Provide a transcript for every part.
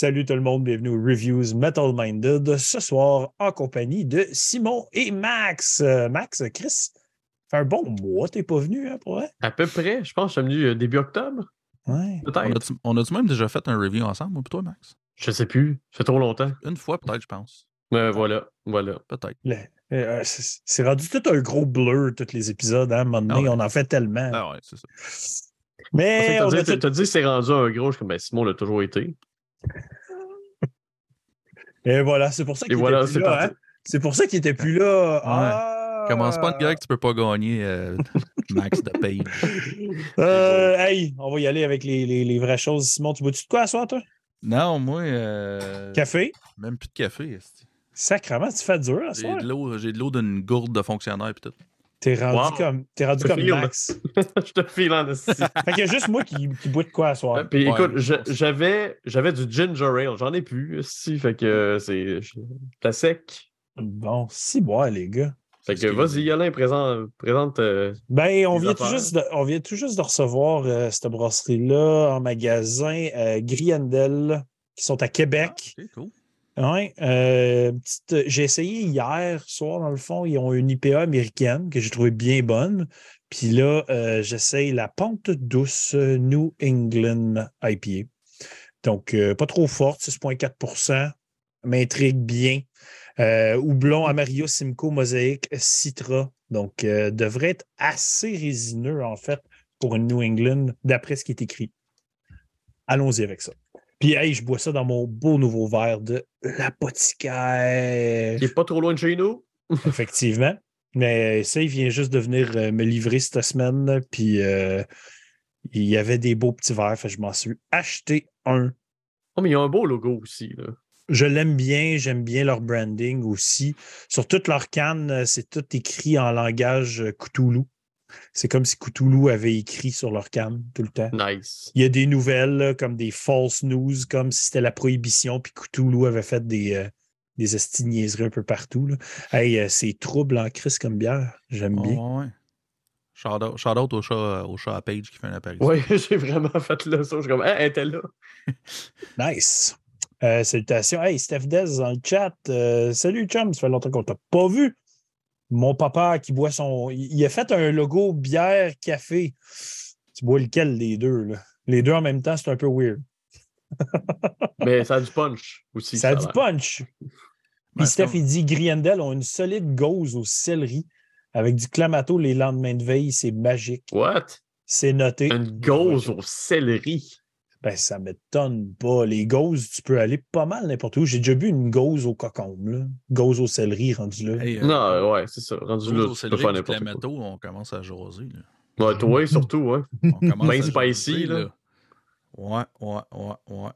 Salut tout le monde, bienvenue aux Reviews Metal Minded. Ce soir, en compagnie de Simon et Max. Euh, Max, Chris, fait un bon mois, t'es pas venu, hein, pour vrai? À peu près, je pense que je suis venu euh, début octobre. Ouais. Peut-être. On a-tu- même déjà fait un review ensemble, moi toi, Max? Je sais plus. Ça fait trop longtemps. Une fois, peut-être, je pense. Mais voilà, voilà. Peut-être. Le- euh, c'est rendu tout un gros blur, tous les épisodes. Hein, à un moment donné, Ah ouais. on en fait tellement. Ah ouais, c'est ça. Mais T'as dit, tout- dit que c'est rendu un gros, je suis comme, ben Simon l'a toujours été. Et voilà, c'est pour ça qu'il était voilà, plus là. hein. C'est pour ça qu'il était plus là. Ah! Commence pas de gars que tu peux pas gagner euh, Max de page. Euh, hey, on va y aller avec les, les- les vraies choses. Simon, tu bois-tu de quoi à soir, toi? Non, moi, euh, Café? même plus de café. Sacrement, tu fais dur à J'ai soir. de l'eau, j'ai de l'eau d'une gourde de fonctionnaire et tout. T'es rendu Wow. comme, t'es rendu Ça comme file. Max. je te file en esti. fait qu'il y a juste moi qui, qui bois de quoi à soir. Puis Ouais, écoute, j'avais j'avais du ginger ale, j'en ai plus, esti. Fait que euh, c'est. T'as sec. Bon, si boire, les gars. Fait que vas-y, Alain, présente. présente euh, Ben, on vient, tout juste de, on vient tout juste de recevoir euh, cette brasserie-là en magasin, euh, Griendel, qui sont à Québec. Ok, cool. Ouais, euh, petite- j'ai essayé hier soir, dans le fond, ils ont une IPA américaine que j'ai trouvée bien bonne. Puis là, euh, j'essaye la pente douce New England IPA. Donc, euh, pas trop forte, 6,4% m'intrigue bien. Euh, houblon Amarillo Simcoe Mosaïque Citra. Donc, euh, devrait être assez résineux, en fait, pour une New England, d'après ce qui est écrit. Allons-y avec ça. Puis, hey, je bois ça dans mon beau nouveau verre de l'apothicaire. qui est pas trop loin de chez nous? Effectivement. Mais ça, il vient juste de venir euh, me livrer cette semaine. Puis, euh, il y avait des beaux petits verres. Fait je m'en suis acheté un. Oh, mais il y a un beau logo aussi, là. Je l'aime bien, j'aime bien leur branding aussi. Sur toutes leurs cannes, euh, c'est tout écrit en langage euh, Cthulhu. C'est comme si Cthulhu avait écrit sur leur canne tout le temps. Nice. Il y a des nouvelles là, comme des false news, comme si c'était la prohibition, puis Cthulhu avait fait des, euh, des esti de niaiseries un peu partout. là. Hey, euh, c'est trouble en crise comme bière. J'aime bien. Ouais, ouais. Shout out, shout out au, chat, au chat à Page qui fait une apparition. Ouais, j'ai vraiment fait là ça. Je suis comme, ah, elle était là. Nice. Euh, salutations. Hey, Steph Dez dans le chat. Euh, salut, chum. Ça fait longtemps qu'on t'a pas vu. Mon papa qui boit son. Il a fait un logo bière, café. Tu bois lequel des deux? Là? Les deux en même temps, c'est un peu weird. Mais ça a du punch aussi. ça a du punch. Puis Ouais, Steph, il dit Griendel ont une solide gauze au céleri avec du clamato les lendemains de veille. C'est magique. What? C'est noté. Une gauze au céleri. Ben, ça m'étonne pas. Les gauzes, tu peux aller pas mal n'importe où. J'ai déjà bu une gauze au cocombe, là. Gauze au céleri rendu là. Hey, euh, Non, ouais, c'est ça. Rendu là, au tu peux céleri faire n'importe quoi. On commence à jaser. Là. Ouais, toi, surtout, hein. On commence Ben, à ici, là. Ouais, ouais, ouais, ouais.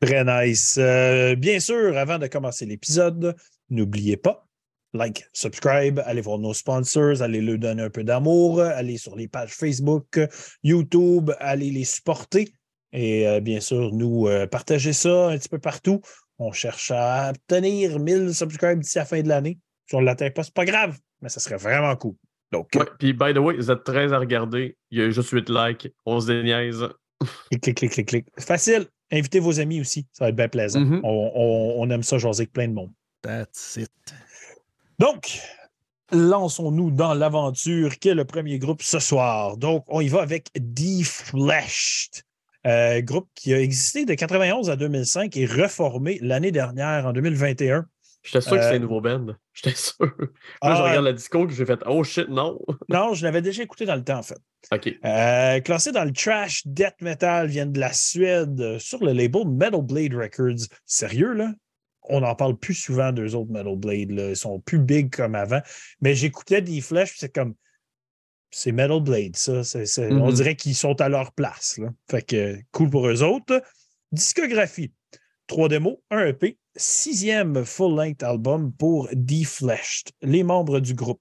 Très nice. Euh, bien sûr, avant de commencer l'épisode, n'oubliez pas, like, subscribe, allez voir nos sponsors, allez leur donner un peu d'amour, allez sur les pages Facebook, YouTube, allez les supporter. Et euh, bien sûr, nous euh, partager ça un petit peu partout. On cherche à obtenir 1000 subscribes d'ici la fin de l'année. Si on ne l'atteint pas, c'est pas grave, mais ça serait vraiment cool. Donc, Ouais, puis by the way, vous êtes très à regarder. Il y a juste 8 likes. On se déniaise. clic, clic, clic, clic, clic. Facile. Invitez vos amis aussi. Ça va être bien plaisant. Mhm. on, on- on aime ça jaser avec plein de monde. That's it. Donc, lançons-nous dans l'aventure qui est le premier groupe ce soir. Donc, on y va avec Defleshed, euh, groupe qui a existé de 91 à 2005 et reformé l'année dernière, en 2021. J'étais sûr que Euh, c'était un nouveau band. J'étais sûr. Là, je Ah, regarde la disco que j'ai fait Oh shit, non. Non, je l'avais déjà écouté dans le temps, en fait. OK. Euh, classé dans le trash death metal, viennent de la Suède euh, sur le label Metal Blade Records. Sérieux, là? On n'en parle plus souvent d'eux autres Metal Blade. Là. Ils sont plus big comme avant. Mais j'écoutais des flèches, c'est comme. C'est Metal Blade, ça. On Mhm. dirait qu'ils sont à leur place. Là. Fait que cool pour eux autres. Discographie. Trois démos, un EP, sixième full-length album pour Defleshed, les membres du groupe.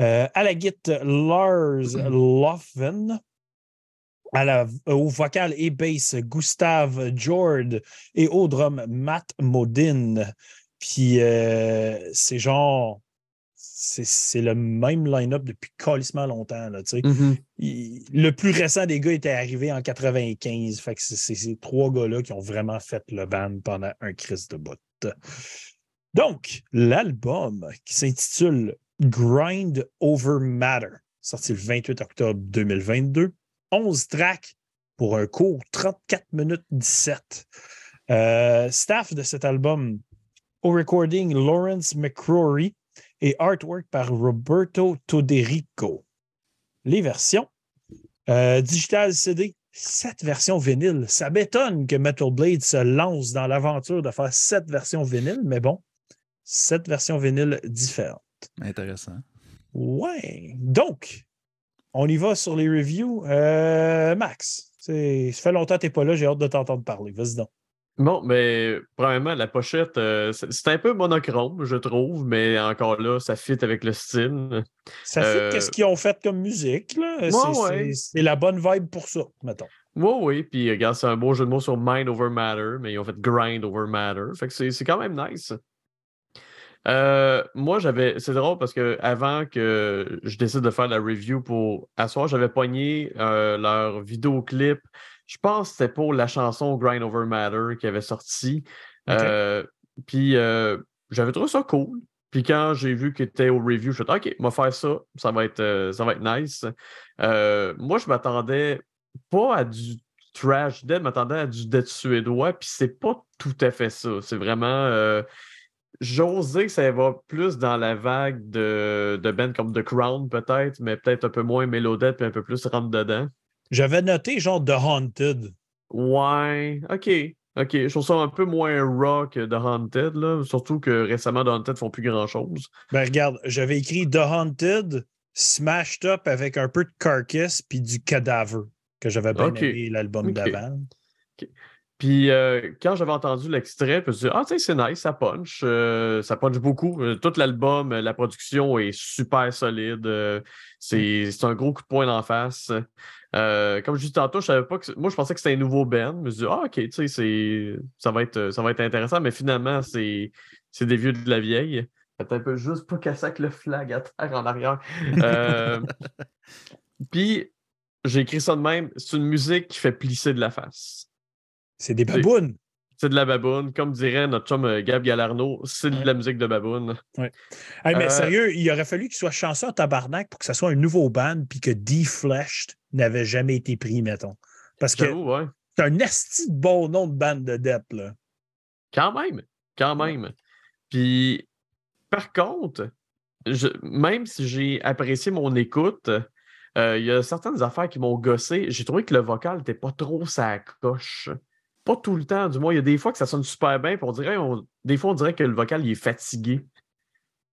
Euh, à la guitare, Lars Loffen. À la, au vocal et bass, Gustave Jord. Et au drum, Matt Modin. Puis euh, c'est genre c'est le même line-up depuis calissement longtemps. Là. Mhm. Il- le plus récent des gars était arrivé en 95. Fait que c'est c'est ces trois gars-là qui ont vraiment fait le band pendant un crise de bout. Donc, l'album qui s'intitule Grind Over Matter, sorti le 28 octobre 2022, 11 tracks pour un court 34 minutes 17. Euh, staff de cet album au recording Lawrence McCrory et artwork par Roberto Toderico. Les versions euh, digital CD, 7 versions vinyle. Ça m'étonne que Metal Blade se lance dans l'aventure de faire 7 versions vinyle, mais bon, 7 versions vinyle différentes. Intéressant. Ouais. Donc, on y va sur les reviews. Euh, Max, ça fait longtemps que tu n'es pas là, j'ai hâte de t'entendre parler. Vas-y donc. Bon, mais premièrement, la pochette, euh, c'est un peu monochrome, je trouve, mais encore là, ça fit avec le style. Ça fait Euh, qu'est-ce qu'ils ont fait comme musique. là? Ouais, C'est- ouais. la bonne vibe pour ça, mettons. Oui, oui, puis regarde, c'est un beau jeu de mots sur mind over matter, mais ils ont fait grind over matter. Fait que c'est quand même nice. Euh, moi, j'avais. C'est drôle parce que avant que je décide de faire la review pour Asseoir, j'avais pogné euh, leur vidéoclip. Je pense que c'était pour la chanson Grind Over Matter qui avait sorti. Euh, puis euh, j'avais trouvé ça cool. Puis quand j'ai vu qu'il était au review, je me suis dit, OK, on va faire ça. Ça va être, euh, ça va être nice. Moi, je m'attendais pas à du trash dead, je m'attendais à du dead suédois, puis c'est pas tout à fait ça. C'est vraiment. J'ose dire que ça va plus dans la vague de, de bands comme The Crown, peut-être, mais peut-être un peu moins mélodette, puis un peu plus rentre dedans. J'avais noté genre The Haunted. Ouais, ok. Ok, je trouve ça un peu moins rock que The Haunted, là. Surtout que récemment, The Haunted font plus grand-chose. Ben regarde, j'avais écrit The Haunted, smashed up avec un peu de carcass puis du cadaver, que j'avais bien Ok. aimé l'album d'avant. Puis euh, quand j'avais entendu l'extrait, je me suis dit, ah, tu sais, c'est nice, ça punch. euh, ça punch beaucoup. Euh, tout l'album, la production est super solide. c'est c'est un gros coup de poing d'en face. Euh, comme je dis tantôt, je savais pas que. Moi, je pensais que c'était un nouveau band. Je me suis dit, ah, ok, tu sais, ça, va être- ça va être intéressant. Mais finalement, c'est des vieux de la vieille. Attends un peu, juste pas casser avec le flag à terre en arrière. Euh, Puis, j'ai écrit ça de même. C'est une musique qui fait plisser de la face. C'est des babounes. C'est de la baboune. Comme dirait notre chum euh, Gab Galarno, c'est de la musique de baboune. Hey, mais Euh, sérieux, il aurait fallu qu'il soit chanceux en tabarnak pour que ça soit un nouveau band puis que Defleshed n'avait jamais été pris, mettons. Parce que ouais. c'est un esti de bon nom de band de Depp, là. Quand même. Quand même. Puis, par contre, je- même si j'ai apprécié mon écoute, euh, il y a certaines affaires qui m'ont gossé. J'ai trouvé que le vocal n'était pas trop sa coche. Pas tout le temps, du moins. Il y a des fois que ça sonne super bien, puis on dirait, on- des fois, on dirait que le vocal il est fatigué.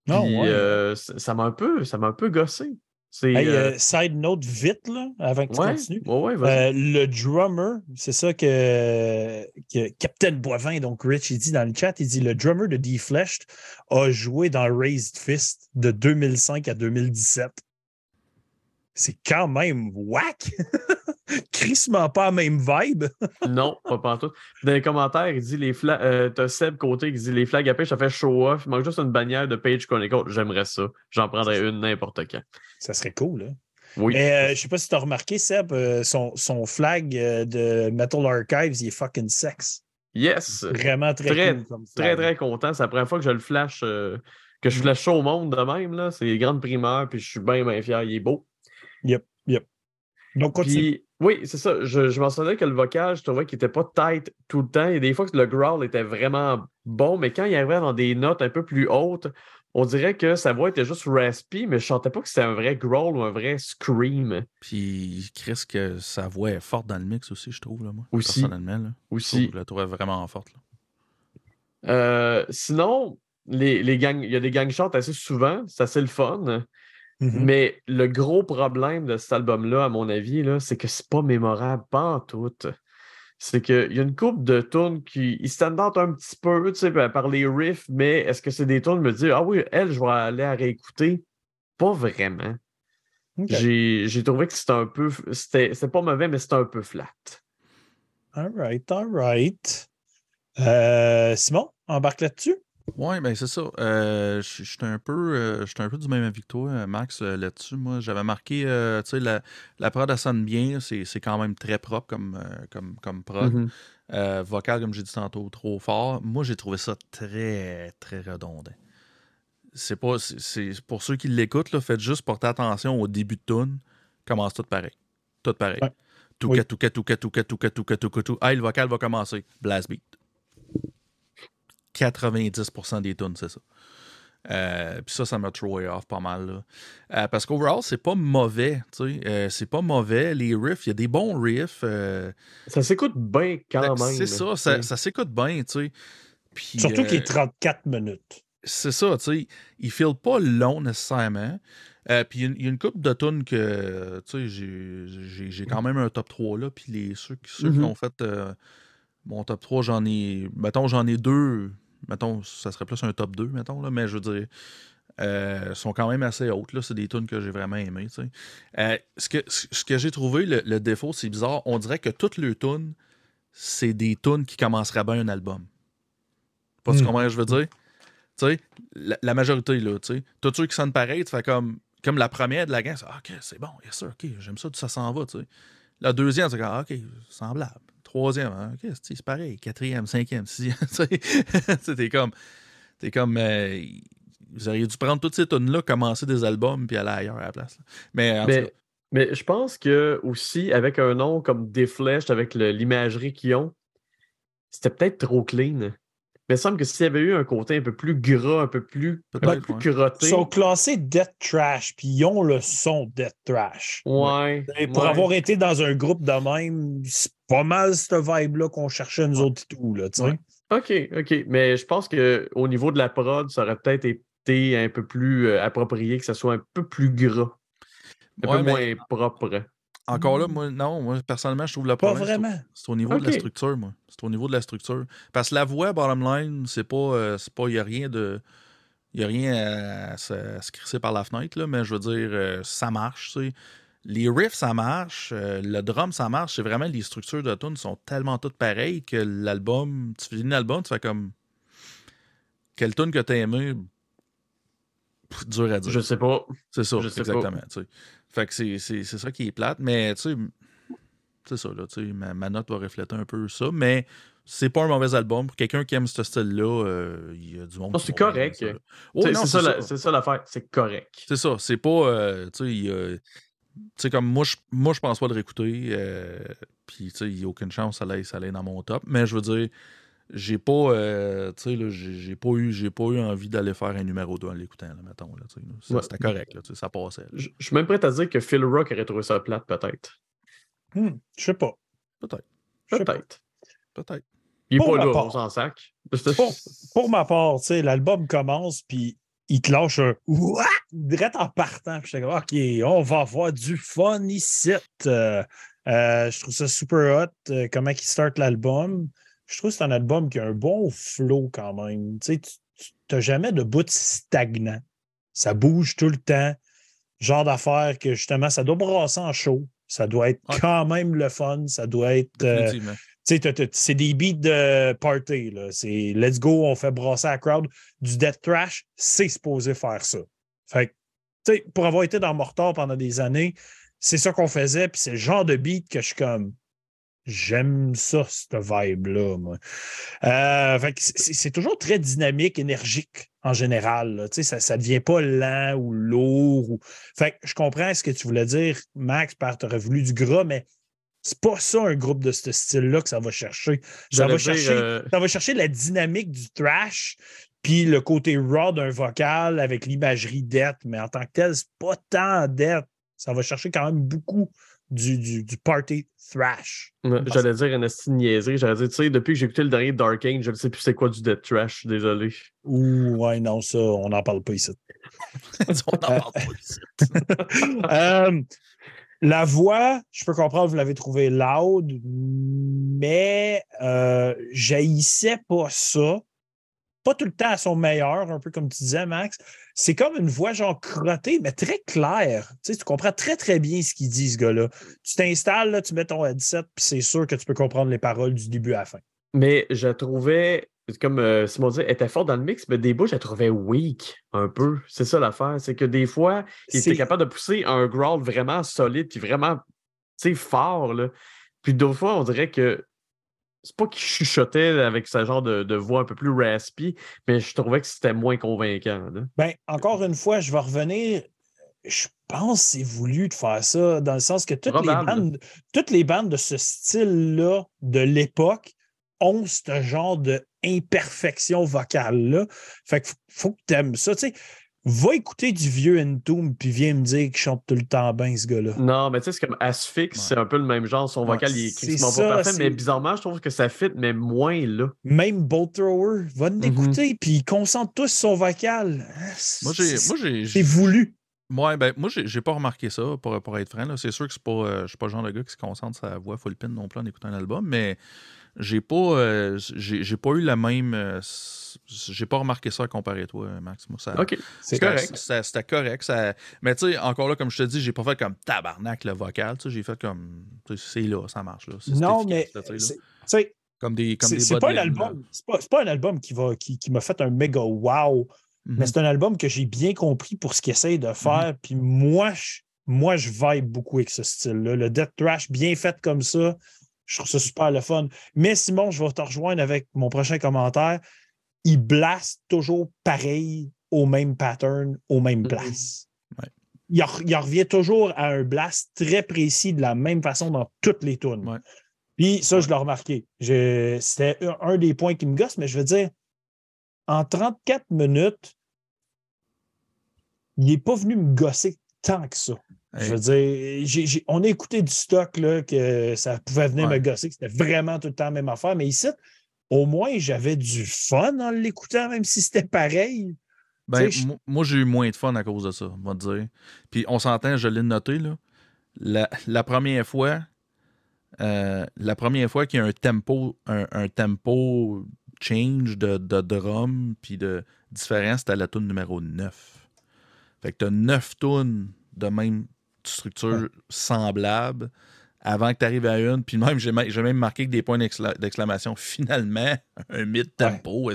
Puis, Non, ouais. euh, ça ça m'a un peu, ça m'a un peu gossé. Hey, euh, euh, side note vite, là, avant que tu continues. ouais, ouais, vas-y. Euh, le drummer, c'est ça que, que Captain Boivin, donc Rich, il dit dans le chat, il dit le drummer de Defleshed a joué dans Raised Fist de 2005 à 2017. C'est quand même whack! Crissement pas la même vibe. Non, pas pantoute. Dans les commentaires, il dit les flags. Euh, T'as Seb côté qui dit les flags à pêche, ça fait show off. Il manque juste une bannière de Page Chronicle. J'aimerais ça. J'en prendrais une n'importe quand. Ça serait cool, hein? Oui. Mais euh, je sais pas si tu as remarqué, Seb, euh, son, son flag euh, de Metal Archives, il est fucking sex. Yes. Vraiment très, Très, cool comme Très, très content. C'est la première fois que je le flash. que je flash ça au monde de même. C'est les grandes primeurs. Puis je suis bien, bien fier. Il est beau. Donc, continue. Puis, oui, c'est ça. Je, je mentionnais que le vocal, je trouvais qu'il était pas tight tout le temps. Il y a des fois que le growl était vraiment bon, mais quand il arrivait dans des notes un peu plus hautes, on dirait que sa voix était juste raspy, mais je sentais pas que c'était un vrai growl ou un vrai scream Puis Chris, que sa voix est forte dans le mix aussi, je trouve, là, moi. Aussi. Personnellement, là. Je aussi. Je la trouvais vraiment forte. Là. Euh, sinon, les, les gangs, il y a des gang shots assez souvent, c'est assez le fun. Mhm. Mais le gros problème de cet album-là, à mon avis, c'est que c'est pas mémorable, pas en tout. C'est qu'il y a une coupe de tunes qui ils stand out un petit peu tu sais, par les riffs, mais est-ce que c'est des tunes me dire Ah oui, elle, je vais aller la réécouter? Pas vraiment. J'ai trouvé que c'était un peu. C'était pas mauvais, mais c'était un peu flat. All right, all right. Euh, Simon, embarque là-dessus. Oui, ben c'est ça. Euh, je suis un, peu, euh, j'étais un peu du même avis que toi, Max, euh, là-dessus. Moi, j'avais marqué, euh, tu sais, la, la prod, elle sonne bien. C'est quand même très propre comme, euh, comme, comme prod. Mhm. Euh, vocal, comme j'ai dit tantôt, trop fort. Moi, j'ai trouvé ça très, très redondant. C'est pas. c'est- pour ceux qui l'écoutent, faites juste porter attention au début de tune. Commence tout pareil. Tout pareil. Ouais. Touka, Oui. touka, touka, touka, touka, touka, touka, touka. Ah, le vocal va commencer. Blast beat. 90% des tunes, c'est ça. Euh, Puis ça, ça m'a throwé off pas mal. là. Euh, parce qu'overall, c'est pas mauvais. tu sais. Euh, c'est pas mauvais. Les riffs, il y a des bons riffs. euh, Ça s'écoute bien quand même. C'est ça, ça, ça s'écoute bien, tu sais. Puis, Surtout euh, qu'il est 34 minutes. c'est ça, tu sais. Il file pas long nécessairement. Euh, puis il y a une- il y, a une couple de tunes que, tu sais, j'ai- quand même un top 3 là. Puis les, ceux, qui- ceux qui Mhm. ont fait euh, mon top 3, j'en ai, mettons, j'en ai deux. Mettons, ça serait plus un top 2, mettons, là, mais je veux dire, euh, sont quand même assez hautes. là. C'est des tunes que j'ai vraiment aimées, tu sais. Euh, ce que, ce que j'ai trouvé, le, le défaut, c'est bizarre. On dirait que toutes les tunes, c'est des tunes qui commenceraient bien un album. Pas tu Hmm. ce que je veux dire? Tu sais, la, la majorité, là, tu sais. Tous ceux qui sonnent pareil, tu fais comme, comme la première de la gang, c'est ah, OK, c'est bon, yes sir, OK, j'aime ça, ça s'en va, tu sais. La deuxième, c'est ah, OK, semblable. Troisième, OK, c'est pareil. Quatrième, cinquième, sixième, t'es comme, t'es comme, euh, vous auriez dû prendre toutes ces tunes-là, commencer des albums, puis aller ailleurs à la place. là. Mais, en tout cas, Mais, mais je pense que aussi, avec un nom comme Defleshed, avec le- l'imagerie qu'ils ont, c'était peut-être trop clean. Mais il me semble que s'il y avait eu un côté un peu plus gras, un peu plus, un peu plus ouais. crotté. Ils sont classés Death Trash, puis ils ont le son Death Trash. Ouais. Et pour ouais. avoir été dans un groupe de même, c'est pas mal cette vibe-là qu'on cherchait nous autres et tout. Là. Ouais. OK, OK. Mais je pense qu'au niveau de la prod, ça aurait peut-être été un peu plus euh, approprié que ça soit un peu plus gras. Un ouais, peu mais moins propre. Encore là, moi, non, moi, personnellement, je trouve le Pas problème. c'est au- vraiment. C'est au niveau de la structure, moi. C'est au niveau de la structure. Parce que la voix, bottom line, c'est pas. euh, c'est pas. Il n'y a rien de. Il n'y a rien à, se, à se crisser par la fenêtre, là, mais je veux dire, euh, ça marche. tu sais. Les riffs, ça marche. euh, le drum, ça marche. C'est vraiment les structures de tunes sont tellement toutes pareilles que l'album, tu finis l'album, tu fais comme. Quelle tune que t'as aimé Pff, Dur à dire. Je sais pas. C'est ça, Je sais pas. exactement. tu sais. Fait que c'est- ça qui est plate, mais tu sais, c'est ça, là, tu sais, ma, ma note va refléter un peu ça, mais c'est pas un mauvais album. Pour quelqu'un qui aime ce style-là, euh, il y a du monde. C'est correct. C'est- ça, ça. la- c'est ça l'affaire. C'est correct. C'est ça, c'est pas. euh, tu sais, comme moi, je, moi, je pense pas le réécouter. euh, Puis, tu sais, il n'y a aucune chance que ça aille dans mon top. Mais je veux dire, j'ai pas. euh, tu sais, là, j'ai pas, eu- j'ai pas eu envie d'aller faire un numéro 2 en l'écoutant, là, mettons. Là. Ça, Ouais. C'était correct, là, tu sais, ça passait. Je je suis même prêt à dire que Phil Rock aurait trouvé ça plate, peut-être. Hmm, je sais pas. Peut-être, Je sais pas. Peut-être. peut-être. Il est Pour pas là, part. on s'en sac. Pour, pour ma part, tu sais, l'album commence, puis il te lâche un Ouah! direct en partant. Puis comme, OK, on va avoir du fun ici. Euh, euh, je trouve ça super hot, euh, comment il start l'album. Je trouve que c'est un album qui a un bon flow quand même. Tu sais, tu n'as jamais de bout stagnant. Ça bouge tout le temps. Genre d'affaire que justement, ça doit brasser en show. Ça doit être Ouais. quand même le fun. Ça doit être. euh, c'est des beats de party. là. C'est let's go, on fait brasser la crowd. Du death trash, c'est supposé faire ça. Fait que, tu sais, pour avoir été dans Mortar pendant des années, c'est ça qu'on faisait. Puis c'est le genre de beat que je suis comme. J'aime ça, cette vibe-là. Euh, c'est toujours très dynamique, énergique en général. Ça ne devient pas lent ou lourd. Ou... Fait que je comprends ce que tu voulais dire, Max, par tu aurais voulu du gras, mais c'est pas ça un groupe de ce style-là que ça va chercher. Ça va, dire, chercher euh, ça va chercher la dynamique du trash, puis le côté raw d'un vocal avec l'imagerie death, mais en tant que tel, c'est pas tant death. Ça va chercher quand même beaucoup du, du, du party thrash. J'allais dire une niaiserie. J'allais dire, tu sais, depuis que j'ai écouté le dernier Dark Age, je ne sais plus c'est quoi du Death Trash, désolé. Ouh, ouais, non, ça, on n'en parle pas ici. On n'en parle pas ici. Euh, la voix, je peux comprendre, vous l'avez trouvé loud, mais euh, j'haïssais pas ça. Pas tout le temps à son meilleur, un peu comme tu disais, Max. C'est comme une voix genre crottée, mais très claire. Tu, sais, tu comprends très, très bien ce qu'il dit, ce gars-là. Tu t'installes, là, tu mets ton headset, puis c'est sûr que tu peux comprendre les paroles du début à la fin. Mais je trouvais comme euh, Simon dit, elle était forte dans le mix, mais des bouts, je la trouvais weak un peu. C'est ça l'affaire. C'est que des fois, il était capable de pousser un growl vraiment solide puis vraiment fort. Là. Puis d'autres fois, on dirait que c'est pas qu'il chuchotait avec ce genre de, voix un peu plus raspy, mais je trouvais que c'était moins convaincant. Ben, encore une fois, je vais revenir. Je pense que c'est voulu de faire ça, dans le sens que toutes, les bandes, toutes les bandes de ce style-là de l'époque ont ce genre d'imperfection vocale-là. Fait qu'il faut, que tu aimes ça. Tu sais, va écouter du vieux Entombed puis viens me dire qu'il chante tout le temps bien, ce gars-là. Non, mais tu sais, c'est comme Asphyx, c'est un peu le même genre. Son vocal, il est quasiment pas parfait, mais bizarrement, je trouve que ça fit, mais moins là. Même Bolt Thrower, va nous mm-hmm. écouter, puis il concentre tous son vocal. Moi, j'ai. C'est voulu. Ouais, ben, moi, j'ai pas remarqué ça, pour, pour être franc. C'est sûr que pas, euh, je suis pas le genre de gars qui se concentre sa voix full pin non plus en écoutant un album, mais j'ai pas, euh, j'ai pas eu la même. Euh, j'ai pas remarqué ça comparé à toi, Max. Moi, ça, ok, c'est correct. C'était correct. Ça, mais tu sais, encore là, comme je te dis, j'ai pas fait comme tabarnak le vocal. J'ai fait comme. C'est là, ça marche. Là. Non, mais. comme des. C'est pas, un album, pas, pas, un album qui m'a qui, qui fait un méga wow. Mais mm-hmm. c'est un album que j'ai bien compris pour ce qu'il essaye de faire. Mm-hmm. Puis moi, je, moi, je vibe beaucoup avec ce style-là. Le death trash bien fait comme ça, je trouve ça super le fun. Mais Simon, je vais te rejoindre avec mon prochain commentaire. Il blast toujours pareil, au même pattern, aux mêmes mm-hmm. places. Il, revient toujours à un blast très précis de la même façon dans toutes les tunes. Puis ça, je l'ai remarqué. C'était un des points qui me gosse, mais je veux dire, en 34 minutes, il n'est pas venu me gosser tant que ça. Je veux dire, on a écouté du stock là, que ça pouvait venir me gosser, que c'était vraiment tout le temps la même affaire. Mais ici, au moins, j'avais du fun en l'écoutant, même si c'était pareil. Ben, moi, j'ai eu moins de fun à cause de ça, on va dire. Puis on s'entend, je l'ai noté, là. La, première fois, euh, la première fois qu'il y a un tempo, un, tempo change de, de drum puis de différence, c'était la tune numéro 9. Fait que t'as 9 tunes de même structure semblable avant que tu arrives à une. Puis même, j'ai même marqué que des points d'exclamation. Finalement, un mid-tempo, ouais.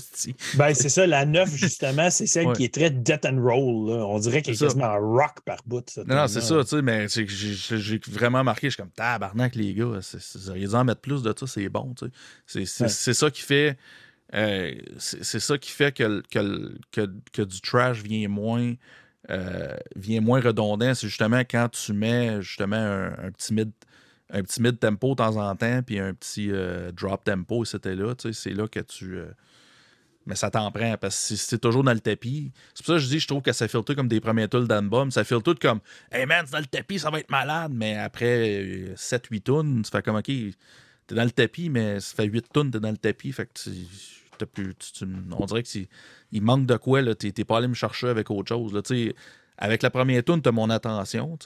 Ben, c'est ça, la 9, justement, c'est celle qui est très death and roll. On dirait qu'elle est, quasiment rock par bout. non, non c'est ça, tu sais, mais j'ai vraiment marqué, je suis comme tabarnak, les gars. Vous auriez dû en mettre plus de ça, c'est bon, tu sais. C'est ça qui fait. Euh, c'est ça qui fait que, que, que, que, du trash vient moins euh, vient moins redondant, c'est justement quand tu mets justement un, petit mid un petit mid tempo de temps en temps, puis un petit euh, drop tempo, c'était là, c'est là que tu. Euh, mais ça t'en prend, parce que c'est toujours dans le tapis. C'est pour ça que je dis, je trouve que ça filtre comme des premiers tools d'album. Ça filtre tout comme, hey man, c'est dans le tapis, ça va être malade. Mais après 7-8 tonnes, tu fais comme, ok, t'es dans le tapis, mais ça fait 8 tonnes, t'es dans le tapis. Fait que tu on dirait qu'il manque de quoi. Tu n'es pas allé me chercher avec autre chose. Là, avec la première tune, tu as mon attention.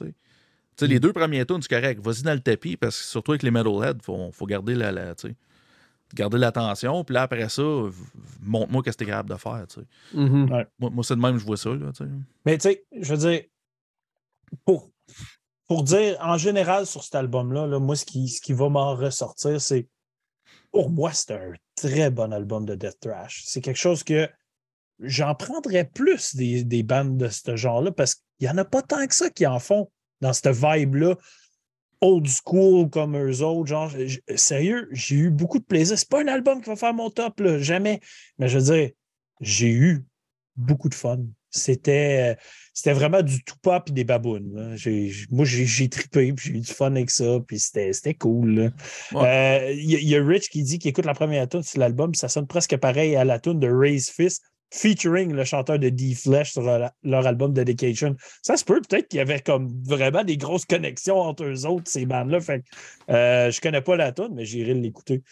Les mm. deux premières tunes, c'est correct. Vas-y dans le tapis, parce que surtout avec les Metalhead, il faut, faut, garder la, garder l'attention. Puis là, après ça, montre-moi qu'est-ce que tu es capable de faire. Mm-hmm. Moi, c'est de même que je vois ça. Là, Mais tu sais, je veux dire, pour, pour dire en général sur cet album-là, là, moi, ce qui, ce qui va m'en ressortir, c'est pour moi, c'est un très bon album de Death Trash. C'est quelque chose que j'en prendrais plus des, des bandes de ce genre-là parce qu'il n'y en a pas tant que ça qui en font dans cette vibe-là. Old school comme eux autres. Genre, sérieux, j'ai eu beaucoup de plaisir. C'est pas un album qui va faire mon top, jamais. Mais je veux dire, j'ai eu beaucoup de fun. C'était, c'était vraiment du tout pop et des babounes. moi, j'ai, trippé, puis j'ai eu du fun avec ça, puis c'était, cool. Il euh, y, a Rich qui dit qu'il écoute la première tune sur l'album, ça sonne presque pareil à la tune de Raise Fist, featuring le chanteur de D-Flesh sur leur, album Dedication. Ça se peut peut-être qu'il y avait comme vraiment des grosses connexions entre eux autres, ces bandes-là. Fait euh, je connais pas la tune, mais j'irai l'écouter.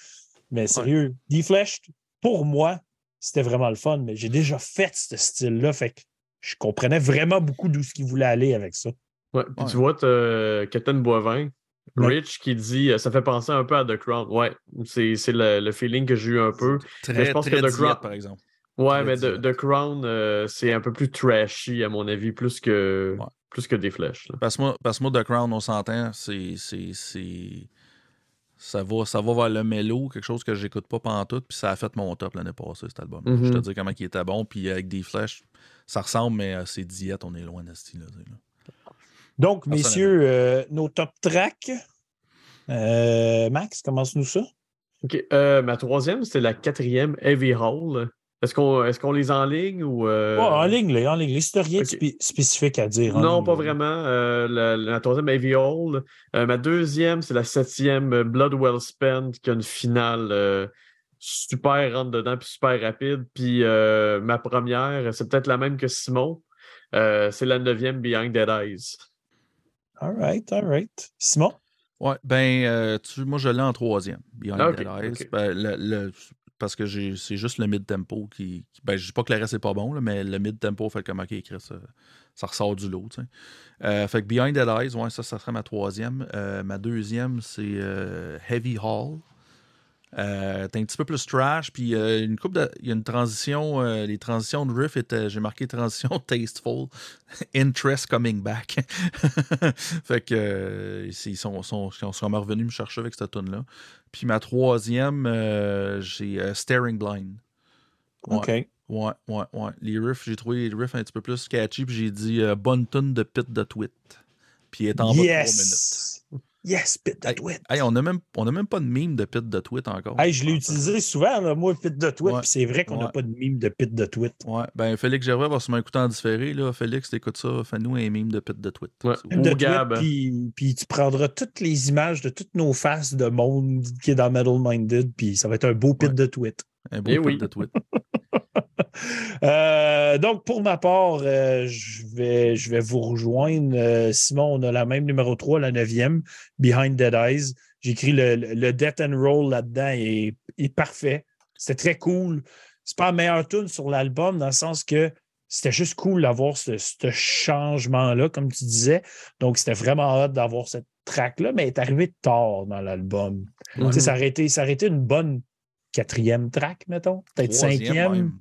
Mais sérieux, D-Flesh, pour moi, c'était vraiment le fun, mais j'ai déjà fait ce style-là. Fait que je comprenais vraiment beaucoup d'où ce qu'il voulait aller avec ça. Ouais, puis tu vois, tu Captain Boivin, Rich qui dit euh, ça fait penser un peu à The Crown. Ouais, c'est le, feeling que j'ai eu un peu. Très, je pense que The Crown. par exemple. Ouais, mais The, Crown, euh, c'est un peu plus trashy, à mon avis, plus que, plus que des flèches. Parce que moi, The Crown, on s'entend, c'est ça va, ça va vers le mélo, quelque chose que j'écoute pas pendant tout, puis ça a fait mon top l'année passée, cet album. Mhm. Je te dis comment il était bon, puis avec des flèches, ça ressemble, mais euh, c'est diète, on est loin de ce sais, là. Donc, messieurs, euh, nos top tracks. Euh, Max, commence-nous ça? OK. Euh, ma troisième, c'était la quatrième, Heavy Hall. Est-ce qu'on est qu'on les enligne ou. euh, Ouais, en ligne, là, en ligne. là. T'as rien de ok. spé- spécifique à dire. en Non, ligne, pas là. vraiment. Euh, la, la troisième, Heavy Hall. Euh, ma deuxième, c'est la septième, Blood Well Spent, qui a une finale euh, super rentre dedans puis super rapide. Puis euh, ma première, c'est peut-être la même que Simon. Euh, c'est la neuvième, Behind Dead Eyes. All right, all right. Simon? Ouais, ben, euh, tu, moi, je l'ai en troisième, Behind Ah, ok, Dead Eyes. Ben, le- le- parce que c'est juste le mid-tempo qui. qui- ben, je dis pas que le reste n'est pas bon, là, mais le mid-tempo fait comme, OK, Chris, euh, ça ressort du lot, tu sais. Euh, fait que Behind Dead Eyes, ouais, ça, ça serait ma troisième. Euh, ma deuxième, c'est euh, Heavy Hall. Euh, T'es un petit peu plus trash, puis euh, une coupe de. Il y a une transition, euh, les transitions de riff étaient. J'ai marqué transition tasteful, interest coming back. fait que ils sont, sont, sont revenus me chercher avec cette tune là Puis ma troisième, j'ai Staring Blind. Ouais. OK. Ouais, ouais, ouais. Les riffs, j'ai trouvé les riffs un petit peu plus catchy, puis j'ai dit bonne tune de Pit de Twit. Puis il est en bas de 3 minutes. Yes! Pit de Hey, Twit. Hey, on n'a même, on a même pas de meme de Pit de Twit encore. Hey, je l'ai utilisé souvent, là, moi, Pit de Twit, Ouais. puis c'est vrai qu'on n'a Ouais. pas de mime de Pit de Twit. Ouais, ben Félix Gervais va sûrement écouter en différé. Là. Félix, t'écoutes ça, fais-nous un meme de Pit de Twit. Ouais. De. Twit, puis, puis tu prendras toutes les images de toutes nos faces de monde qui est dans Metal Minded, puis ça va être un beau Pit Ouais. de Twit. Un beau Eh Pit oui. de Twit. Euh, donc, pour ma part, euh, je, vais, je vais vous rejoindre. Euh, Simon, on a la même numéro 3, la neuvième, Behind Dead Eyes. J'ai écrit le, le- Death and Roll là-dedans et est parfait. C'était très cool. C'est pas la meilleure tune sur l'album dans le sens que c'était juste cool d'avoir ce, ce changement-là, comme tu disais. Donc, c'était vraiment hot d'avoir cette track-là, mais elle est arrivée tard dans l'album. Ça, aurait été- ça aurait été une bonne quatrième track, mettons? Peut-être Troisième cinquième?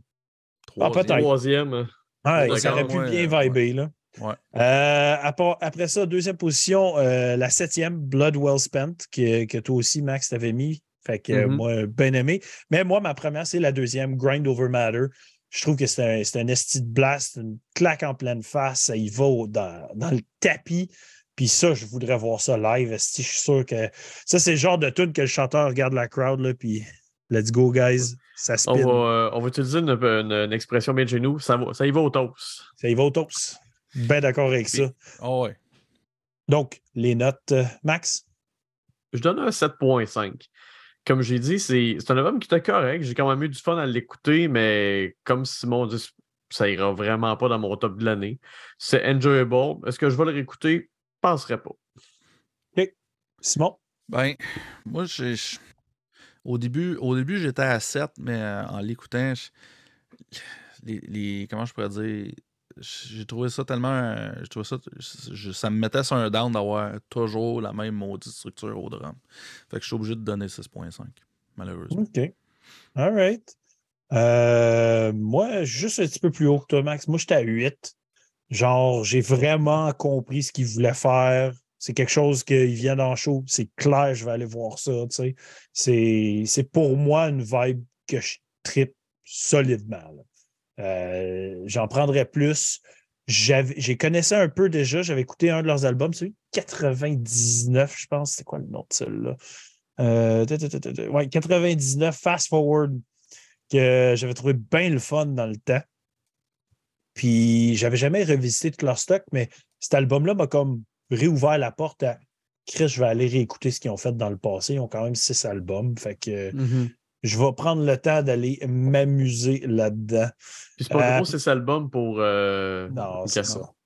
Ah, peut-être. Troisième. Ouais, D'accord, ça aurait pu ouais, bien ouais. vibrer, là. Ouais. Euh, après ça, deuxième position, euh, la septième, Blood Well Spent, que, que toi aussi, Max, t'avais mis. Fait que Mhm. moi, bien aimé. Mais moi, ma première, c'est la deuxième, Grind Over Matter. Je trouve que c'est un, c'est un esti de blast, une claque en pleine face. Ça y va dans le tapis. Puis ça, je voudrais voir ça live. esti. Je suis sûr que ça, c'est le genre de tune que le chanteur regarde la crowd, là, puis let's go, guys. Ça On spin. va, euh, on va utiliser une, une- une expression bien de chez nous. Ça, va, ça y va au toast. Ça y va au toast. Bien d'accord avec Puis- ça. Ah ouais. Donc, les notes, euh, Max? Je donne un 7.5. Comme j'ai dit, c'est un album qui était correct. J'ai quand même eu du fun à l'écouter, mais comme Simon dit, ça ira vraiment pas dans mon top de l'année. C'est enjoyable. Est-ce que je vais le réécouter? Je penserais pas. Simon? Ben, moi, j'ai- je- au début, au début j'étais à 7, mais euh, en l'écoutant, les, comment je pourrais dire, j'ai trouvé ça tellement. euh, j'ai trouvé ça, ça me mettait sur un down d'avoir toujours la même maudite structure au drum. Fait que je suis obligé de donner 6.5, malheureusement. OK. All right. Euh, moi, juste un petit peu plus haut que toi, Max. Moi, j'étais à 8. Genre, j'ai vraiment compris ce qu'il voulait faire. C'est quelque chose qu'il vient dans le show. C'est clair, je vais aller voir ça. C'est pour moi une vibe que je tripe solidement. Euh, J'en prendrais plus. J'ai connaissais un peu déjà. J'avais écouté un de leurs albums, celui de 99, je pense. C'est quoi le nom de celui-là? Euh, ouais, 99, Fast Forward, que j'avais trouvé bien le fun dans le temps. Puis, j'avais jamais revisité tout leur stock, mais cet album-là m'a comme réouvert la porte à Chris, je vais aller réécouter ce qu'ils ont fait dans le passé. Ils ont quand même six albums. Fait que je vais prendre le temps d'aller m'amuser là-dedans. Puis c'est pas Euh, gros, c'est cet album pour. euh, Non, ça.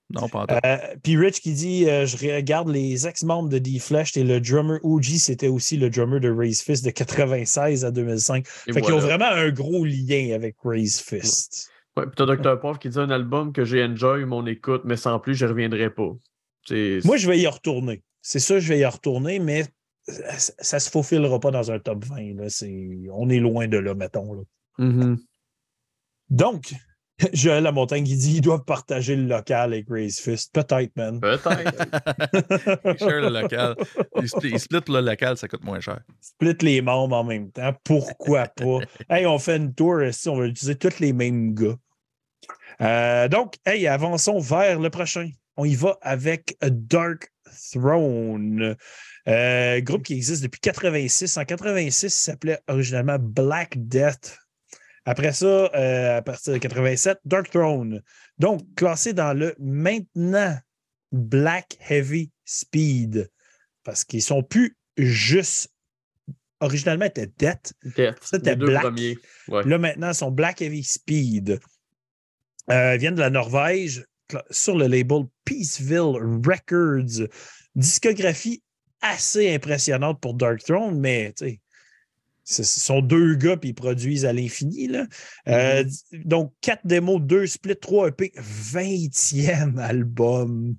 Non, pas. Euh, Puis Rich qui dit euh, Je regarde les ex-membres de D-Flash et le drummer OG, c'était aussi le drummer de Raise Fist de 96 à 2005. Et fait qu'ils ont vraiment un gros lien avec Raise Fist. Ouais, puis t'as Dr. Paul qui dit un album que j'ai enjoy mon écoute, mais sans plus, je reviendrai pas. C'est- Moi, je vais y retourner. C'est ça, je vais y retourner, mais ça, ça se faufilera pas dans un top 20. là. C'est- On est loin de là, mettons. là. Mhm. Donc, Joël Lamontagne, il dit ils doivent partager le local avec Raise Fist. Peut-être, man. Peut-être. Ils share le local. Ils split, ils split le local, ça coûte moins cher. Split les membres en même temps. Pourquoi pas? hey, on fait une tour ici, on va utiliser tous les mêmes gars. Euh, donc, hey, avançons vers le prochain. On y va avec Dark Throne. Euh, groupe qui existe depuis 86. En 86, il s'appelait originalement Black Death. Après ça, euh, à partir de 87, Dark Throne. Donc, classé dans le maintenant Black Heavy Speed. Parce qu'ils sont plus juste. Originalement, étaient Death. Death. C'était Black. Ouais. Là, maintenant, ils sont Black Heavy Speed. Euh, ils viennent de la Norvège sur le label Peaceville Records. Discographie assez impressionnante pour Dark Throne, mais tu sais, ce sont deux gars puis ils produisent à l'infini. là. Euh, Donc, quatre démos, deux splits, trois EP, 20e album.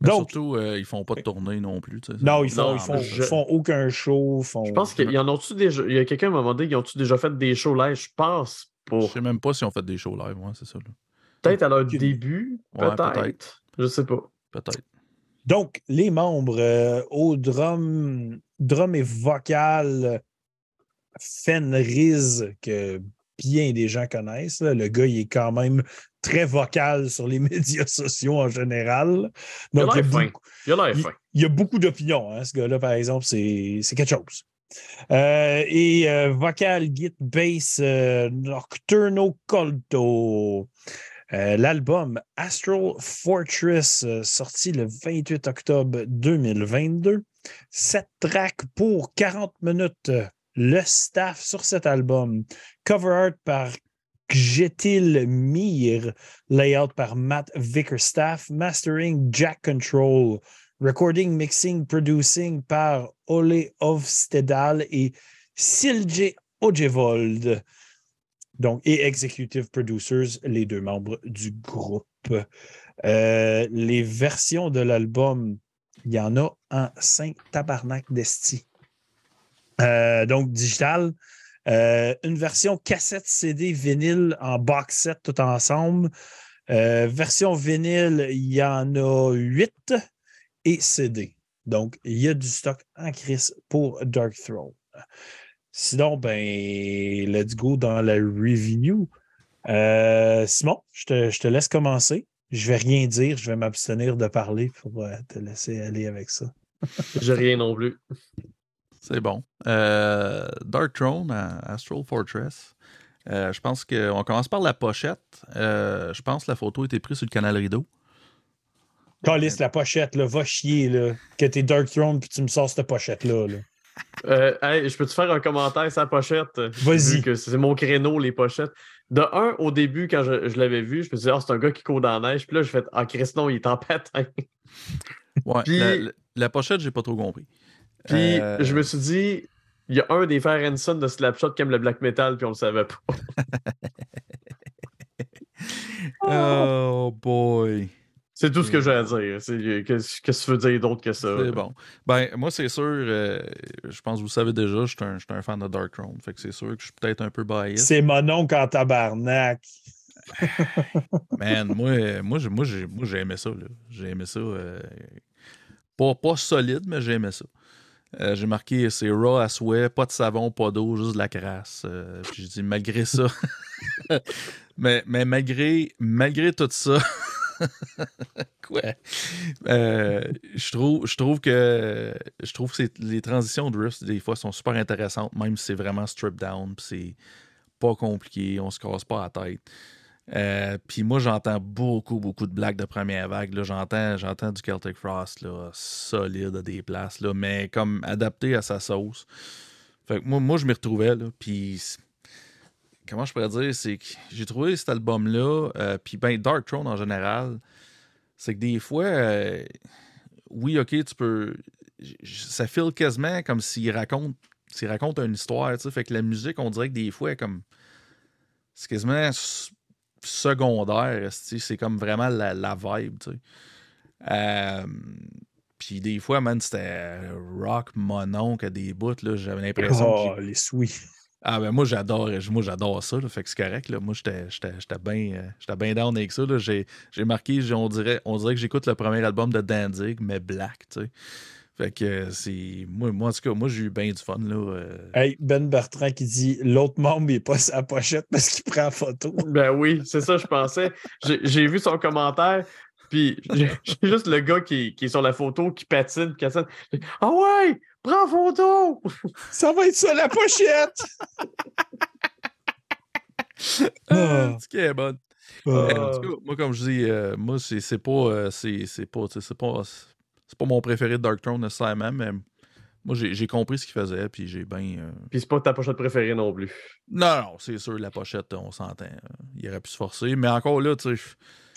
Donc, surtout, euh, ils font pas de tournée non plus. non, ils font, Non, ils font, je- aucun show. Font... Je pense qu'il y en a-tu déjà. Il y a quelqu'un qui m'a demandé ils ont-tu déjà fait des shows live? Je pense Je pour. sais même pas si on fait des shows live, ouais, c'est ça. là. Peut-être à leur début. Ouais, Peut-être. peut-être. je sais pas. Peut-être. Donc, les membres euh, au drum, drum et vocal, Fenriz, que bien des gens connaissent. là. Le gars, il est quand même très vocal sur les médias sociaux en général. Il a Donc, il y a beaucoup, Il a l'air il, fin. il y a beaucoup d'opinions. hein, ce gars-là, par exemple, c'est c'est quelque chose. Euh, et euh, vocal, git, bass, euh, Nocturno Colto. Euh, L'album Astral Fortress, euh, sorti le 28 octobre 2022. Sept tracks pour 40 minutes. Le staff sur cet album. Cover art par Gjetil Mir. Layout par Matt Vickerstaff. Mastering Jack Control. Recording, mixing, producing par Ole Ovstedal et Silje Ojevold. Donc, et Executive Producers, les deux membres du groupe. Euh, les versions de l'album, il y en a en 5 tabarnak d'esti. Euh, donc, digital. Euh, une version cassette CD vinyle en box set tout ensemble. Version vinyle, il y en a 8 et CD. Donc, il y a du stock en crise pour Dark Throne. Sinon, ben, let's go dans la review. Euh, Simon, je te, je te laisse commencer. Je vais rien dire, je vais m'abstenir de parler pour euh, te laisser aller avec ça. J'ai rien non plus. C'est bon. Euh, Dark Throne à Astral Fortress. Euh, je pense qu'on commence par la pochette. Euh, je pense que la photo a été prise sur le canal Rideau. Calisse la pochette, là, va chier, là, que t'es Dark Throne puis tu me sors cette pochette-là. là. Euh, hey, je peux-tu faire un commentaire sur la pochette? Vas-y. C'est mon créneau, les pochettes. De un, au début, quand je, je l'avais vu, je me suis dit, ah, c'est un gars qui court dans la neige. Puis là, je fais, ah, Chris, non, il est en patin. Ouais, Puis- la, pochette, j'ai pas trop compris. Puis Euh, je me suis dit, il y a un des frères Hanson de Slapshot qui aime le black metal, puis on le savait pas. Oh boy. C'est tout ce que j'ai à dire. Qu'est-ce que tu veux dire d'autre que ça? C'est bon. Ben, moi, c'est sûr, euh, je pense que vous le savez déjà, je suis un, fan de Dark Throne. Fait que c'est sûr que je suis peut-être un peu biased. C'est mon oncle en tabarnak. Man, moi, moi, j'ai, moi, j'ai, moi, j'ai aimé ça. Là. J'ai aimé ça. euh, pas, pas solide, mais j'ai aimé ça. Euh, j'ai marqué c'est raw à souhait, pas de savon, pas d'eau, juste de la crasse. Euh, puis j'ai dit malgré ça. mais, mais malgré, malgré tout ça. Quoi? Euh, je trouve, je trouve que je trouve que les transitions de riffs, des fois, sont super intéressantes, même si c'est vraiment strip down, c'est pas compliqué, on se casse pas la tête. Euh, puis moi, j'entends beaucoup, beaucoup de blagues de première vague. J'entends, j'entends du Celtic Frost là, solide à des places, là, mais comme adapté à sa sauce. Fait que moi, moi je m'y retrouvais. Puis comment je pourrais dire, c'est que j'ai trouvé cet album-là, euh, puis ben Dark Throne en général, c'est que des fois, euh, oui, ok, tu peux. Ça file quasiment comme s'il raconte, s'il raconte une histoire, tu sais. Fait que la musique, on dirait que des fois, comme. C'est quasiment secondaire, c'est comme vraiment la, la vibe, tu sais. Euh, puis des fois, man, c'était rock monon à des bouts, là, j'avais l'impression Oh, les sweets. Ah ben moi j'adore moi j'adore ça, là, fait que c'est correct. Là. Moi j'étais bien euh, bien down avec ça. J'ai marqué, on dirait, on dirait que j'écoute le premier album de Danzig, mais black, tu sais. Fait que c'est. Moi, moi, en tout cas, moi, j'ai eu bien du fun. Là, euh. Hey, Ben Bertrand qui dit l'autre membre n'est pas sa pochette parce qu'il prend photo. Ben oui, c'est ça, je pensais. J'ai vu son commentaire. Puis j'ai juste le gars qui, qui, est sur la photo qui patine, qui patine. Ah ouais, prends photo! Ça va être ça la pochette! ah, ce qui est bon. Ah. moi, comme je dis, euh, moi, c'est pas. Euh, c'est pas. C'est pas c'est pas mon préféré de Dark Throne nécessairement, mais moi, j'ai compris ce qu'il faisait, puis j'ai bien. Euh, puis c'est pas ta pochette préférée non plus. Non, non, c'est sûr, la pochette, on s'entend. il aurait pu se forcer, mais encore là, tu sais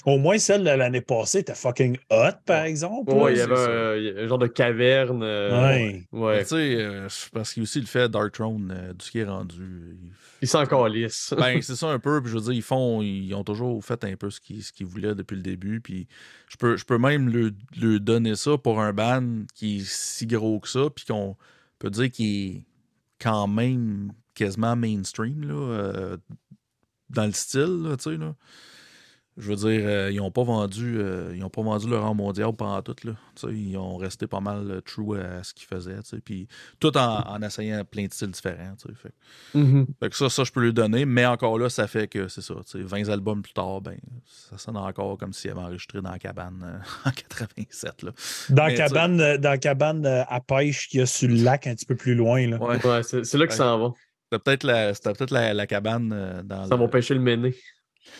au moins, celle de l'année passée était fucking hot, par exemple. Oui, il y avait un, genre de caverne. Euh, ouais. Tu sais, euh, parce qu'il y a aussi le fait Dark Throne, euh, du qui est rendu. Il sont encore lisse. ben, c'est ça un peu. Puis je veux dire, ils font, ils ont toujours fait un peu ce qu'ils, ce qu'ils voulaient depuis le début. Puis je peux, je peux même lui, donner ça pour un band qui est si gros que ça. Puis qu'on peut dire qu'il est quand même quasiment mainstream, là, dans le style, tu sais, là. Je veux dire, euh, ils n'ont pas vendu euh, ils ont pas vendu le rang mondial pendant tout. Là. ils ont resté pas mal euh, true à ce qu'ils faisaient. Puis, tout en, essayant plein de styles différents. Fait. Mm-hmm. fait. que ça, ça, je peux lui donner. Mais encore là, ça fait que c'est ça. 20 albums plus tard, ben, ça sonne encore comme s'il avait enregistré dans la cabane en 87. Là. Dans, la cabane, dans la cabane à pêche qu'il y a sur le lac un petit peu plus loin. Là. Ouais, c'est, là que ça en va. C'était peut-être la, peut la, la, cabane dans. Ça va pêcher le méné.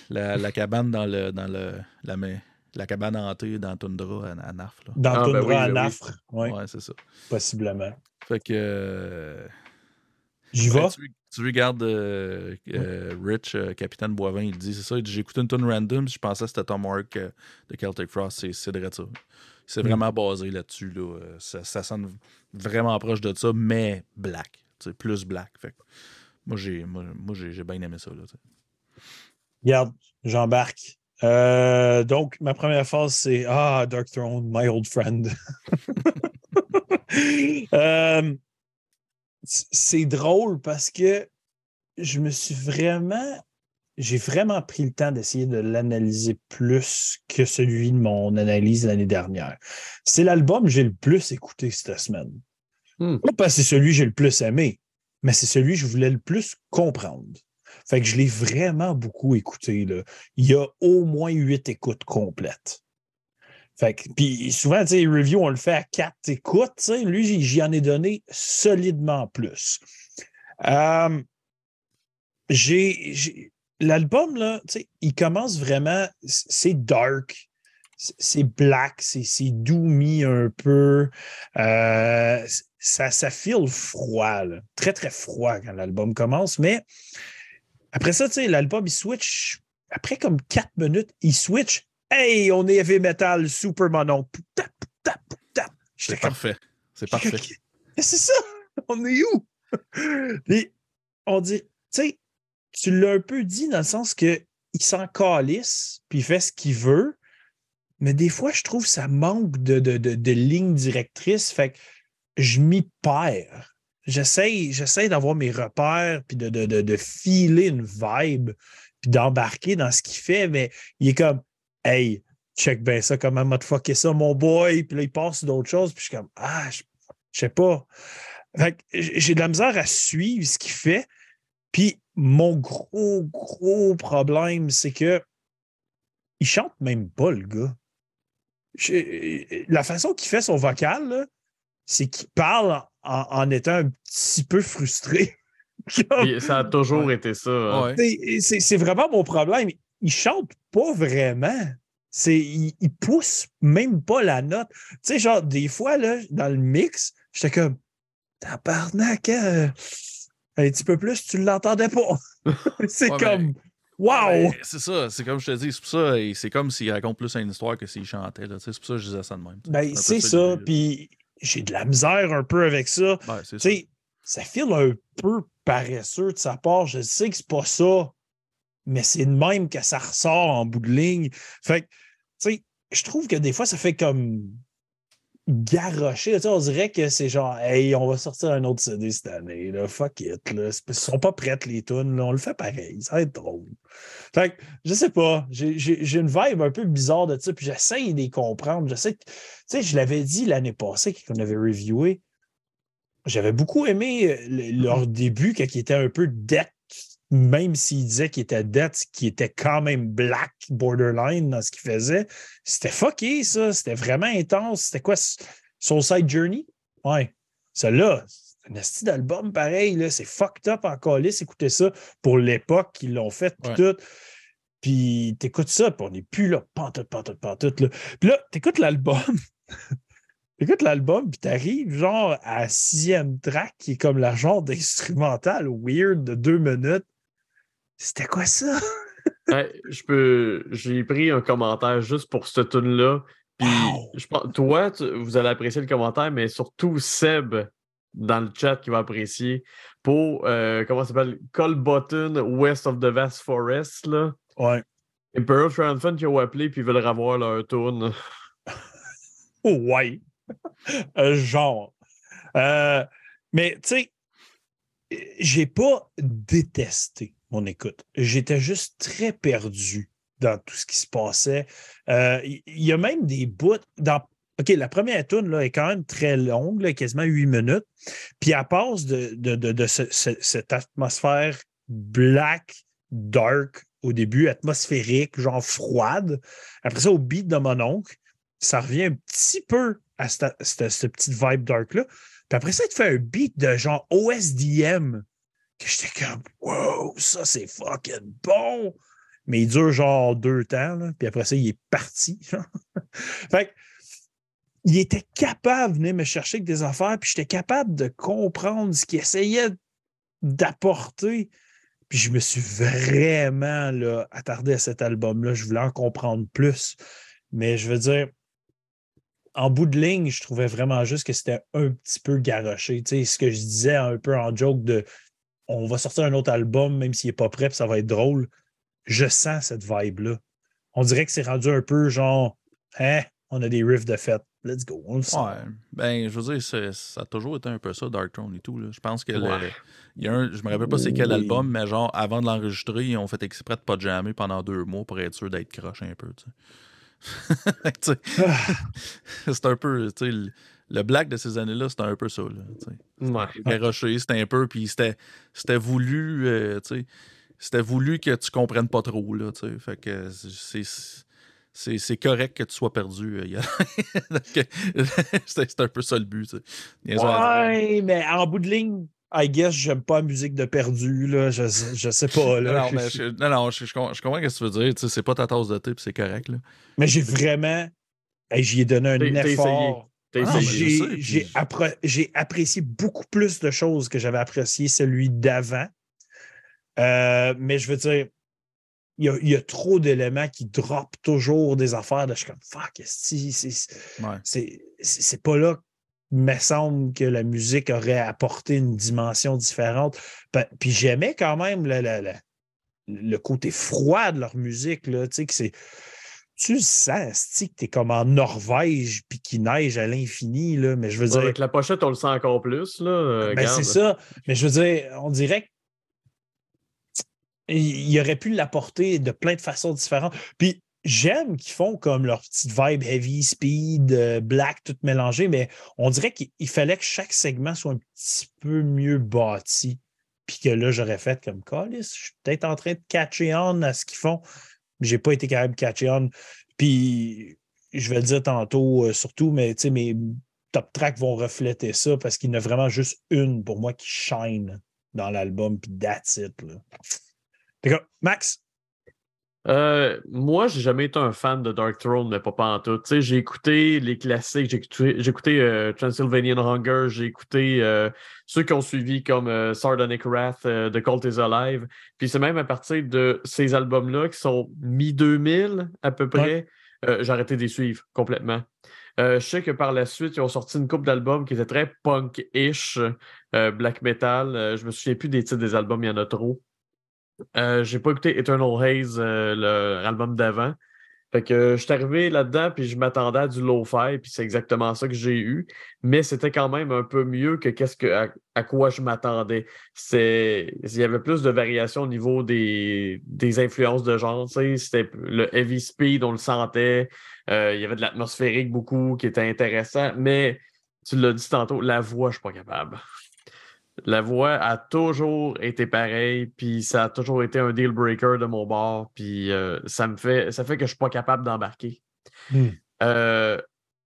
La, cabane dans le dans le la, la cabane hantée dans Tundra à, Nafre. Dans ah, Tundra ben à ben Nafre, oui. Ouais, c'est ça. Possiblement. Fait que. Euh, J'y vais. Tu, regardes euh, euh, Rich, Capitaine Boivin, il dit c'est ça. J'ai écouté une tune random, je pensais que c'était Tom Work de Celtic Frost. C'est vrai ça. C'est mm. vraiment basé là-dessus. Là. Ça, ça, sonne vraiment proche de ça, mais black. Plus black. Fait moi, j'ai moi, moi j'ai bien aimé ça. Là, Regarde, j'embarque. Euh, donc, ma première phase, c'est Ah, Dark Throne, my old friend. Euh, c'est drôle parce que je me suis vraiment. J'ai vraiment pris le temps d'essayer de l'analyser plus que celui de mon analyse l'année dernière. C'est l'album que j'ai le plus écouté cette semaine. Hmm. Pas parce que c'est celui que j'ai le plus aimé, mais c'est celui que je voulais le plus comprendre. Fait que je l'ai vraiment beaucoup écouté. Là. Il y a au moins huit écoutes complètes. Fait que, puis souvent, tu sais, on le fait à quatre écoutes. Lui, j'y en ai donné solidement plus. Euh, j'ai, l'album, là, il commence vraiment, c'est dark, c'est black, c'est, doomy un peu. Euh, ça, ça file froid, très, très froid quand l'album commence, mais après ça, tu sais, l'album, il switch. Après comme quatre minutes, il switch. Hey, on est heavy metal, super mono. C'est parfait. C'est parfait. C'est ça. On est où? On dit, tu sais, tu l'as un peu dit dans le sens que il s'en calisse, puis il fait ce qu'il veut. Mais des fois, je trouve que ça manque de, de, de, de ligne directrice. Fait que je m'y perds j'essaie, d'avoir mes repères, puis de, de, de, filer une vibe, puis d'embarquer dans ce qu'il fait, mais il est comme, hey, check bien ça, comment m'a fucké ça, mon boy, puis là, il passe d'autres choses, puis je suis comme, ah, je, sais pas. j'ai de la misère à suivre ce qu'il fait, puis mon gros, gros problème, c'est que il chante même pas, le gars. la façon qu'il fait son vocal, c'est qu'il parle en, étant un petit peu frustré. ça a toujours été ça. Hein. C'est vraiment mon problème. Il chante pas vraiment. Il, il pousse même pas la note. Tu sais, genre, des fois, là, dans le mix, j'étais comme Tabarnak, hein? un petit peu plus, tu l'entendais pas. c'est comme Wow! c'est ça, c'est comme je te dis, c'est pour ça, c'est comme s'il raconte plus une histoire que s'il chantait. C'est pour ça que je disais ça de même. Ben, c'est ça, puis j'ai de la misère un peu avec ça. tu sais, ça file un peu paresseux de sa part. Je sais que c'est pas ça, mais c'est de même que ça ressort en bout de ligne. Fait que, tu sais, je trouve que des fois, ça fait comme garoché. Tu on dirait que c'est genre, hey, on va sortir un autre CD cette année. Là. Fuck it. Là. Ils sont pas prêtes, les tunes. On le fait pareil. Ça va être drôle. Fait que, je sais pas. J'ai une vibe un peu bizarre de ça. Puis j'essaie de les comprendre. Je sais que, tu sais, je l'avais dit l'année passée qu'on avait reviewé. J'avais beaucoup aimé euh, leur début quand ils étaient un peu dead même s'il disait qu'il était dette, qui était quand même black borderline dans ce qu'il faisait, c'était fucké, ça. C'était vraiment intense. C'était quoi? Soulside Journey? Ouais. Celle-là, c'est un asti d'album pareil. C'est fucked up en colis. Écoutez ça pour l'époque qu'ils l'ont fait, puis tout. Puis t'écoutes ça, puis on n'est plus là, pantoute, pantoute, pantoute. Là. Puis là, t'écoutes l'album. T'écoutes l'album, puis t'arrives genre à sixième track, qui est comme la genre d'instrumental weird de deux minutes. C'était quoi ça? je peux. J'ai pris un commentaire juste pour ce tune-là. Puis je pense, toi, vous allez apprécier le commentaire, mais surtout Seb dans le chat qui va apprécier pour euh, comment ça s'appelle? Call Button West of the Vast Forest. Là. Ouais. Imperial Triumphant qui ont appelé puis ils veulent revoir leur tune. ouais. Euh, genre. Euh, mais tu sais, j'ai pas détesté mon écoute. J'étais juste très perdu dans tout ce qui se passait. Euh, il y, a même des bouts dans. OK, la première tune là, est quand même très longue, quasiment huit minutes. Puis à passe de, de, cette atmosphère black, dark au début, atmosphérique, genre froide. Après ça, au beat de mon oncle, ça revient un petit peu à cette, cette petite vibe dark-là. Puis après ça, il te fait un beat de genre OSDM que j'étais comme Wow, ça c'est fucking bon! Mais il dure genre deux temps, puis après ça, il est parti. fait il était capable de venir me chercher avec des affaires, puis j'étais capable de comprendre ce qu'il essayait d'apporter. Puis je me suis vraiment là, attardé à cet album-là. Je voulais en comprendre plus. Mais je veux dire, en bout de ligne, je trouvais vraiment juste que c'était un petit peu garoché. Tu sais, ce que je disais un peu en joke de on va sortir un autre album, même s'il n'est pas prêt, puis ça va être drôle. Je sens cette vibe-là. On dirait que c'est rendu un peu genre, hein, on a des riffs de fête. Let's go. On le sent. Ouais. Ben, je veux dire, ça a toujours été un peu ça, Dark Throne et tout. Là. Je pense que il y a un, je me rappelle pas c'est quel album, mais genre, avant de l'enregistrer, ils ont fait exprès de pas jammer pendant deux mois pour être sûr d'être croche un peu. c'est un peu, tu sais, le black de ces années-là, c'était un peu ça. Là, ouais. c'était un peu, puis c'était voulu, euh, c'était voulu que tu comprennes pas trop. Là, fait que c'est c'est correct que tu sois perdu. Euh, c'est un peu ça le but. Ouais, mais en bout de ligne, I guess j'aime pas la musique de perdu. Là. Je, je sais pas. Là. non, mais je, non, non, je, comprends ce que tu veux dire. C'est pas ta tasse de thé, c'est correct. Là. Mais j'ai vraiment. J'y ai donné un effort. Ah, j'ai apprécié beaucoup plus de choses que j'avais apprécié celui d'avant. Euh, mais je veux dire, il y a, trop d'éléments qui drop toujours des affaires. De, je suis comme, fuck, c'est pas là il me semble que la musique aurait apporté une dimension différente. Puis j'aimais quand même le côté froid de leur musique. Là, que c'est tu sens, que tu es comme en Norvège puis qu'il neige à l'infini, là, mais je veux dire. Avec la pochette, on le sent encore plus, là. Euh, ben, c'est ça. Mais je veux dire, on dirait qu'il aurait pu l'apporter de plein de façons différentes. Puis j'aime qu'ils font comme leur petite vibe heavy, speed, euh, black, tout mélangé, mais on dirait qu'il fallait que chaque segment soit un petit peu mieux bâti. Puis que là, j'aurais fait comme Callis, je suis peut-être en train de catcher on à ce qu'ils font. J'ai pas été capable de catcher on. Puis, je vais le dire tantôt, euh, surtout, mais mes top tracks vont refléter ça parce qu'il y en a vraiment juste une pour moi qui shine dans l'album, puis that's it. Là. Max? Euh, moi, j'ai jamais été un fan de Dark Throne, mais pas, pas en tout. J'ai écouté les classiques, j'ai écouté, écouté euh, Transylvanian Hunger, j'ai écouté euh, ceux qui ont suivi comme Sardonic Wrath, The Cult is Alive. Puis c'est même à partir de ces albums-là qui sont mi-2000 à peu près, j'ai arrêté de les suivre complètement. je sais que par la suite, ils ont sorti une coupe d'albums qui était très punk-ish, black metal. je me souviens plus des titres des albums, il y en a trop. Euh, j'ai pas écouté Eternal Haze, euh, l'album d'avant. Fait que je suis arrivé là-dedans, puis je m'attendais à du low-fi, puis c'est exactement ça que j'ai eu. Mais c'était quand même un peu mieux que, qu'est-ce que à, quoi je m'attendais. Il y avait plus de variation au niveau des, des influences de genre. C'était le heavy speed, on le sentait. Euh, il y avait de l'atmosphérique beaucoup qui était intéressant. Mais tu l'as dit tantôt, la voix, je suis pas capable. La voix a toujours été pareille, puis ça a toujours été un deal breaker de mon bord, puis euh, ça me fait ça fait que je suis pas capable d'embarquer. Hmm. Euh,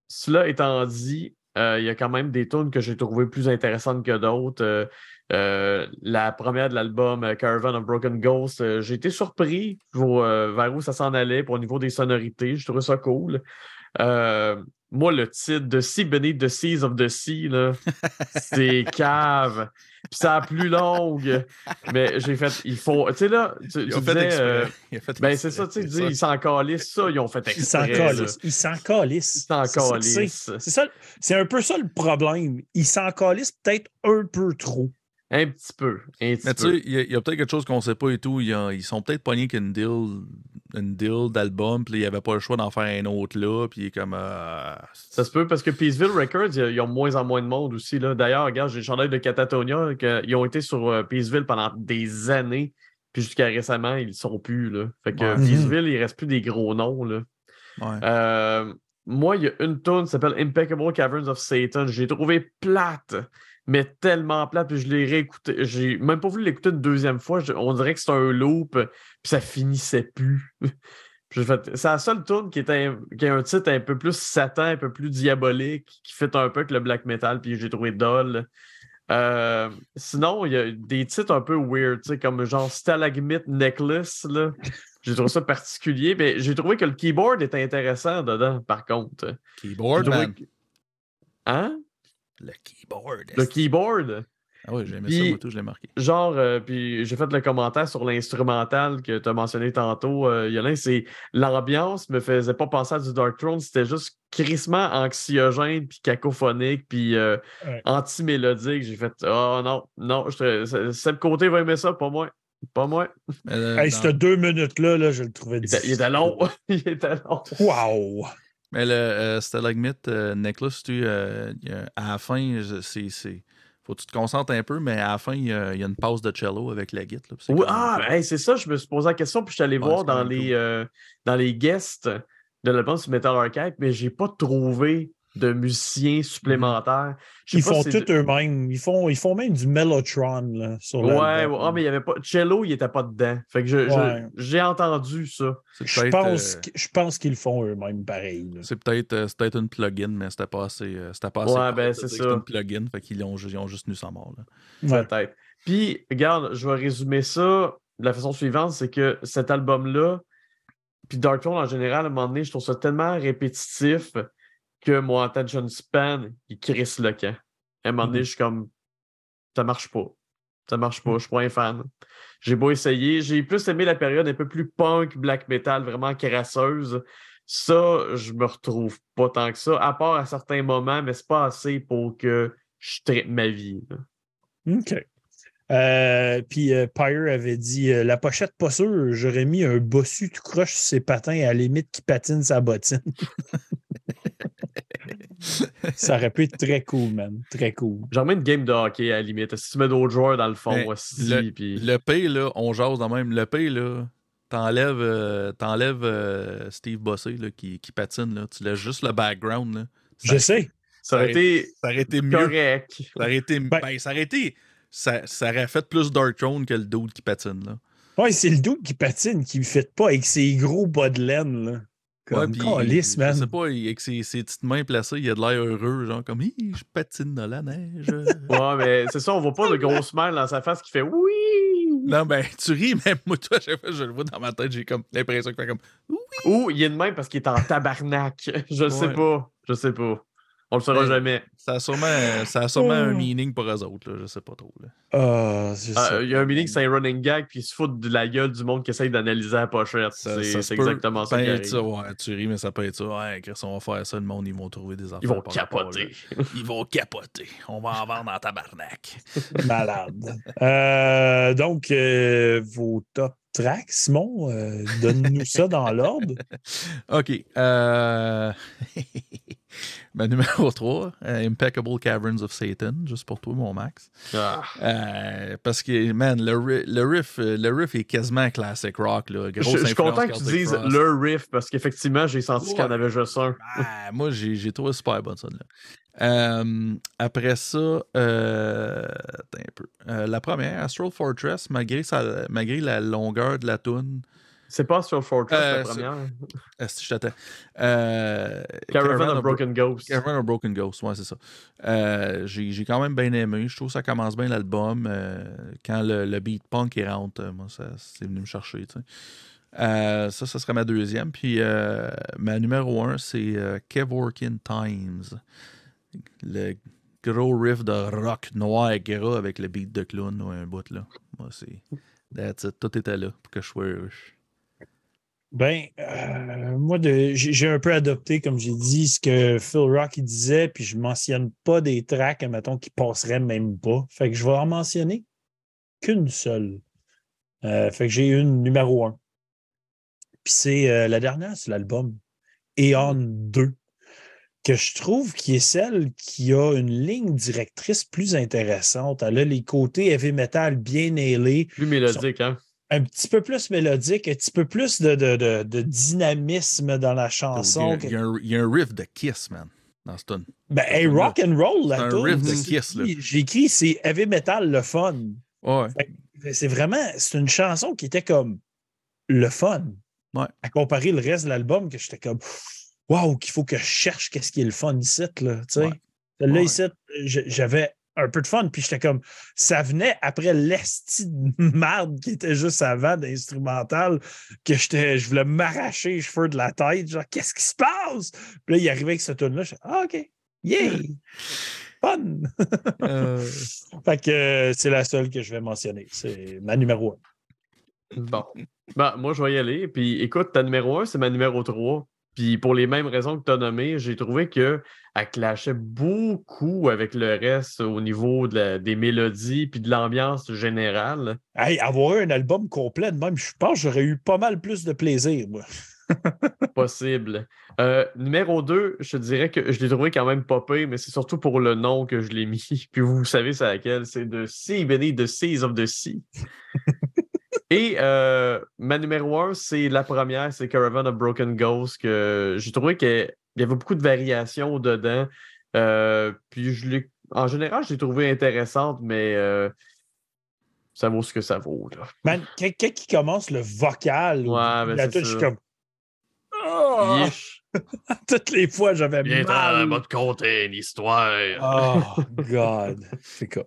cela étant dit, euh, il y a quand même des tunes que j'ai trouvées plus intéressantes que d'autres. la première de l'album Caravan of Broken Ghost, j'ai été surpris vers où ça s'en allait pour au niveau des sonorités. Je trouvais ça cool. Moi, le titre de Sea Beneath the Seas of the Sea, c'est cave. Puis ça a plus longue. Mais j'ai fait, il faut. Tu sais, là, tu, tu disais. Euh, ben, c'est ça, tu sais, ils s'en calissent, ça, ils ont fait exprès. Ils s'en calissent. Ils s'en calissent. Ils s'en calissent. C'est ça, c'est un peu ça le problème. Ils s'en calissent peut-être un peu trop. Un petit peu. Un petit mais tu sais, il y a, peut-être quelque chose qu'on ne sait pas et tout. Ils, sont peut-être pognés qu'une deal, une deal d'album, puis il n'y avait pas le choix d'en faire un autre là, puis comme. Euh, ça se peut parce que Peaceville Records, ils ont moins en moins de monde aussi. D'ailleurs, regarde, j'ai le chandail de Catatonia, ils ont été sur euh, Peaceville pendant des années, puis jusqu'à récemment, ils ne sont plus. Là. Fait que Peaceville, il ne reste plus des gros noms. Là. Euh, moi, il y a une tune qui s'appelle Impeccable Caverns of Satan. J'ai trouvé plate mais tellement plat. Puis je l'ai réécouté. J'ai même pas voulu l'écouter une deuxième fois. on dirait que c'est un loop, puis ça finissait plus. c'est la seule tune qui, était, qui a un titre un peu plus Satan, un peu plus diabolique, qui fait un peu que le black metal, puis j'ai trouvé dol. Euh, sinon, il y a des titres un peu weird, comme genre Stalagmite Necklace. J'ai trouvé ça particulier, mais j'ai trouvé que le keyboard était intéressant dedans, par contre. Keyboard, man. Hein? Le keyboard. Le keyboard? Ah oui, j'ai aimé ça, moi, tout, je l'ai marqué. Genre, euh, puis j'ai fait le commentaire sur l'instrumental que tu as mentionné tantôt, euh, Yolin, c'est l'ambiance me faisait pas penser à du Dark Throne, c'était juste crissement anxiogène, puis cacophonique, puis euh, anti-mélodique. J'ai fait, oh non, non, Seb Côté va aimer ça, pas moi. Pas moi. hey, ces deux minutes-là, là, je le trouvais difficile. Il était long. il était long. Wow! Mais le euh, Stalagmite euh, Necklace, tu, euh, à la fin, c'est. Faut que tu te concentres un peu, mais à la fin, il y a, une pause de cello avec la guitare. Oui, ah, c'est ça, je me suis posé la question, puis je suis allé voir dans les, dans les guests de l'album sur Metal Archive, mais j'ai pas trouvé de musiciens supplémentaires. Ils font tout eux-mêmes. Ils font, ils font même du Mellotron là, sur Ouais, ouais mais il y avait pas. Cello, il n'était pas dedans. Fait que j'ai entendu ça. Je pense, euh, je pense qu'ils le font eux-mêmes pareil. C'est peut-être euh, peut une plugin, mais c'était pas assez. Euh, c'était pas assez ouais, ben c'est ça. une plugin. Fait qu'ils ont, ont, juste nu sans mort. Peut-être. Puis, regarde, je vais résumer ça de la façon suivante c'est que cet album-là, puis Dark Throne en général, à un moment donné, je trouve ça tellement répétitif que mon attention span, il crisse le camp. À un moment donné, mm-hmm. je suis comme, ça marche pas. Ça marche pas, je suis pas un fan. J'ai beau essayer. J'ai plus aimé la période un peu plus punk, black metal, vraiment crasseuse. Ça, je me retrouve pas tant que ça, à part à certains moments, mais c'est pas assez pour que je traite ma vie. OK. Euh, puis euh, Pyre avait dit euh, la pochette pas sûre, j'aurais mis un bossu tout croche sur ses patins à la limite qui patine sa bottine. ça aurait pu être très cool, man. Très cool. J'en mets une game de hockey à la limite. Si tu mets d'autres joueurs dans le fond aussi. Le, puis... le P, là, on jase dans même. Le P, là, t'enlèves, euh, euh, Steve Bossé là, qui, qui, patine. Là. Tu laisses juste le background. Là. Je sais. Ça aurait, été, ça aurait été mieux. Correct. Ça aurait été. Ben, ben, ça aurait été. Ça, ça, aurait fait plus Dark Throne que le dude qui patine. Là. Ouais, c'est le dude qui patine qui ne fait pas avec ses gros bas de laine. Là. Comme ouais, man. Je sais pas, avec ses, ses, petites mains placées, il a de l'air heureux, genre comme je patine dans la neige. ouais, mais c'est ça, on voit pas de grosse main dans sa face qui fait oui. Non, ben, tu ris, mais moi, toi, chaque fois je le vois dans ma tête, j'ai comme l'impression qu'il fait comme oui. Ou il est de même parce qu'il est en tabarnak. Je sais pas. Je sais pas. On le saura jamais. Ça a sûrement, ça a sûrement un oh. meaning pour eux autres, là. je sais pas trop. Ah, ah, il y a un meaning, c'est un running gag, puis ils se foutent de la gueule du monde qui essaye d'analyser la pochette. C'est exactement ça. Qui ça ouais, tu ris, mais ça peut être ça. Ouais, Chris, on va faire ça, le monde, ils vont trouver des affaires. Ils vont capoter. ils vont capoter. On va en vendre en tabarnak. Malade. Euh, donc, euh, vos top track, Simon. Euh, Donne-nous ça dans l'ordre. OK. Euh... Ma numéro 3, euh, Impeccable Caverns of Satan, juste pour toi, mon Max. Ah. Euh, parce que, man, le, ri- le, riff, euh, le riff est quasiment classic rock. Là. Je, Grosse je suis content que tu Celtic dises Frost. le riff parce qu'effectivement, j'ai senti qu'il y en avait juste un. Ah, moi, j'ai j'ai trouvé super bonne ça. Là. Euh, après ça, euh, attends un peu. Euh, la première, Astral Fortress, malgré, sa- malgré la longueur de la toune. C'est pas sur Fortress Euh, la première. Est-ce que je t'attends? Euh, Caravan of of Broken Ghost. Caravan of Broken Ghost, ouais, c'est ça. Euh, J'ai j'ai quand même bien aimé. Je trouve que ça commence bien l'album. Euh, quand le, le beat punk il rentre, euh, moi, ça c'est venu me chercher. Euh, ça, ça serait ma deuxième. Puis euh, ma numéro un, c'est euh, Kevorkin Times. Le gros riff de rock noir gras avec le beat de clown ou un bout là. Moi, c'est. That's it. Tout était là pour que je sois. Ben, euh, moi, j'ai un peu adopté, comme j'ai dit, ce que Phil Rock disait, puis je mentionne pas des tracks, mettons, qui passeraient même pas. Fait que je vais en mentionner qu'une seule. Euh, fait que j'ai une numéro un. Puis c'est euh, la dernière, c'est l'album Eon 2, que je trouve qui est celle qui a une ligne directrice plus intéressante. Elle a les côtés heavy metal bien ailés, Plus mélodique, hein? Un petit peu plus mélodique, un petit peu plus de, de- de- de dynamisme dans la y, chanson. il y a un, il y a un riff de Kiss, man, dans ce tune. Ben, hey, rock and roll, la un toune, riff de Kiss, là. J'ai écrit, c'est heavy metal le fun. Ouais. C'est vraiment, c'est une chanson qui était comme le fun. Ouais. À comparer le reste de l'album, que j'étais comme, waouh, qu'il faut que je cherche qu'est-ce qui est le fun ici, là, tu sais. Ouais. Là, ici, j'avais un peu de fun, puis j'étais comme, ça venait après l'esti de merde qui était juste avant d'instrumental, que j'étais, je voulais m'arracher les cheveux de la tête, genre, qu'est-ce qui se passe? Puis là, il arrivait avec ce tune-là, je ah, OK, yeah, fun! Euh, Fait que euh, c'est la seule que je vais mentionner. C'est ma numéro un. Bon. Ben, moi, je vais y aller. Puis écoute, ta numéro 1, c'est ma numéro 3. Puis pour les mêmes raisons que tu as nommées, j'ai trouvé qu'elle clashait beaucoup avec le reste au niveau de la- des mélodies puis de l'ambiance générale. Hey, avoir eu un album complet de même, je pense que j'aurais eu pas mal plus de plaisir, moi. Possible. Euh, numéro 2, je dirais que je l'ai trouvé quand même popé, mais c'est surtout pour le nom que je l'ai mis. Puis vous savez c'est laquelle? C'est de Sea Beneath the Seas of the Sea. Et euh, ma numéro 1, c'est la première, c'est Caravan of Broken Ghost, que j'ai trouvé qu'il y avait beaucoup de variations dedans. Euh, puis je l'ai, en général, je l'ai trouvé intéressante, mais euh, ça vaut ce que ça vaut. Là. Man, quand, quand il commence le vocal, Ouais, ben la touche, je suis comme. Yeesh. Toutes les fois, j'avais mal. va te conter une histoire. Oh, God. C'est comme.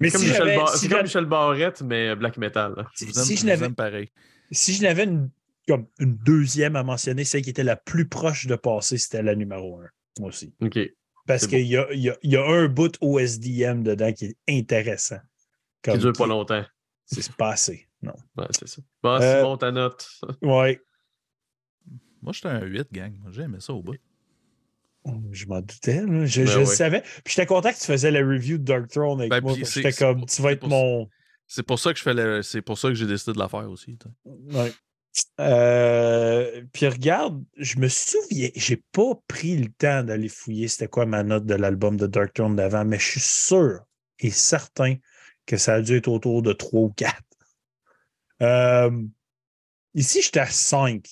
Mais C'est comme, si Michel, j'avais- Bar- si c'est comme j'avais- Michel Barrette, mais black metal. là. je si- vous aime, si je vous pareil. si je n'avais une, comme une deuxième à mentionner, celle qui était la plus proche de passer, c'était la numéro un, moi aussi. OK. Parce qu'il y, a, il y, a, il y a un bout OSDM dedans qui est intéressant. Qui Comme dure pas qui- longtemps. C'est pas assez, non. Ouais, c'est ça. Bon, Euh, Simon, ta note. Ouais. Moi, j'étais un 8, gang. Moi, J'ai aimé ça au bout. Je m'en doutais, là. je, Ben je le savais. Puis j'étais content que tu faisais la review de Dark Throne avec Ben, moi. J'étais comme, tu vas être mon. C'est pour ça que je fais c'est pour ça que j'ai décidé de la faire aussi. Ouais. Euh, puis regarde, je me souviens, j'ai pas pris le temps d'aller fouiller c'était quoi ma note de l'album de Dark Throne d'avant, mais je suis sûr et certain que ça a dû être autour de 3 ou 4. Euh, ici, j'étais à 5.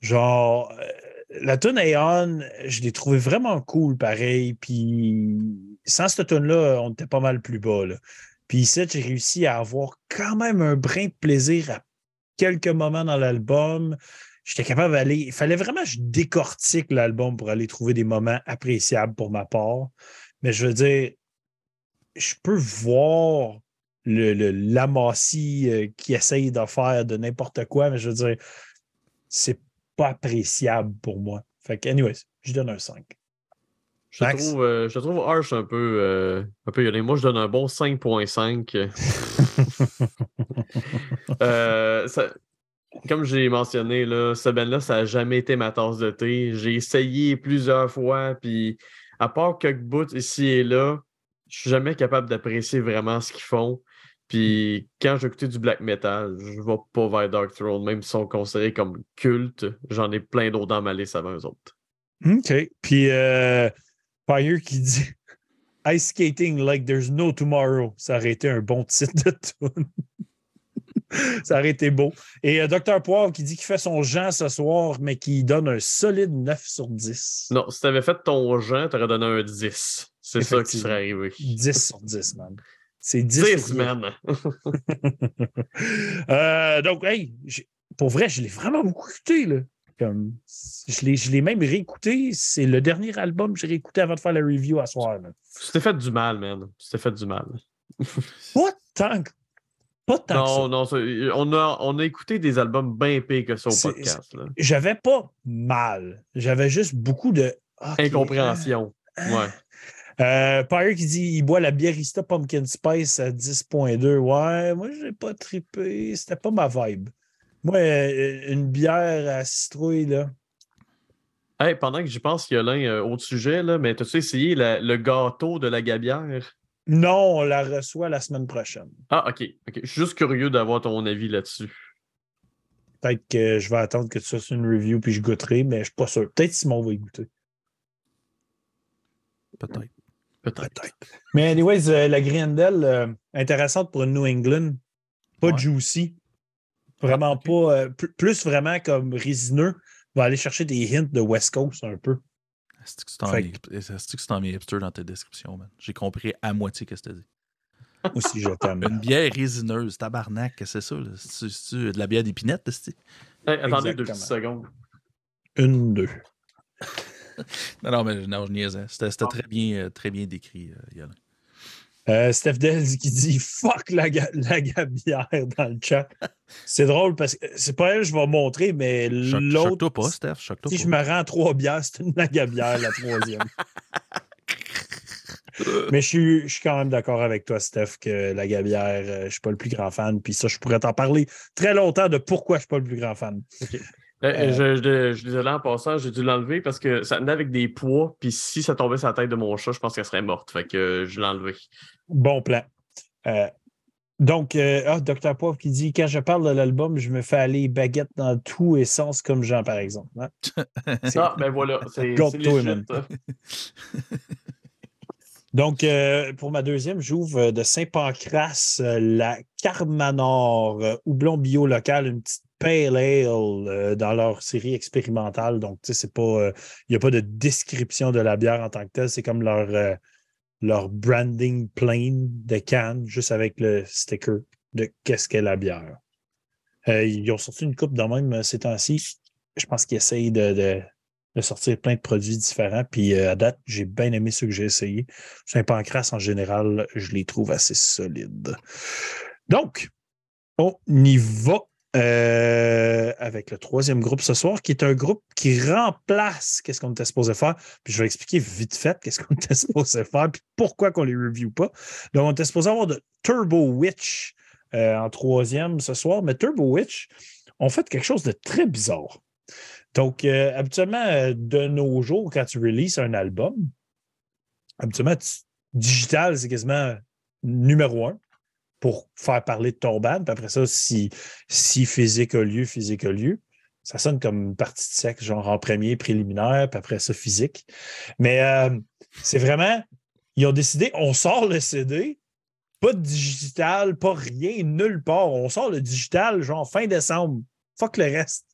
Genre, euh, la tune Aeon, je l'ai trouvé vraiment cool pareil. Puis sans cette tune-là, on était pas mal plus bas. Là. Puis ici, j'ai réussi à avoir quand même un brin de plaisir à quelques moments dans l'album. J'étais capable d'aller. Il fallait vraiment que je décortique l'album pour aller trouver des moments appréciables pour ma part. Mais je veux dire, je peux voir le, le- euh, qui essaye de faire de n'importe quoi, mais je veux dire, c'est pas appréciable pour moi. Fait que, anyways, je donne un 5. Je Max? trouve, euh, je trouve harsh un peu, euh, un peu. Moi, je donne un bon 5.5. Euh, comme j'ai mentionné, là, ce band-là, ça n'a jamais été ma tasse de thé. J'ai essayé plusieurs fois, puis à part quelques bouts ici et là, je suis jamais capable d'apprécier vraiment ce qu'ils font. Puis quand j'écoutais du black metal, je vais pas vers Dark Throne, même s'ils sont considérés comme culte. J'en ai plein d'autres dans ma liste avant eux autres. OK. Puis euh, Fire qui dit Ice skating like there's no tomorrow. Ça aurait été un bon titre de tune. ça aurait été beau. Et euh, Dr. Poivre qui dit qu'il fait son Jean ce soir, mais qui donne un solide 9 sur 10. Non, si t'avais fait ton Jean, t'aurais donné un 10. C'est ça qui serait arrivé. 10 sur 10, man. C'est 10, 10 sur man. Euh, donc, hey, pour vrai, je l'ai vraiment beaucoup écouté. Là. Comme, je l'ai- même réécouté. C'est le dernier album que j'ai réécouté avant de faire la review à soir. là. Tu t'es fait du mal, man. Tu t'es fait du mal. Pas tant que, pas tant que ça. Non, non, ça- on a, on a écouté des albums bien pires que ça au podcast. J'avais pas mal. J'avais juste beaucoup de. Incompréhension. ah, Ouais. Euh, Pyre qui dit il boit la Bierista Pumpkin Spice à 10.2. Ouais, moi, j'ai pas trippé. C'était pas ma vibe. Moi, euh, une bière à citrouille, là. Hey, pendant que j'y pense, il y a l'un euh, autre sujet, là, mais t'as-tu essayé la- le gâteau de la gabière? Non, on la reçoit la semaine prochaine. Ah, ok. ok. Je suis juste curieux d'avoir ton avis là-dessus. Peut-être que je vais attendre que tu fasses une review puis je goûterai, mais je suis pas sûr. Peut-être Simon va y goûter. Peut-être. Peut-être. Mais anyways, euh, la Griendel, euh, intéressante pour New England. Pas Ouais. juicy. Vraiment Ah, ok. pas. euh, pl- plus vraiment comme résineux. Va aller chercher des hints de West Coast un peu. Est-ce que tu t'en mis hipster dans tes descriptions, man? J'ai compris à moitié ce que tu dit. Aussi, je t'aime. Une bière résineuse, tabarnak, c'est ça? C'est-tu de la bière d'épinette, c'est Hey, attendez deux secondes. Une, deux. Non, non, mais non, je niaisais. C'était c'était très bien, euh, très bien décrit, euh, Yolin. Euh, Steph Dells qui dit fuck la, ga- la gabière dans le chat. C'est drôle parce que c'est pas elle que je vais montrer, mais l'autre. Choque-toi pas, Steph. Si pas. je me rends à trois bières, c'est une gabière, la troisième. Mais je suis, je suis quand même d'accord avec toi, Steph, que la gabière, je ne suis pas le plus grand fan. Puis ça, je pourrais t'en parler très longtemps de pourquoi je ne suis pas le plus grand fan. Euh, Je, je, je suis désolé en passant, j'ai dû l'enlever parce que ça venait avec des poids, puis si ça tombait sur la tête de mon chat, je pense qu'elle serait morte. Fait que euh, je l'ai enlevé. Bon plan. Euh, donc, euh, ah, Dr. Poivre qui dit Quand je parle de l'album, je me fais aller baguette dans tout et sens comme Jean, par exemple. hein? Ah, ben voilà, c'est. Donc, euh, pour ma deuxième, j'ouvre euh, de Saint-Pancras euh, la Carmanor, euh, houblon bio local, une petite pale ale euh, dans leur série expérimentale. Donc, tu sais, c'est pas. euh, Il n'y a pas de description de la bière en tant que telle. C'est comme leur, euh, leur branding plain de canne, juste avec le sticker de qu'est-ce qu'est la bière. Euh, ils ont sorti une coupe de même euh, ces temps-ci. Je pense qu'ils essayent de, de- sortir plein de produits différents. Puis euh, à date, j'ai bien aimé ceux que j'ai essayés. Saint-Pancras, en général, je les trouve assez solides. Donc, on y va euh, avec le troisième groupe ce soir, qui est un groupe qui remplace qu'est-ce qu'on était supposé faire. Puis je vais expliquer vite fait qu'est-ce qu'on était supposé faire, puis pourquoi qu'on les review pas. Donc, on était supposé avoir de Turbo Witch euh, en troisième ce soir, mais Turbo Witch ont fait quelque chose de très bizarre. Donc, euh, habituellement, de nos jours, quand tu releases un album, habituellement, tu- digital, c'est quasiment numéro un pour faire parler de ton band. Puis après ça, si, si physique a lieu, physique a lieu. Ça sonne comme une partie de sexe, genre en premier, préliminaire, puis après ça, physique. Mais euh, c'est vraiment, ils ont décidé, on sort le CD, pas de digital, pas rien, nulle part. On sort le digital, genre fin décembre. Fuck le reste.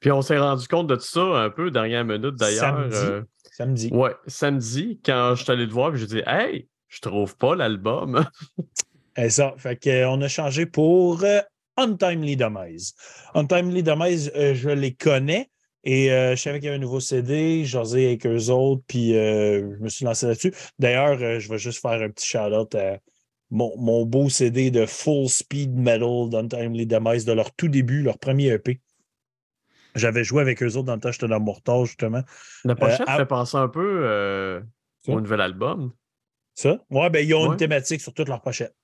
Puis on s'est rendu compte de tout ça un peu dernière minute d'ailleurs. Samedi. euh, Samedi. ouais, samedi, quand je suis allé te voir, puis j'ai dit Hey, je trouve pas l'album. Et ça, fait qu'on a changé pour euh, Untimely Demise. Untimely Demise, euh, je les connais et euh, je savais qu'il y avait un nouveau CD, j'osais avec eux autres, puis euh, je me suis lancé là-dessus. D'ailleurs, euh, je vais juste faire un petit shout-out à mon, mon beau CD de Full Speed Metal d'Untimely Demise de leur tout début, leur premier EP. J'avais joué avec eux autres dans le temps, j'étais dans Mortal, justement. La pochette ah- fait penser un peu euh, au nouvel album. Ça? Ouais, ben, ils ont Ouais. une thématique sur toute leur pochette.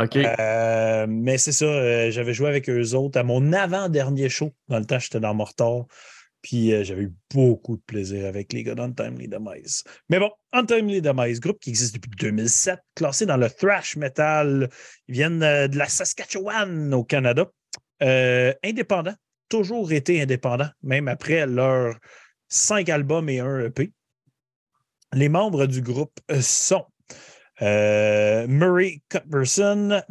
Euh, mais c'est ça, euh, j'avais joué avec eux autres à mon avant-dernier show. Dans le temps, j'étais dans Mortar. Puis euh, j'avais eu beaucoup de plaisir avec les gars d'Untimely Demise. Mais bon, Untimely Demise, groupe qui existe depuis 2007, classé dans le thrash metal. Ils viennent de la Saskatchewan au Canada. Indépendant, toujours été indépendant, même après leurs cinq albums et un EP. Les membres du groupe sont Murray Cuthbertson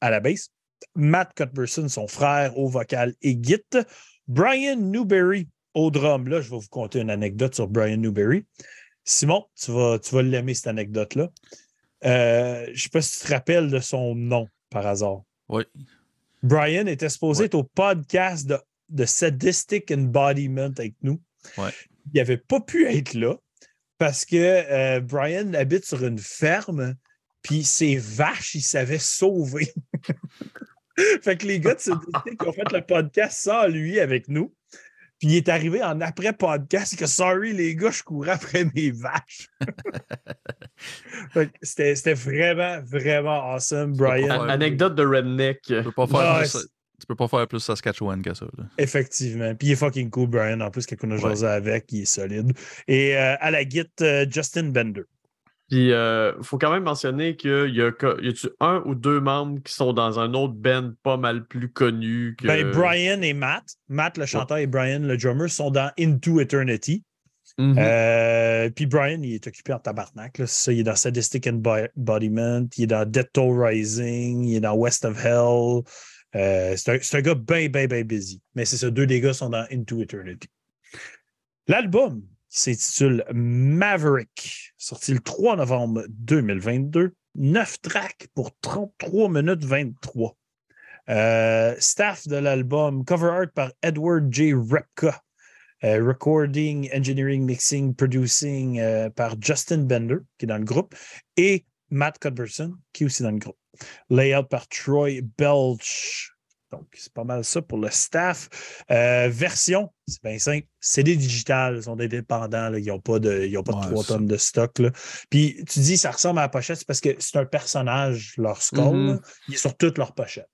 à la basse, Matt Cuthbertson, son frère au vocal et git, Brian Newberry au drum. Là, je vais vous conter une anecdote sur Brian Newberry. Simon, tu vas, tu vas l'aimer, cette anecdote-là. Euh, je ne sais pas si tu te rappelles de son nom par hasard. Oui. Brian était supposé être au podcast de, de Sadistic Embodiment avec nous. Ouais. Il n'avait pas pu être là parce que euh, Brian habite sur une ferme, puis ses vaches, il savait sauver. fait que les gars de Sadistic ont fait le podcast sans lui avec nous. Puis il est arrivé en après-podcast que sorry les gars, je courais après mes vaches. C'était vraiment, vraiment awesome, Brian. Anecdote de redneck. Tu peux pas faire, plus, tu peux pas faire plus Saskatchewan que ça. Là. Effectivement. Puis il est fucking cool, Brian. En plus, quelqu'un a joué avec, il est solide. Et euh, à la guide, euh, Justin Bender. Puis, il euh, faut quand même mentionner qu'il y a, y a un ou deux membres qui sont dans un autre band pas mal plus connu que. Ben, Brian et Matt, Matt le chanteur et Brian le drummer sont dans Into Eternity. Mhm. Euh, puis Brian, il est occupé en tabarnak. Là. Ça, il est dans Sadistic Embodiment, il est dans Dead Toll Rising, il est dans West of Hell. Euh, c'est un, gars bien, bien, bien busy. Mais c'est ça, deux des gars sont dans Into Eternity. L'album, s'intitule Maverick, sorti le 3 novembre 2022. 9 tracks pour 33 minutes 23. Euh, staff de l'album, cover art par Edward J. Repka. Euh, recording, engineering, mixing, producing par Justin Bender, qui est dans le groupe, et Matt Cuthbertson, qui est aussi dans le groupe. Layout par Troy Belch. Donc, c'est pas mal ça pour le staff. Euh, version, c'est bien simple. C'est des digitales, ils sont indépendants. Ils n'ont pas de, ils ont pas de 3 tonnes de stock. Là. Puis tu dis, ça ressemble à la pochette, c'est parce que c'est un personnage, leur skull. Mm -hmm. Il est sur toute leur pochette.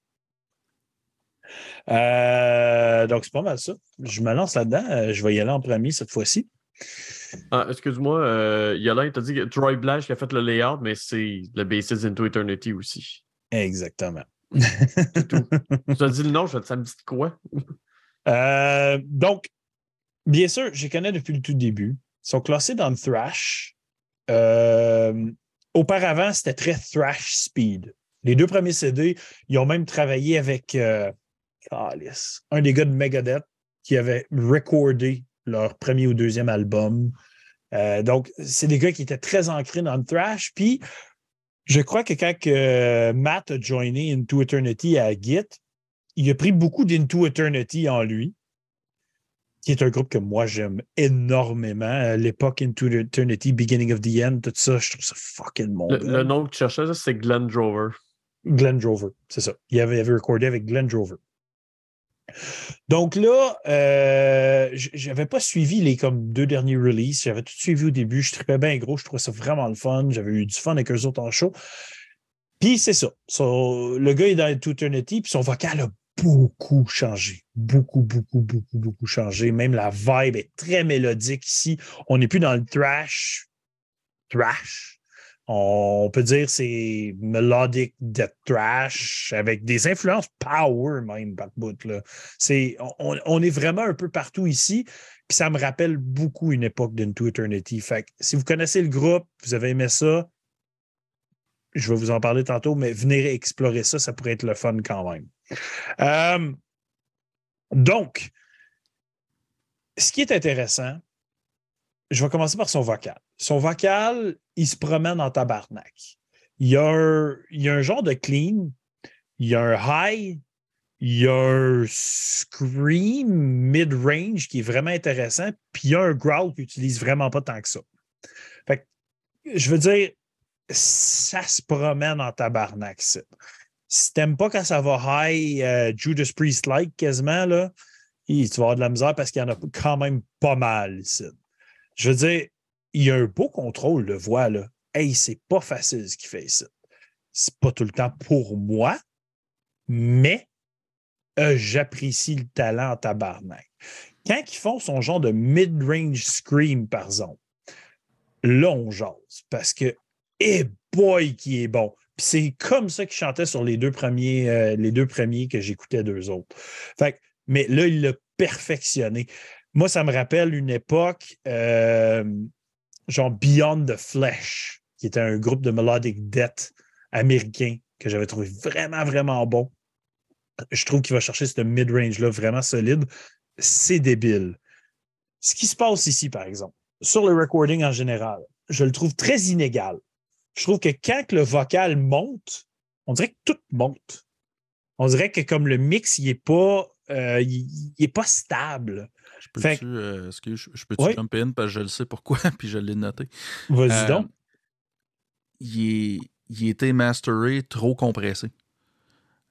Euh, donc, c'est pas mal ça. Je me lance là-dedans. Je vais y aller en premier cette fois-ci. Ah, Excuse-moi, euh, Yolande, tu as dit que Troy Blash qui a fait le layout, mais c'est le Basis into Eternity aussi. Exactement. tout. Tu as dit le nom, ça me dit quoi? euh, donc, bien sûr, je les connais depuis le tout début. Ils sont classés dans le thrash. Euh, auparavant, c'était très thrash speed. Les deux premiers CD, ils ont même travaillé avec euh, un des gars de Megadeth qui avait recordé leur premier ou deuxième album. Euh, donc, c'est des gars qui étaient très ancrés dans le thrash. Puis, je crois que quand Matt a joiné Into Eternity à Git, il a pris beaucoup d'Into Eternity en lui, qui est un groupe que moi j'aime énormément. L'époque Into Eternity, Beginning of the End, tout ça, je trouve ça fucking bon. Le, le nom que tu cherchais, c'est Glenn Drover. Glenn Drover, c'est ça. Il avait, il avait recordé avec Glenn Drover. Donc là, euh, j'avais pas suivi les comme deux derniers releases. J'avais tout suivi au début. Je tripais bien gros. Je trouvais ça vraiment le fun. J'avais eu du fun avec eux autres en show. Puis c'est ça. So, le gars est dans Eternity, puis son vocal a beaucoup changé. Beaucoup, beaucoup, beaucoup, beaucoup changé. Même la vibe est très mélodique ici. On n'est plus dans le thrash. Thrash? On peut dire c'est melodic death trash avec des influences power même par bout. C'est, on, on, est vraiment un peu partout ici. Puis ça me rappelle beaucoup une époque d'Into Eternity. Fait que si vous connaissez le groupe, vous avez aimé ça, je vais vous en parler tantôt, mais venez explorer ça, ça pourrait être le fun quand même. Euh, donc, ce qui est intéressant, je vais commencer par son vocal. Son vocal, il se promène en tabarnak. Il y a un, a un genre de clean, il y a un high, il y a un scream mid-range qui est vraiment intéressant, puis il y a un growl qu'il n'utilise vraiment pas tant que ça. Fait que, je veux dire, ça se promène en tabarnak, ça. Si t'aimes pas quand ça va high, euh, Judas Priest-like quasiment, là, tu vas avoir de la misère parce qu'il y en a quand même pas mal ici. Je veux dire, il y a un beau contrôle de voix, là. Hey, c'est pas facile ce qu'il fait ici. C'est pas tout le temps pour moi, mais euh, j'apprécie le talent en tabarnak. Quand ils font son genre de mid-range scream, par exemple, là, on jase. Parce que, eh boy, qui est bon. Puis c'est comme ça qu'il chantait sur les deux premiers, euh, les deux premiers que j'écoutais d'eux autres. Fait mais là, il l'a perfectionné. Moi, ça me rappelle une époque, euh, genre Beyond the Flesh, qui était un groupe de melodic death américain que j'avais trouvé vraiment, vraiment bon. Je trouve qu'il va chercher ce mid-range-là vraiment solide. C'est débile. Ce qui se passe ici, par exemple, sur le recording en général, je le trouve très inégal. Je trouve que quand le vocal monte, on dirait que tout monte. On dirait que comme le mix, il n'est pas, euh, il, est pas stable. Je peux-tu euh, je, peux jump in parce que je le sais pourquoi, puis je l'ai noté. Vas-y euh, donc. Il, est, il était masteré trop compressé.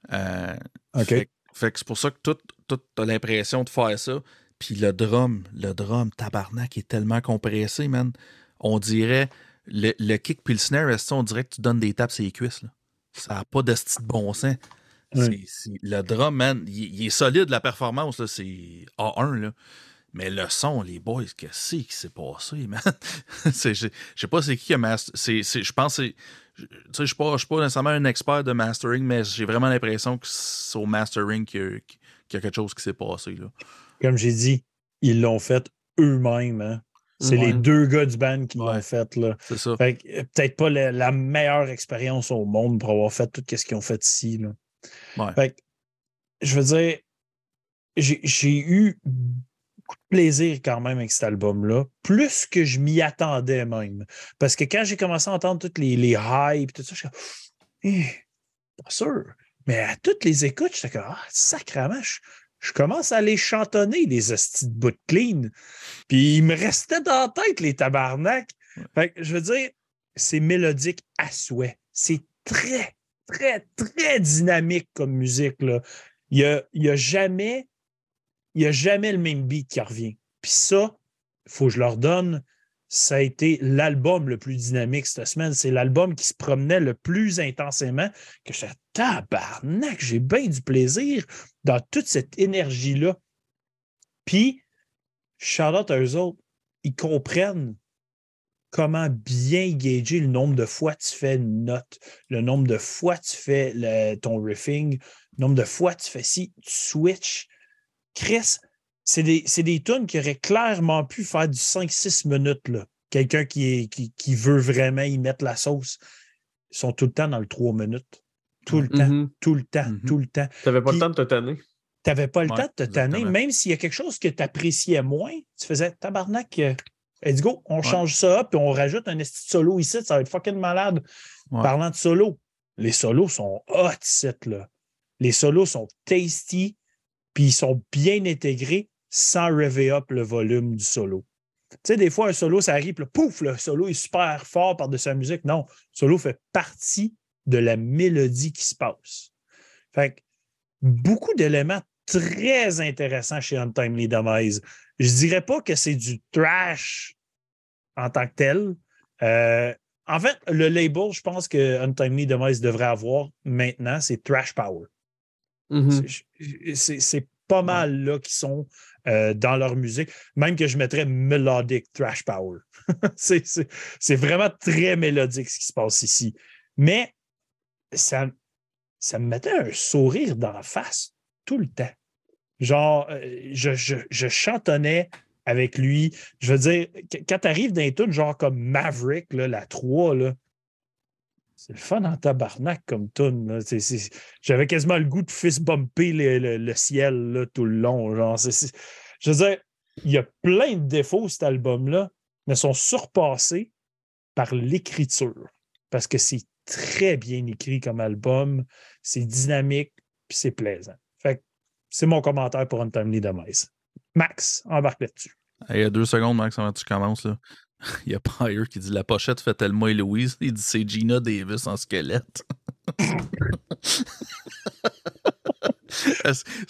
OK. Fait, que c'est pour ça que tout, tout as l'impression de faire ça. Puis le drum, le drum tabarnak est tellement compressé, man. On dirait le, le kick puis le snare, on dirait que tu donnes des tapes sur les cuisses. Là? Ça n'a pas de style bon sens. Le drum, man, il, est solide, la performance, c'est A1. Là. Mais le son, les boys, qu'est-ce qui s'est passé, man? je sais pas c'est qui qui a master. je pense que Je ne suis pas, pas nécessairement un expert de mastering, mais j'ai vraiment l'impression que c'est au mastering qu'il y, a quelque chose qui s'est passé. Là. Comme j'ai dit, ils l'ont fait eux-mêmes. Hein? C'est les deux gars du band qui l'ont fait. Là. C'est ça. Euh, peut-être pas la, meilleure expérience au monde pour avoir fait tout ce qu'ils ont fait ici. Là. Fait je veux dire, j'ai eu beaucoup de plaisir quand même avec cet album-là, plus que je m'y attendais même. Parce que quand j'ai commencé à entendre toutes les, les hypes, tout ça, je suis comme, eh, pas sûr. Mais à toutes les écoutes, j'étais comme, ah, sacrément, je commence à les chantonner, les hosties de bout clean. Puis il me restait dans la tête, les tabarnaks. Fait je veux dire, c'est mélodique à souhait. C'est très, très, très dynamique comme musique. Là. Il n'y a, a, jamais, il a jamais le même beat qui revient. Puis ça, il faut que je leur donne ça a été l'album le plus dynamique cette semaine. C'est l'album qui se promenait le plus intensément, que je tabarnak, j'ai bien du plaisir dans toute cette énergie-là. Puis, shout à eux autres, ils comprennent comment bien gager le nombre de fois tu fais une note, le nombre de fois tu fais ton riffing, le nombre de fois tu fais si, tu switches. Chris, c'est des, des tunes qui auraient clairement pu faire du 5-6 minutes. Quelqu'un qui, qui, veut vraiment y mettre la sauce. Ils sont tout le temps dans le 3 minutes. Tout le temps, mm-hmm. tout le temps, mm-hmm. tout le temps. Tu n'avais pas le temps de te tanner. Tu n'avais pas le temps de te tanner. Même s'il y a quelque chose que tu appréciais moins, tu faisais tabarnak. Let's go, on change ça, puis on rajoute un esti solo ici, ça va être fucking malade. Parlant de solo, les solos sont hot ici, là. Les solos sont tasty, puis ils sont bien intégrés sans rever up le volume du solo. Tu sais, des fois, un solo, ça arrive, puis pouf, le solo est super fort par-dessus la musique. Non, le solo fait partie de la mélodie qui se passe. Fait que beaucoup d'éléments très intéressants chez Untimely Demise. Je dirais pas que c'est du trash en tant que tel. Euh, en fait, le label, je pense que Untimely Demise devrait avoir maintenant, c'est Trash Power. Mm-hmm. C'est pas mal là qui sont euh, dans leur musique, même que je mettrais melodic trash power. c'est vraiment très mélodique ce qui se passe ici. Mais ça, ça me mettait un sourire dans la face tout le temps. Genre, euh, je, je, chantonnais avec lui. Je veux dire, quand tu arrives dans les tunes, genre comme Maverick, là, la 3, là, c'est le fun en tabarnak comme tune. J'avais quasiment le goût de fist bumper le, ciel là, tout le long. Genre, je veux dire, il y a plein de défauts, cet album-là, mais sont surpassés par l'écriture. Parce que c'est très bien écrit comme album, c'est dynamique, puis c'est plaisant. Fait c'est mon commentaire pour Untimely Demise. Max, embarque là-dessus. Il y a deux secondes, Max, avant que tu commences. Là. Il y a Pyre qui dit La pochette fait tellement et Louise. Il dit C'est Gina Davis en squelette.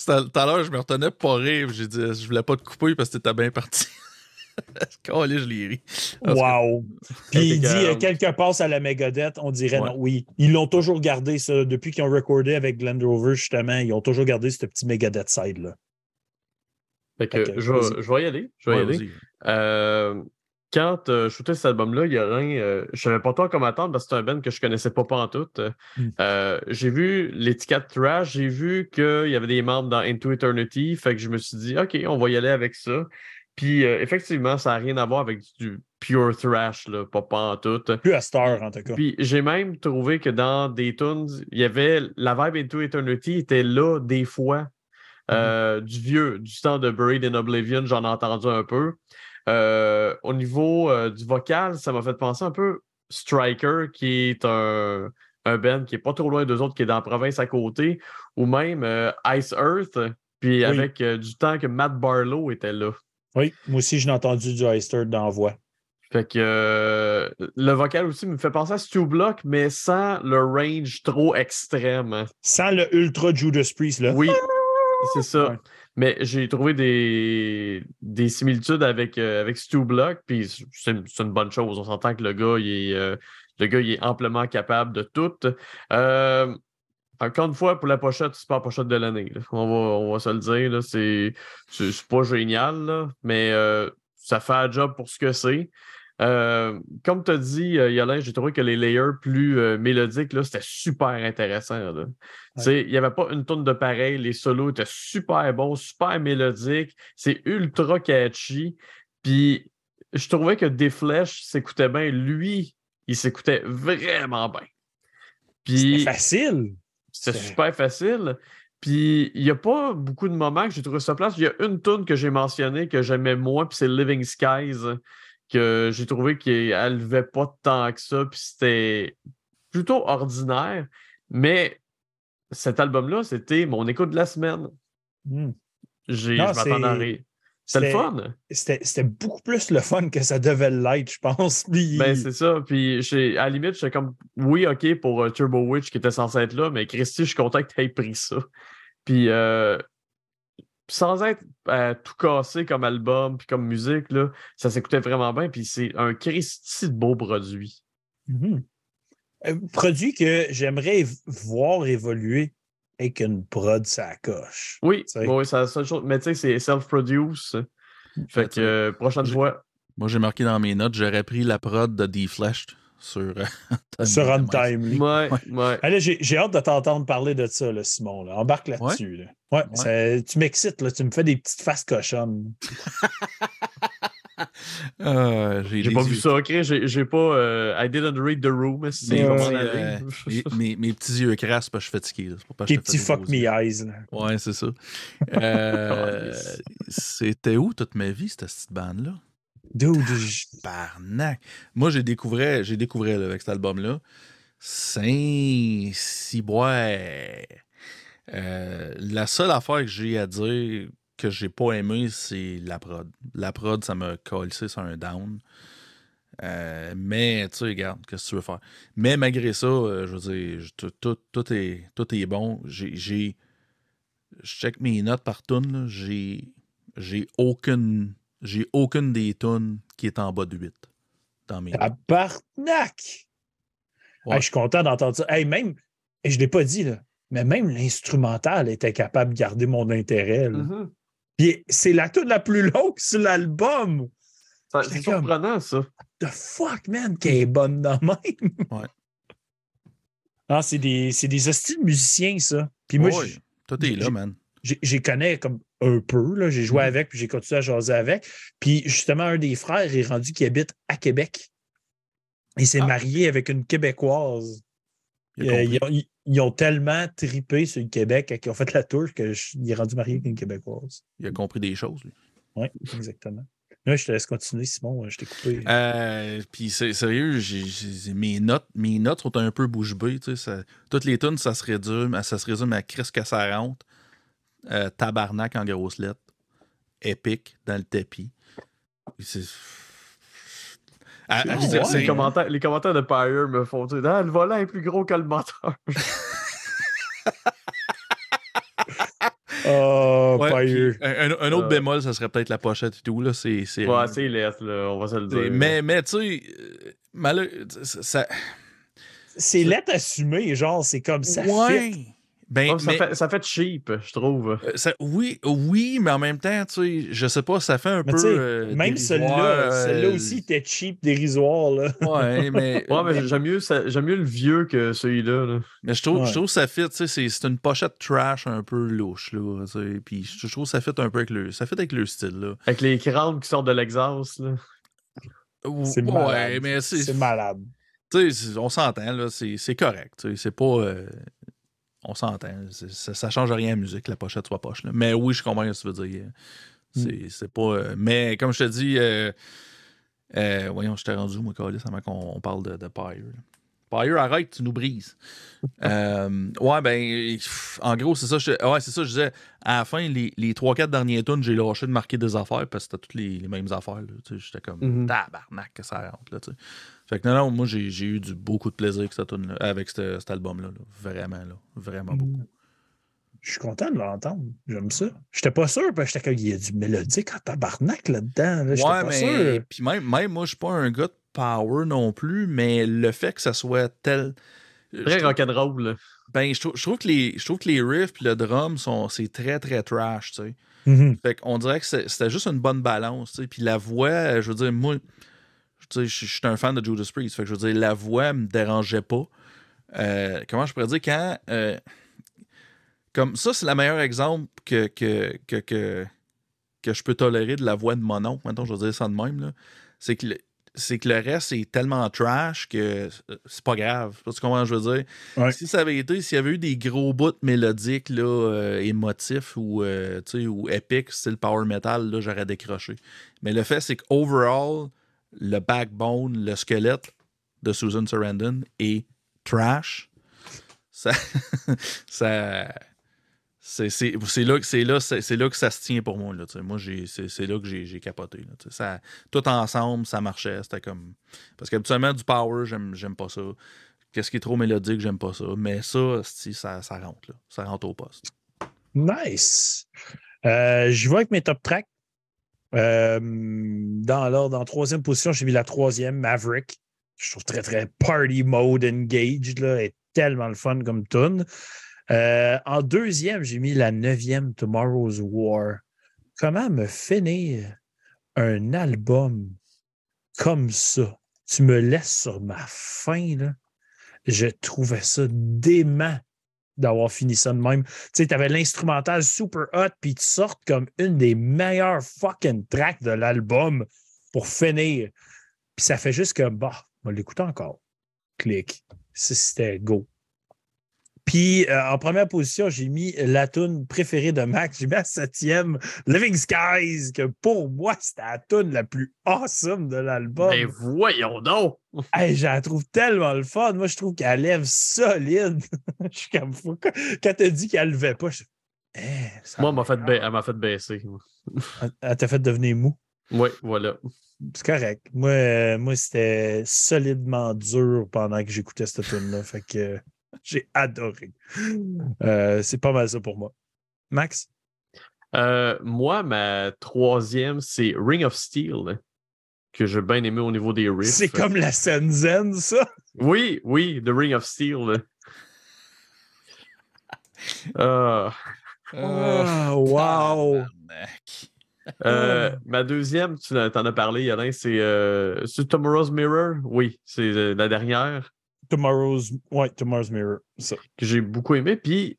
Tout à l'heure, je me retenais pas rire. J'ai dit Je voulais pas te couper parce que t'étais bien parti. Allez, je l'ai ri. Wow. Puis il dit euh, quelqu'un passe à la Megadeth, on dirait non. Oui, ils l'ont toujours gardé, ça. Depuis qu'ils ont recordé avec Glenn Rover, justement, ils ont toujours gardé ce petit Megadeth side-là. Fait que je, vais, vas-y. je vais y aller. Je vais y aller. Euh, quand euh, je shootais cet album-là, il y a rien. euh, je savais pas toi comment attendre parce que c'est un band que je connaissais pas pas en tout. Mm. j'ai vu l'étiquette Trash, j'ai vu qu'il y avait des membres dans Into Eternity. Fait que je me suis dit, OK, on va y aller avec ça. Puis euh, effectivement, ça n'a rien à voir avec du pure thrash, là, pas, pas en tout. Plus à Star, en tout cas. Puis j'ai même trouvé que dans des tunes, il y avait la vibe Into Eternity était là des fois. Euh, Du vieux, du temps de Buried in Oblivion, j'en ai entendu un peu. Euh, au niveau du vocal, ça m'a fait penser un peu Striker, qui est un, un band qui est pas trop loin d'eux autres, qui est dans la province à côté, ou même Ice Earth, puis avec du temps que Matt Barlow était là. Oui, moi aussi, j'ai entendu du Heister dans la voix. Fait que euh, le vocal aussi me fait penser à Stu Block, mais sans le range trop extrême. hein. Sans le Ultra Judas Priest, là. Oui, c'est ça. Ouais. Mais j'ai trouvé des, des similitudes avec, euh, avec Stu Block, puis c'est c'est une bonne chose. On s'entend que le gars, il est, euh, le gars, il est amplement capable de tout. Euh, encore une fois, pour la pochette, c'est pas la pochette de l'année. On va, on va se le dire. C'est pas génial, là, mais euh, ça fait un job pour ce que c'est. Euh, comme tu as dit, euh, Yolin, j'ai trouvé que les layers plus euh, mélodiques, c'était super intéressant. Il n'y avait pas une tonne de pareil. Les solos étaient super bons, super mélodiques. C'est ultra catchy. Puis je trouvais que Des Flèches s'écoutait bien. Lui, il s'écoutait vraiment bien. Puis facile. C'était C'est- super facile. Puis il n'y a pas beaucoup de moments que j'ai trouvé ça place. Il y a une tune que j'ai mentionnée que j'aimais moins, puis c'est Living Skies, que j'ai trouvé qu'elle levait pas tant que ça, puis c'était plutôt ordinaire. Mais cet album-là, c'était mon écoute de la semaine. Hmm. J'ai, je m'attendais à rien. C'était le fun. C'était beaucoup plus le fun que ça devait l'être, je pense. Puis- Ben, c'est ça. Puis, à la limite, j'étais comme, oui, OK, pour euh, Turbo Witch qui était censé être là, mais Christy, je suis content que tu aies pris ça. Puis, euh, sans être euh, tout cassé comme album puis comme musique, là, ça s'écoutait vraiment bien. Puis, c'est un Christy de beau produit. Mhm. Un produit que j'aimerais voir évoluer avec une prod, ça coche. Oui, C'est- oui, c'est la seule chose. Mais tu sais, c'est self-produce. Fait que, euh, prochaine fois. Moi, j'ai marqué dans mes notes, j'aurais pris la prod de D-Flashed sur, euh, Sur Untimely. Ouais, ouais. J'ai j'ai hâte de t'entendre parler de ça, là, Simon. là. Embarque là-dessus. là. Ouais, ça- tu m'excites, là. tu me fais des petites faces cochonnes. Ah, j'ai pas vu ça, OK? J'ai j'ai pas. euh, I didn't read the room. Ouais, aller. euh, mes, mes- mes petits yeux crasses parce que je suis fatigué. pas Tes petits fuck me eyes. là. Ouais, c'est ça. Euh, C'était où toute ma vie, cette petite bande-là? Barnac. Moi, j'ai découvert, j'ai découvert là, avec cet album-là. Saint-Ciboire. Euh, la seule affaire que j'ai à dire que j'ai pas aimé, c'est la prod. La prod, ça m'a collé sur un down. Euh, mais, tu sais, regarde, qu'est-ce que tu veux faire? Mais malgré ça, euh, je veux dire, tout, tout- tout est, tout est bon. J'ai. j'ai- Je check mes notes par tune. J'ai. J'ai aucune. J'ai aucune des tunes qui est en bas de 8 dans mes. Tabarnak! Ouais. Hey, je suis content d'entendre ça. Hey, même, et je ne l'ai pas dit, là, mais même l'instrumental était capable de garder mon intérêt. là. Mhm. Puis c'est la toute la plus longue sur l'album. C'est surprenant, ça. The fuck, man, qu'elle est bonne de même. Ouais. Ah, c'est des, c'est des hostiles musiciens, ça. Puis moi, Ouais, j- tout est là, man. j'ai- j'y connais comme un peu. là. J'ai joué Mhm. avec, puis j'ai continué à jaser avec. Puis justement, un des frères est rendu qui habite à Québec. Il s'est Ah. marié avec une Québécoise. Euh, ils, ont, ils- ils ont tellement tripé sur le Québec qu'ils ont fait la tour qu'il est rendu marié avec une Québécoise. Il a compris des choses, lui. Oui, exactement. Là, je te laisse continuer, Simon. Je t'ai coupé. Euh, Puis c'est sérieux, mes notes, mes notes sont un peu bouche bée. Tu sais, ça- toutes les tunes, ça se résume, à- ça se résume à Chris rentre, euh, tabarnak en grosses lettres, épique dans le tapis. C'est- Ah, ah, les, commentaires, les commentaires de Pyre me font dire Ah, le volant est plus gros que le moteur. Oh, ouais, un, autre Euh. bémol, ça serait peut-être la pochette et tout. Là, c'est, c'est ouais, c'est là, on va se le dire. Mais, mais tu sais, ça, C'est lettre assumée, genre, c'est comme ça. ouais, fit. Ben, Oh, ça, mais- fait, ça fait cheap, je trouve. Euh, ça- oui, oui, mais en même temps, tu sais, je sais pas, ça fait un Mais peu. euh, même celui-là, celui-là euh, aussi était cheap, dérisoire. Là. Ouais, mais, Ouais, mais j'aime mieux, ça- j'aime mieux le vieux que celui-là. là. mais je trouve, Ouais. je trouve que ça fit, tu sais, c'est c'est une pochette trash un peu louche, là, tu sais, puis je trouve que ça fit un peu avec le, ça fit avec le style, là. Avec les crânes qui sortent de l'exhaust. là. C'est ouais, malade. mais c'est, C'est malade. tu sais, c'est- on s'entend, là, c'est c'est correct, tu sais, c'est pas, euh, on s'entend, ça, ça change rien à la musique, que la pochette soit poche, là. Mais oui, je comprends ce que tu veux dire. C'est c'est pas, euh, mais comme je te dis, euh, euh, voyons, je t'ai rendu, moi, Calis, avant qu'on on parle de, de Pyre. Là. Pyre, arrête, tu nous brises. Euh, ouais, ben, en gros, c'est ça. Je, ouais, c'est ça, je disais. À la fin, les, les 3-4 derniers tunes, j'ai lâché de marquer des affaires parce que c'était toutes les, les mêmes affaires. là. Tu sais, J'étais comme Mhm. tabarnak que ça rentre. Là, tu sais. Fait que non, non, moi, j'ai j'ai eu du, beaucoup de plaisir avec, cette avec cette- cet album-là. là. Vraiment, là. Vraiment beaucoup. Je suis content de l'entendre. J'aime ça. J'étais pas sûr, parce que j'étais comme, il y a du mélodique en tabarnak là-dedans. là. Ouais, pas mais. sûr. Puis même, même moi, je suis pas un gars de power non plus, mais le fait que ça soit tel. je Très rock'n'roll. là. Ben, je trouve, je trouve que les, je trouve que les riffs et le drum sont c'est très très trash, tu sais. Mhm. Fait qu'on dirait que c'était juste une bonne balance, tu sais. Puis la voix, euh, je veux dire, moi, tu sais, je je suis un fan de Judas Priest, fait que je veux dire, la voix me dérangeait pas. Euh, comment je pourrais dire quand euh, comme ça, c'est le meilleur exemple que que, que, que, que je peux tolérer de la voix de mon oncle. Maintenant, je vais dire ça de même là. C'est que le- c'est que le reste est tellement trash que c'est pas grave. Tu comprends ce que je veux dire? Ouais. Si ça avait été, s'il y avait eu des gros bouts mélodiques, là, euh, émotifs ou, euh, ou épiques, style power metal, là, j'aurais décroché. Mais le fait, c'est qu'overall, le backbone, le squelette de Susan Sarandon est trash. Ça. ça c'est là, là, là que ça se tient pour moi. Là, moi, c'est là que j'ai capoté. Là, tout ensemble, ça marchait. C'était comme. Parce qu'habituellement, du power, j'aime pas ça. Qu'est-ce qui est trop mélodique, j'aime pas ça. Mais ça, ça, ça rentre. Là. Ça rentre au poste. Nice. Euh, je vais avec mes top tracks. Euh, dans l'ordre, en troisième position, j'ai mis la troisième, Maverick. Je trouve très, très party mode engaged. Là, est tellement le fun comme tune. Euh, en deuxième, j'ai mis la neuvième, Tomorrow's War. Comment me finir un album comme ça? Tu me laisses sur ma faim, là. Je trouvais ça dément d'avoir fini ça de même. Tu sais, t'avais l'instrumental super hot, puis tu sortes comme une des meilleures fucking tracks de l'album pour finir. Puis ça fait juste que, bah, on va l'écouter encore. Clic. Ça, C'était go. Puis euh, en première position, j'ai mis la tune préférée de Max. J'ai mis la septième, Living Skies, que pour moi, c'était la tune la plus awesome de l'album. Ben voyons donc! Hey, je la trouve tellement le fun. Moi, je trouve qu'elle lève solide. je suis comme fou. Quand t'as dit qu'elle levait pas, je suis Eh, Moi, elle m'a fait, ba- elle m'a fait baisser. Elle- t'a fait devenir mou? Oui, voilà. C'est correct. Moi, euh, moi c'était solidement dur pendant que j'écoutais cette tune-là. Fait que j'ai adoré. Euh, c'est pas mal ça pour moi. Max? Euh, moi, ma troisième, c'est Ring of Steel, que j'ai bien aimé au niveau des riffs. C'est comme la scène zen, ça? Oui, oui, The Ring of Steel. Euh, Ah, wow! euh, ma deuxième, tu en t'en as parlé, Alain, c'est euh, c'est Tomorrow's Mirror? Oui, c'est euh, la dernière Tomorrow's, ouais, Tomorrow's Mirror. Ça. que j'ai beaucoup aimé. Puis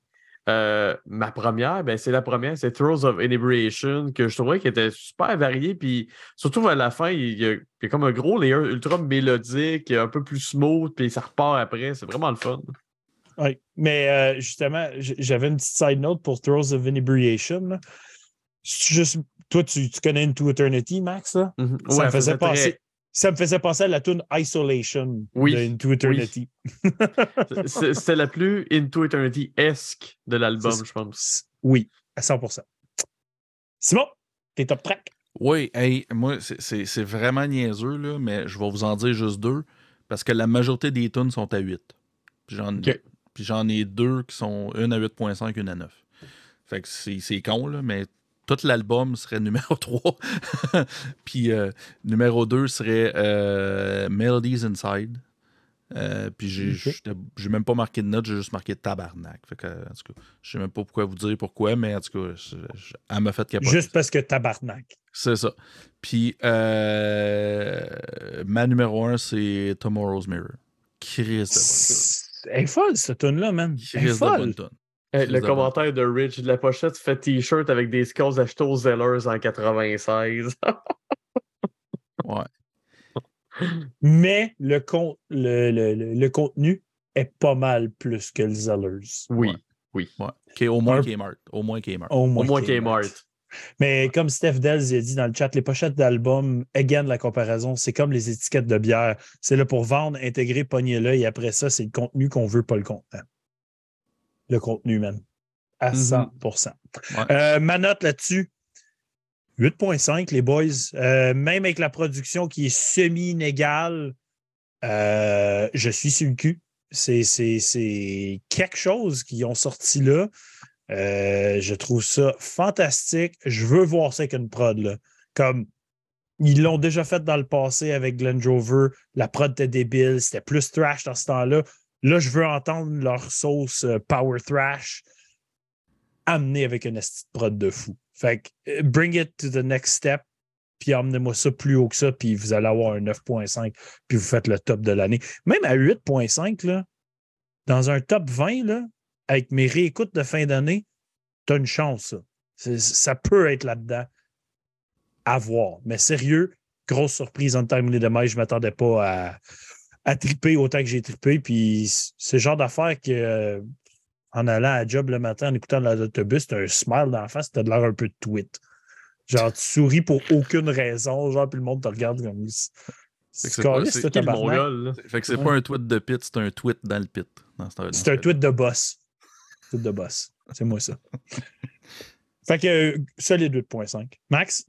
euh, ma première, ben, c'est la première, c'est Throws of Inebriation, que je trouvais qu'elle était super variée. Puis surtout à la fin, il y a, il y a comme un gros layer ultra mélodique, un peu plus smooth, puis ça repart après. C'est vraiment le fun. Oui, mais euh, justement, j'avais une petite side note pour Throws of Inebriation. là. Juste, toi, tu, tu connais Into Eternity, Max? Là? Mhm. Ça, Ouais, me faisait penser, ça me faisait penser à la tune Isolation Oui, de Into Eternity. C'est- C'était la plus Into Eternity-esque de l'album, je pense. Oui, à 100% Simon, tes top tracks? Oui, hey, moi, c'est- c'est c'est vraiment niaiseux, là, mais je vais vous en dire juste deux, parce que la majorité des tunes sont à 8. Puis j'en Ok. puis j'en ai deux qui sont une à 8.5, une à 9. Fait que c'est c'est con, là, mais tout l'album serait numéro 3. Puis euh, numéro 2 serait euh, Melodies Inside. Euh, puis j'ai Ok. j'étais- j'ai même pas marqué de note, j'ai juste marqué tabarnak. Fait que, en tout cas, je sais même pas pourquoi vous dire pourquoi, mais en tout cas, je- je- elle m'a fait capoter. Juste parce que tabarnak. C'est ça. Puis euh, ma numéro un, c'est Tomorrow's Mirror. Chris de elle est folle, cette man. tune. Elle Chris est de bonne tune. Hey, le commentaire de Rich de la pochette fait t-shirt avec des skulls achetés aux Zellers en 96. Ouais. Mais le, con- le, le- le- le contenu est pas mal plus que le Zellers. oui, Ouais. oui. Ouais. Ok, au moins Kmart. Au moins Kmart. Au Au moins, moins Kmart. Kmart. Mais comme Steph Dells a dit dans le chat, les pochettes d'albums, again, la comparaison, c'est comme les étiquettes de bière. C'est là pour vendre, intégrer, pogner là, et après ça, c'est le contenu qu'on veut, pas le contenant. Le contenu, man. À Mhm. 100 Ouais. Euh, ma note là-dessus, 8.5, les boys. Euh, même avec la production qui est semi-inégale, euh, je suis sur le cul. C'est, quelque chose qu'ils ont sorti là. Je trouve ça fantastique. Je veux voir ça avec une prod. Là. Comme ils l'ont déjà fait dans le passé avec Glenn Drover. La prod était débile. C'était plus thrash dans ce temps-là. Là, je veux entendre leur sauce euh, power thrash amenée avec une esti de prod de fou. Fait que euh, bring it to the next step. Puis emmenez-moi ça plus haut que ça, puis vous allez avoir un 9.5, puis vous faites le top de l'année. Même à 8.5, là, dans un top 20, là, avec mes réécoutes de fin d'année, tu as une chance. Ça. Ça peut être là-dedans. À voir. Mais sérieux, grosse surprise en termes de mai. Je ne m'attendais pas à, à triper autant que j'ai trippé. Puis c'est le genre d'affaire que euh, en allant à job le matin, en écoutant l'autobus, tu as un smile d'en face, tu as de l'air un peu de tweet. Genre, tu souris pour aucune raison, genre, puis le monde te regarde comme. C'est c'est pas- caliste, c'est ce Qui le tabarnak. mongol, là? Fait que c'est Ouais. pas un tweet de pit, c'est un tweet dans le pit. dans ce- dans C'est ce un tweet de boss. Tweet de boss. C'est moi ça. fait que euh, solide 8.5. Max?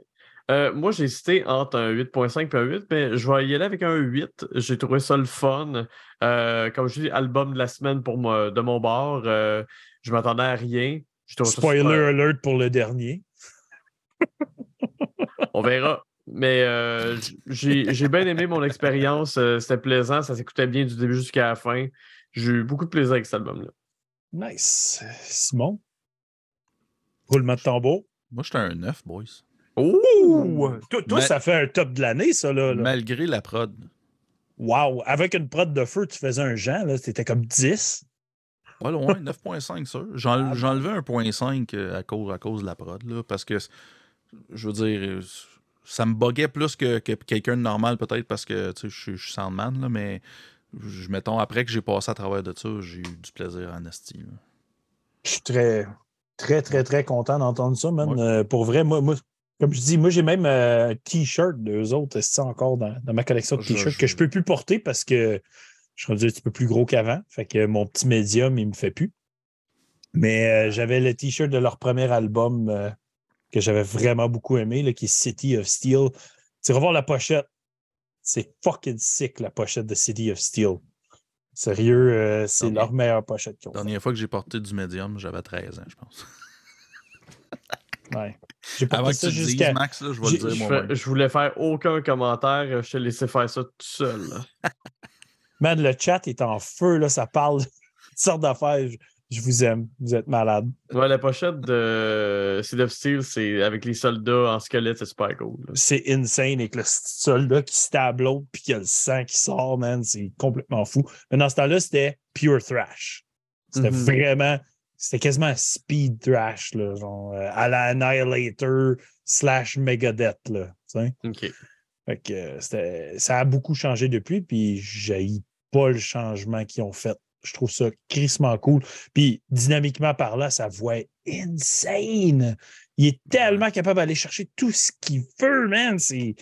Euh, moi, j'ai hésité entre un 8.5 et un 8, mais je vais y aller avec un 8. J'ai trouvé ça le fun. Euh, comme je dis, album de la semaine pour moi, de mon bord. Euh, je m'attendais à rien. Spoiler super- alert pour le dernier. On verra. Mais euh, j'ai j'ai bien aimé mon expérience. Euh, C'était plaisant. Ça s'écoutait bien du début jusqu'à la fin. J'ai eu beaucoup de plaisir avec cet album-là. Nice. Simon? Roulement de tambour? Moi, j'étais un 9, boys. Ouh! Toi, ça fait un top de l'année, ça, là. là. Malgré la prod. Wow! Avec une prod de feu, tu faisais un Jean, là. C'était comme 10. Pas loin, 9.5 sûr. J'en- Ah, J'ai enlevé un point 5 à cause, à cause de la prod, là, parce que, je veux dire, euh, ça me buguait plus que, que quelqu'un de normal, peut-être, parce que, tu sais, je suis- je suis soundman, là, mais, je, mettons, après que j'ai passé à travers de ça, j'ai eu du plaisir en esti. Je suis très, très, très, très content d'entendre ça, man. Ouais. Euh, pour vrai, moi, moi, comme je dis, moi, j'ai même euh, un T-shirt d'eux autres, c'est ça encore dans, dans ma collection de T-shirts je- que je peux plus porter parce que je suis rendu un petit peu plus gros qu'avant. Fait que mon petit médium, il me fait plus. Mais euh, j'avais le T-shirt de leur premier album euh, que j'avais vraiment beaucoup aimé, là, qui est City of Steel. Tu vas voir la pochette. C'est fucking sick, la pochette de City of Steel. Sérieux, euh, c'est leur meilleure pochette La dernière fois que j'ai porté du médium, j'avais 13 ans, je pense. Ouais. Avant que ça tu le dises, jusqu'à. Max, là, je vais le dire Je, voulais faire aucun commentaire. Je t'ai laissé faire ça tout seul. là. Man, le chat est en feu, là, ça parle de toutes sortes d'affaires. Je, je vous aime, vous êtes malade. Ouais, la pochette de Seed of Steel, c'est avec les soldats en squelette, c'est super cool. là. C'est insane avec le soldat qui stab l'autre puis qu'il y a le sang qui sort, man. C'est complètement fou. Mais dans ce temps-là, c'était pure thrash. C'était Mhm. vraiment. C'était quasiment un speed thrash, là, genre euh, à la Annihilator slash Megadeth, là. OK. Fait que euh, c'était- ça a beaucoup changé depuis, puis j'ai pas le changement qu'ils ont fait. Je trouve ça crissement cool. Puis dynamiquement par là, sa voix est insane. Il est tellement capable d'aller chercher tout ce qu'il veut, man. C'est...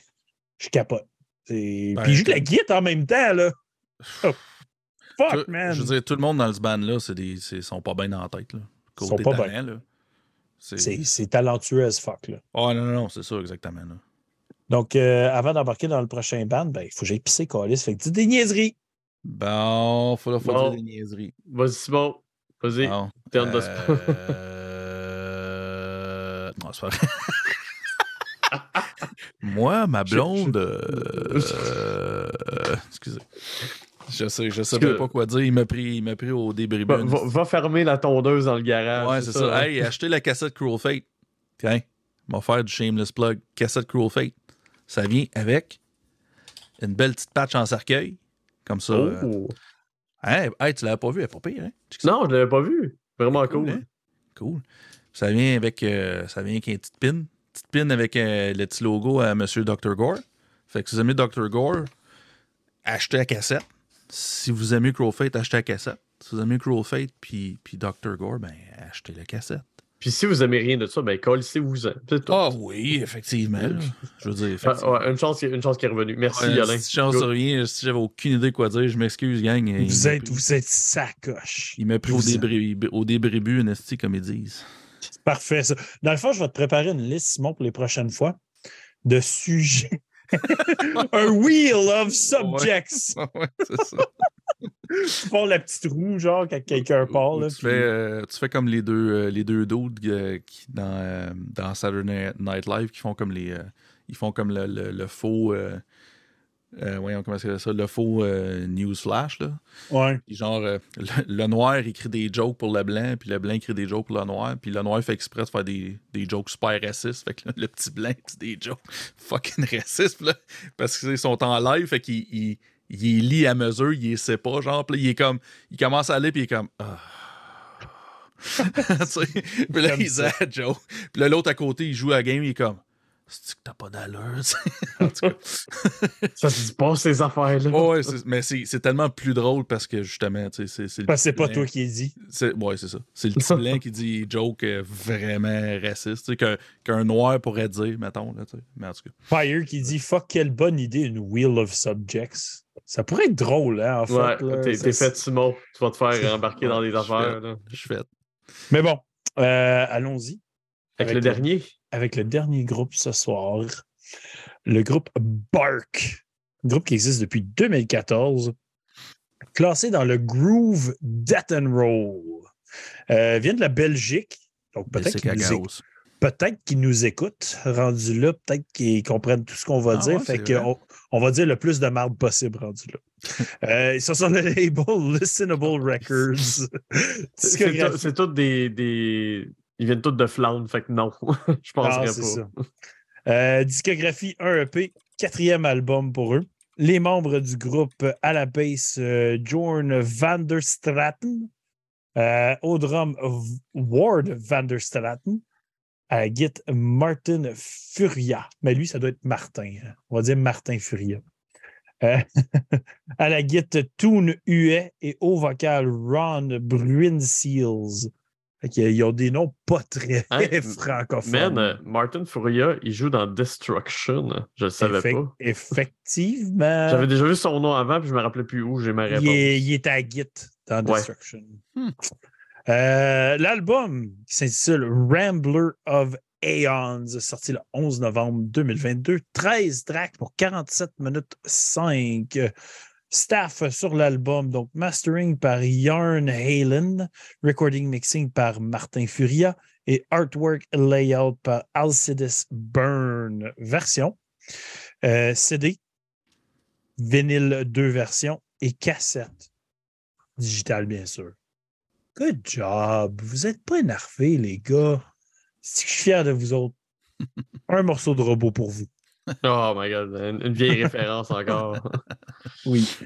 Je capote. Ben, puis il joue de la guitare en même temps, là. Oh, Fuck, Tout- man. Je veux dire, tout le monde dans ce band-là, c'est des, c'est- sont pas bien dans la tête. Là. Ils Côté sont pas talent, là. C'est... Talentueux as fuck, là. Oh non, non, non, c'est ça, exactement. Là. Donc, euh, avant d'embarquer dans le prochain band, ben, il faut que j'aille pisser, Calis. Fait que dis des niaiseries. Bon, faut, faut Bon. dire des niaiseries. Vas-y, Simon. Vas-y. Bon, spot. euh, Non, c'est pas vrai. Moi, ma blonde. euh, Excusez. Je sais, je sais même pas quoi dire. Il m'a pris, il m'a pris au débris. Va, va- va fermer la tondeuse dans le garage. Ouais, c'est ça. hein? Hey, achetez la cassette Cruel Fate. Tiens, va faire du shameless plug. Cassette Cruel Fate. Ça vient avec une belle petite patch en cercueil. Comme ça. Oh. euh, Hey, hey, tu l'avais pas vu, elle est pas pire, hein? Non, je l'avais pas vu. Vraiment cool. hein? Cool. Ça vient avec, euh, ça vient avec une petite pin. Petite pin avec euh, le petit logo à Monsieur Dr. Gore. Fait que si vous aimez Dr. Gore, achetez la cassette. Si vous aimez Cruel Fate, achetez la cassette. Si vous aimez Cruel Fate puis, puis Dr. Gore, ben achetez la cassette. Puis si vous aimez rien de ça, ben tout. Ah oui, effectivement. Je veux dire, Ah, effectivement. ouais, une, chance, une chance qui est revenue. Merci, Ouais, Alain. si sais rien, si j'avais aucune idée quoi dire, je m'excuse, gang. Vous êtes, pris- vous êtes sacoche. Il m'a pris au débris, au débribu, une comme ils disent. C'est Parfait, ça. Dans le fond, je vais te préparer une liste, Simon, pour les prochaines fois, de sujets. Un wheel of subjects. ouais, c'est ça. Tu fais la petite roue, genre, quand quelqu'un part. Là, tu, puis- fais, euh, tu fais comme les deux, euh, les deux dudes euh, qui, dans, dans Saturday Night Live qui font comme les. ils font comme le, le- le faux. Euh, voyons comment c'est ça, le faux euh, news flash là. Ouais. Puis genre euh, le, le noir écrit des jokes pour le blanc, puis le blanc écrit des jokes pour le noir, puis le noir fait exprès de faire des, des jokes super racistes, fait que là, le petit blanc dit des jokes fucking racistes là, parce qu'ils sont en live, fait qu'il il, lit à mesure, il sait pas, genre, puis il est comme, il commence à aller, puis il est comme, ah. Puis là, il dit à Joe. Puis là, l'autre à côté, il joue à la game, il est comme, c'est que t'as pas d'allure. En tout cas. Ça se dit pas, ces affaires-là. Ouais, ouais, mais c'est tellement plus drôle parce que justement, tu sais, c'est- Parce que c'est pas toi qui dit. c'est- Ouais, c'est ça. C'est le petit blanc qui dit joke euh, vraiment raciste, qu'un noir pourrait dire, mettons, là, tu sais. Mais en tout cas. Fire qui dit Fuck, quelle bonne idée, une wheel of subjects. Ça pourrait être drôle, hein, en fait. Ouais, t'es fait, Simon. Tu vas te faire embarquer dans des affaires. Je suis fait. Mais bon, euh, allons-y Avec, Avec le le- dernier? avec le dernier groupe ce soir. Le groupe Bark. Groupe qui existe depuis 2014. Classé dans le Groove Death and Roll. Euh, vient de la Belgique. Donc peut-être qu'ils nous, peut-être qu'ils nous écoutent, rendu là. Peut-être qu'ils comprennent tout ce qu'on va Ah dire. ouais, fait c'est que vrai. on, on va dire le plus de marde possible rendu là. Euh, ils sont le label Listenable Records. C'est tous des, des. Ils viennent tous de Flandre, fait que non. Je Ah, penserais pas. ça. Euh, discographie 1 EP, quatrième album pour eux. Les membres du groupe à la basse, euh, Jorn van der Straten. Euh, au drum, V- Ward van der Straten. À la guitare, Martin Furia. Mais lui, ça doit être Martin. hein. On va dire Martin Furia. Euh, à la guitare, Toon Huet et au vocal, Ron Bruinseels. Fait qu'ils- Ils ont des noms pas très Hein, francophones. Man, euh, Martin Furia, il joue dans Destruction. Je le savais Effect- pas. Effectivement. J'avais déjà vu son nom avant, puis je me rappelais plus où. J'ai ma réponse. il, est, il est à Git dans Ouais. Destruction. Hmm. Euh, L'album qui s'intitule Rambler of Aeons, sorti le 11 novembre 2022. 13 tracks pour 47 minutes 5. Staff sur l'album, donc mastering par Yarn Halen, recording mixing par Martin Furia et artwork layout par Alcides Burn version. Euh, CD, vinyle 2 versions et cassette digitale, bien sûr. Good job. Vous n'êtes pas énervés, les gars. Si je suis fier de vous autres. Un morceau de robot pour vous. Oh my god, une, une vieille référence encore. Oui.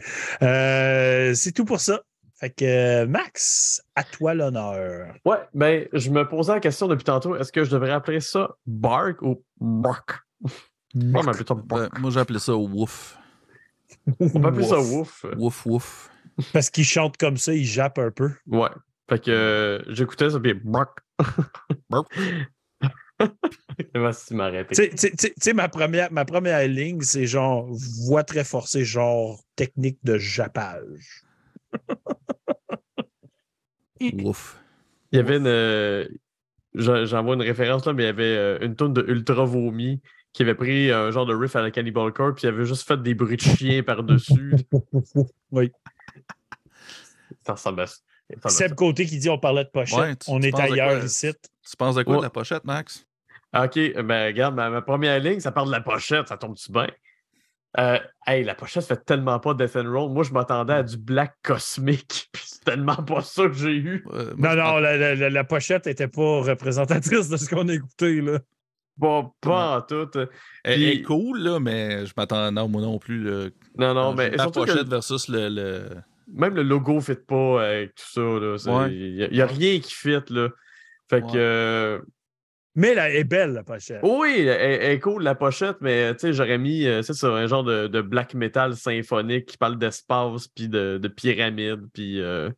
Euh, c'est tout pour ça. Fait que, Max, à toi l'honneur. Ouais, ben, je me posais la question depuis tantôt, est-ce que je devrais appeler ça Bark ou Bark? Ben, Bark. moi, j'ai appelé ça Woof. On appeler ça Wouf. Woof. Wouf, wouf. Parce qu'il chante comme ça, il jappe un peu. Ouais. Fait que euh, j'écoutais ça, puis Bark. Bark. Comment tu sais- ma première, ma première ligne, c'est genre voix très forcée, genre technique de jappage. Wouf. Il y avait une. euh, j'en- J'envoie une référence là, mais il y avait euh, une tonne de Ultra Vomi qui avait pris un genre de riff à la Cannibal Corpse, puis il avait juste fait des bruits de chien par-dessus. oui. Ça ressemble à ça. Seb. Côté qui dit on parlait de pochette. Ouais, tu- on tu est ailleurs ici. Tu penses de quoi Ouais. de la pochette, Max? Ok, ben regarde, ma, ma première ligne, ça parle de la pochette, ça tombe-tu bien? Euh, hey, la pochette fait tellement pas Death and Roll. Moi, je m'attendais à du Black Cosmic, puis c'est tellement pas ça que j'ai eu. Euh, moi, Non, non, la, la- la pochette n'était pas représentatrice de ce qu'on a écouté. Là. Pas, pas en tout. Elle, elle est Puis- cool, là, mais je m'attends. Non, moi non plus. Là, Non, non, Quand mais la surtout que pochette versus le. le- même le logo ne fit pas avec tout ça. là. Ouais. Il n'y a, rien qui fit. Là. Fait que. Ouais. euh, Mais elle est belle, la pochette. Oui, elle, elle est cool la pochette, mais tu sais, j'aurais mis euh, c'est ça, un genre de, de black metal symphonique qui parle d'espace, puis de, de pyramides, puis euh,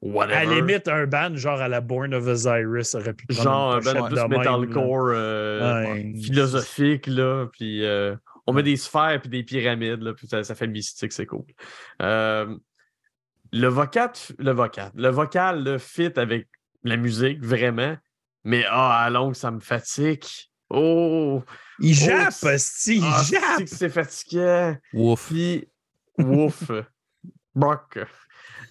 whatever. À la limite, un band genre à la Born of Osiris aurait pu prendre genre un band plus metalcore euh, Ouais. philosophique, là, puis euh, on met des sphères puis des pyramides, là, puis ça, ça fait mystique, c'est cool. Euh, le vocal, le vocal, le vocal, le fit avec la musique, vraiment, mais ah, à longue, ça me fatigue. Oh! Il Oh, jappe, c'est- esti, il jappe. c'est que c'est fatigant. Ouf. Puis, ouf. Brock.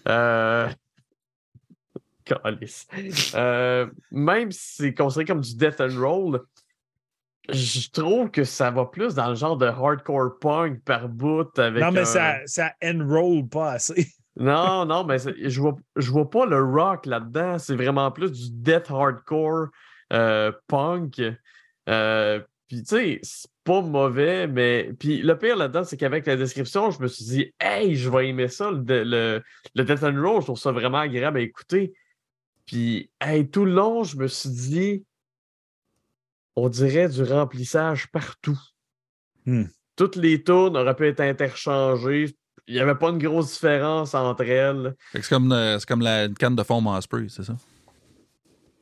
Euh... Calice. Euh, même si c'est considéré comme du death and roll, je trouve que ça va plus dans le genre de hardcore punk par bout avec. Non, mais un- ça, ça enroll pas assez. Non, non, mais je vois, je vois pas le rock là-dedans. C'est vraiment plus du death hardcore euh, punk. Euh, puis, tu sais, c'est pas mauvais, mais. Puis, le pire là-dedans, c'est qu'avec la description, je me suis dit, hey, je vais aimer ça, le, le, le Death and Roll. Je trouve ça vraiment agréable à écouter. Puis, hey, tout le long, je me suis dit, on dirait du remplissage partout. Hmm. Toutes les tunes auraient pu être interchangées. Il n'y avait pas une grosse différence entre elles. C'est comme, euh, c'est comme la, une canne de fond Spray, c'est ça?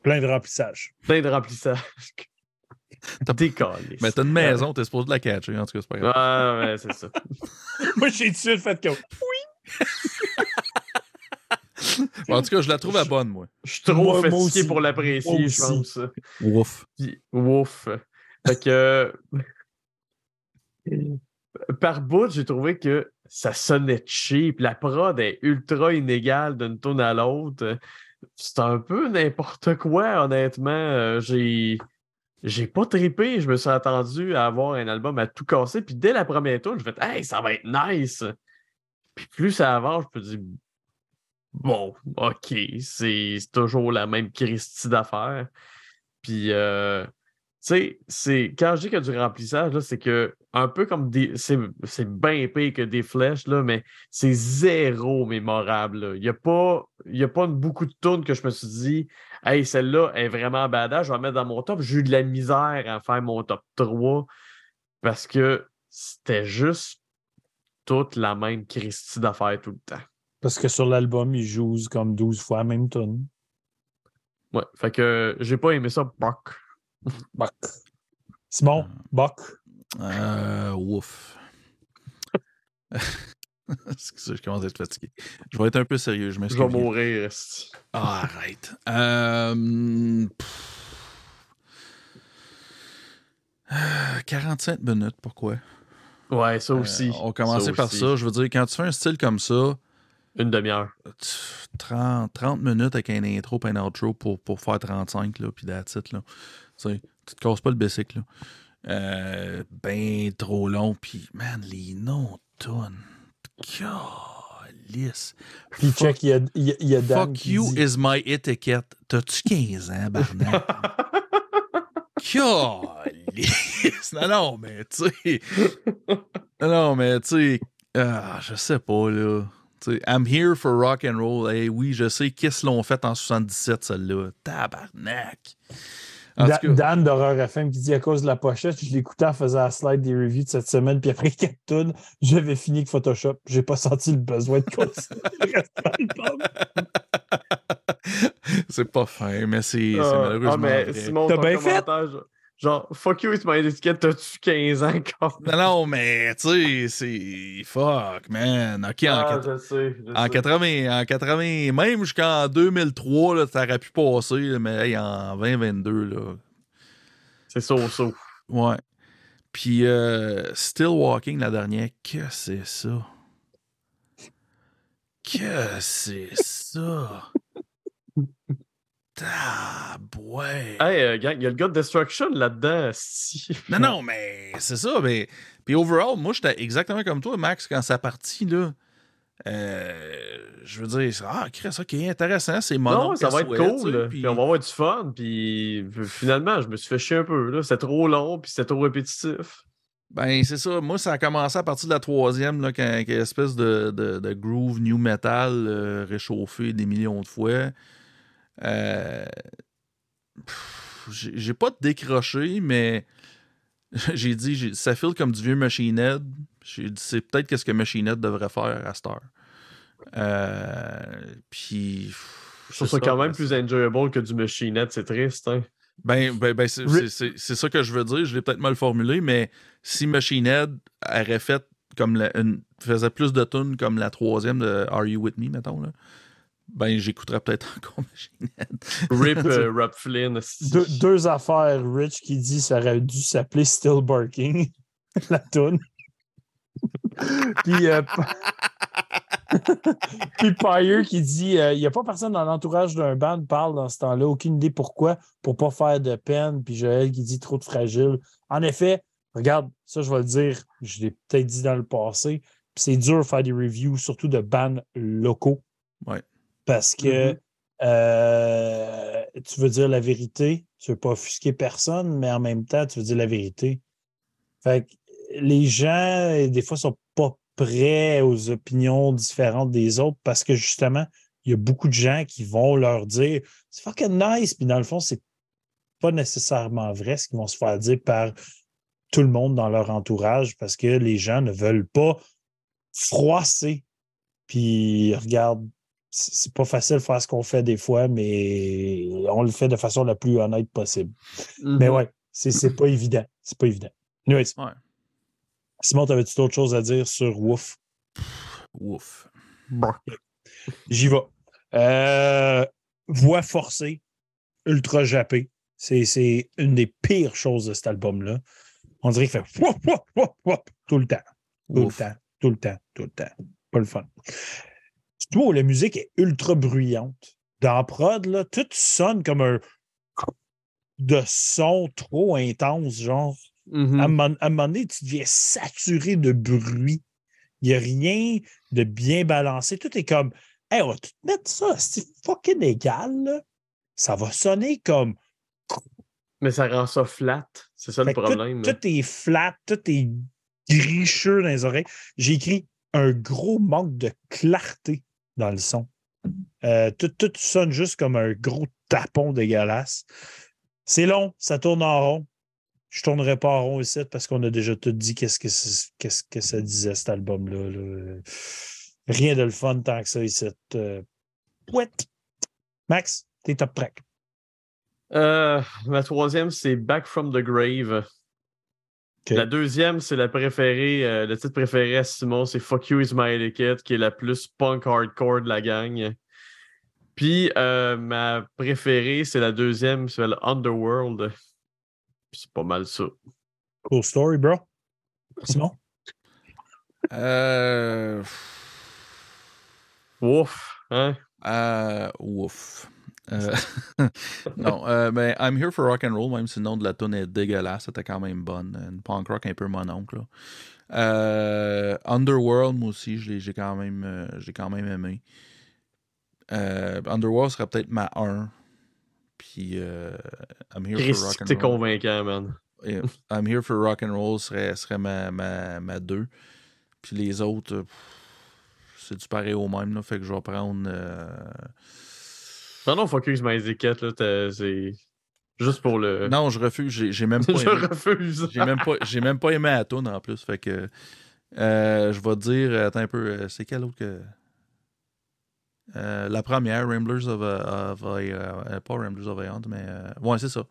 Plein de remplissage. Plein de remplissage. T'as- Décalé. Mais t'as une maison, t'es supposé de la catcher, en tout cas, c'est pas grave. Ouais, ouais, c'est ça. Moi, j'ai dessus le fait que. En tout cas, je la trouve à bonne, moi. Je suis trop Moi- fatigué pour l'apprécier, je pense. Ouf. Ouf. Fait que. Par bout, j'ai trouvé que ça sonnait cheap. La prod est ultra inégale d'une tune à l'autre. C'est un peu n'importe quoi, honnêtement. Euh, J'ai. J'ai pas trippé. Je me suis attendu à avoir un album à tout casser. Puis dès la première tune, je me Hey, ça va être nice. Puis plus ça avance, je me dis Bon, ok, c'est toujours la même Christie d'affaires. Puis, euh, sais, c'est quand je dis qu'il y a du remplissage, là, c'est que un peu comme des. C'est bien pire que des flèches, là, mais c'est zéro mémorable. là. Il n'y a pas, il y a pas beaucoup de tunes que je me suis dit, hey, celle-là est vraiment badass, je vais la mettre dans mon top. J'ai eu de la misère à faire mon top 3 parce que c'était juste toute la même Christie d'affaires tout le temps. Parce que sur l'album, il joue comme 12 fois la même tune. Ouais, fait que j'ai pas aimé ça, Buck. Buck. Simon, Buck. Euh, ouf. Excusez, je commence à être fatigué. Je vais être un peu sérieux, je Je m'excuse. vais mourir. Ah, arrête. Euh, pff. Euh, 45 minutes, pourquoi? Ouais, ça aussi. Euh, on commençait Ça par ça. Je veux dire, quand tu fais un style comme ça, Une demi-heure. tu- 30, 30 minutes avec un intro et un outro pour, pour faire 35, là, puis that's it, là. Tu te casses pas le bicycle, là. Euh, ben trop long, puis man, les noms tonnes. Calice. Puis check, il y a, y a- y Fuck you dit- is my etiquette. T'as-tu 15 ans, Barnett? Calice! Non, non, mais tu sais. Non, non, mais tu sais. Ah, je sais pas, là. Tu sais, I'm here for rock and roll. Hey, oui, je sais qu'est-ce l'ont fait en 77, celle-là. Tabarnak! Da- Dan d'Horreur FM qui dit à cause de la pochette, je l'écoutais en faisant la slide des reviews de cette semaine, puis après 4 tonnes, j'avais fini avec Photoshop. J'ai pas senti le besoin de continuer c'est pas fin, mais c'est c'est Ah, malheureusement ah, mais. Simon, T'as bien fait? Genre, fuck you, it's my étiquette, t'as-tu 15 ans encore? Non, non, mais tu sais, c'est. Fuck, man. Ok, en, Ah, quat- je sais. je en sais. 80, en 80, même jusqu'en 2003, là, ça aurait pu passer, là, mais hey, en 2022, là. C'est so-so. Ouais. Puis euh, Still Walking, la dernière, que c'est ça? Que c'est ça? Tabouais. Hey, euh, gang, il y a le gars de Destruction là-dedans. Si. Non, non, mais c'est ça. Mais... Puis overall, moi, j'étais exactement comme toi, Max, quand ça partit, là. Euh, je veux dire, ah, Chris, ok, intéressant, c'est mon Non, ça va être cool, puis... on va avoir du fun, puis finalement, je me suis fait chier un peu, là. C'était trop long, puis c'était trop répétitif. Ben, c'est ça. Moi, ça a commencé à partir de la troisième, là, quand, quand espèce de, de, groove new metal euh, réchauffé des millions de fois. Euh, j'ai pas décroché, mais j'ai dit, ça file comme du vieux Machine Head. C'est peut-être qu'est-ce que Machine Head devrait faire à Star. Euh, puis. Je trouve ça quand même plus enjoyable que du Machine Head, c'est triste. Hein? Ben, ben, ben c'est ça que je veux dire. Je l'ai peut-être mal formulé, mais si Machine Head aurait fait comme la, une, faisait plus de tunes comme la troisième de Are You With Me, mettons, là, ben j'écouterais peut-être encore Machine Head. Rip euh, Rob Flynn. deux affaires, Rich qui dit ça aurait dû s'appeler Still Barking, la tune. Puis, euh, Puis Pyre qui dit euh, il n'y a pas personne dans l'entourage d'un band parle dans ce temps-là, aucune idée pourquoi, pour pas faire de peine. Puis Joël qui dit trop de fragile. En effet, regarde, ça je vais le dire, je l'ai peut-être dit dans le passé, c'est dur de faire des reviews, surtout de bands locaux. Ouais. Parce que mm-hmm. euh, tu veux dire la vérité, tu veux pas offusquer personne, mais en même temps, tu veux dire la vérité. Fait que les gens, des fois, sont pas prêts aux opinions différentes des autres parce que justement, il y a beaucoup de gens qui vont leur dire c'est fucking nice, puis dans le fond, c'est pas nécessairement vrai ce qu'ils vont se faire dire par tout le monde dans leur entourage parce que les gens ne veulent pas froisser. Puis regarde, c'est pas facile de faire ce qu'on fait des fois, mais on le fait de façon la plus honnête possible. Mais mm-hmm. ouais, c'est pas évident. C'est pas évident. Ouais. Simon, t'avais-tu d'autres choses à dire sur Wouf? Wouf. J'y vais. Euh, voix forcée, ultra jappée. C'est une des pires choses de cet album-là. On dirait qu'il fait tout le temps. Tout le temps. Tout le temps. Tout le temps. Pas le fun. Tout, la musique est ultra bruyante. Dans prod, là, tout sonne comme un de son trop intense, genre. Mm-hmm. à, un moment, donné, tu deviens saturé de bruit. Il n'y a rien de bien balancé. Tout est comme, hey, on va tout mettre ça, c'est fucking égal. Ça va sonner comme. Mais ça rend ça flat. C'est ça le problème. Tout, est flat, tout est gricheux dans les oreilles. J'ai écrit un gros manque de clarté dans le son. Euh, tout, sonne juste comme un gros tapon dégueulasse. C'est long, ça tourne en rond. Je ne tournerai pas en rond ici parce qu'on a déjà tout dit qu'est-ce que, qu'est-ce que ça disait cet album-là. Rien de le fun tant que ça ici. Euh... Max, t'es top track. Euh, ma troisième, c'est Back from the Grave. La deuxième, c'est la préférée, euh, le titre préféré à Simon, c'est Fuck You is my etiquette, qui est la plus punk hardcore de la gang. Puis euh, ma préférée, c'est la deuxième, c'est Underworld c'est pas mal ça. Cool story, bro. Simon? euh. Ouf, hein? Euh, ouf. Euh, non, euh, ben, I'm Here for Rock and Roll, même si le nom de la tune est dégueulasse, c'était quand même bonne. Une punk rock un peu mon oncle. Euh, Underworld, moi aussi, j'ai quand, même, quand même aimé. Underworld serait peut-être ma 1. Puis I'm Here for Rock and Roll. convaincant, man. I'm Here for Rock and Roll serait, serait ma, ma, ma deux. Puis les autres, c'est du pareil au même. Là, fait que je vais prendre. Euh... Non, non, Focus My étiquettes, là, c'est. Juste pour le. Non, je refuse. J'ai même pas. je refuse. J'ai même, pas, même pas aimé Atone en plus. Fait que. Euh, je vais te dire. Attends un peu. Euh, c'est quel autre que. Euh, la première, Ramblers of, of uh, pas Ramblers of Aeon, mais euh, ouais, c'est ça.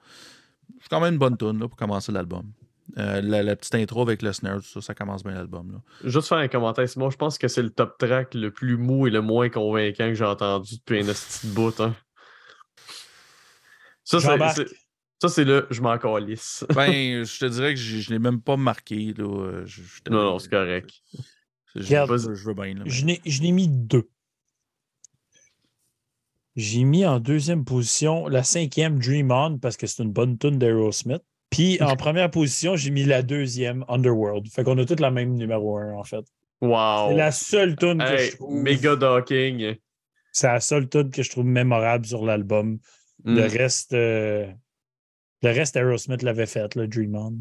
C'est quand même une bonne tune pour commencer l'album. Euh, la, petite intro avec le snare, ça, ça commence bien l'album. Juste faire un commentaire, Simon, je pense que c'est le top track le plus mou et le moins convaincant que j'ai entendu depuis un petit bout. Hein. Ça, c'est. Ça, c'est le je m'en calisse. ben, je te dirais que je, ne l'ai même pas marqué. Là. non, non, c'est correct. Je, je veux bien. Je n'ai mis deux. J'ai mis en deuxième position la cinquième Dream On parce que c'est une bonne tune d'Aerosmith. Puis en première position, j'ai mis la deuxième, Underworld. Fait qu'on a toutes la même numéro un, en fait. Wow. C'est la seule tune que je trouve. méga docking. C'est la seule tune que je trouve mémorable sur l'album. Le Mm. reste. euh, Le reste, Aerosmith l'avait fait, le Dream On.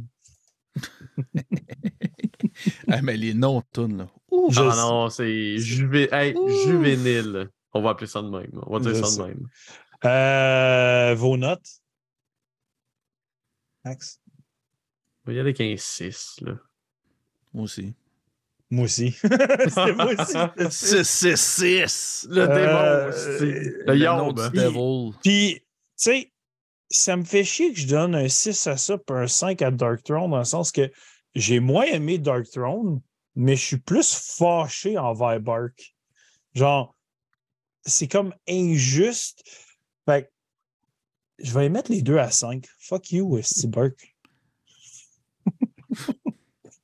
Ah, mais les noms là. Ouh, Je Ah non, c'est juvé- hey, juvénile. On va appeler ça de même. On va dire Je ça sais. de même. Euh, vos notes? Max? Il y a avec un 6. Là. Moi aussi. Moi aussi. C'était moi aussi. ça. 6, 6, 6. Le Euh, démon, c'est- euh, le Le devil. Puis, sais, ça me fait chier que je donne un 6 à ça puis un 5 à Dark Throne, dans le sens que j'ai moins aimé Dark Throne, mais je suis plus fâché envers Bark. Genre, c'est comme injuste. Fait que je vais y mettre les deux à 5. Fuck you, Steve Bark.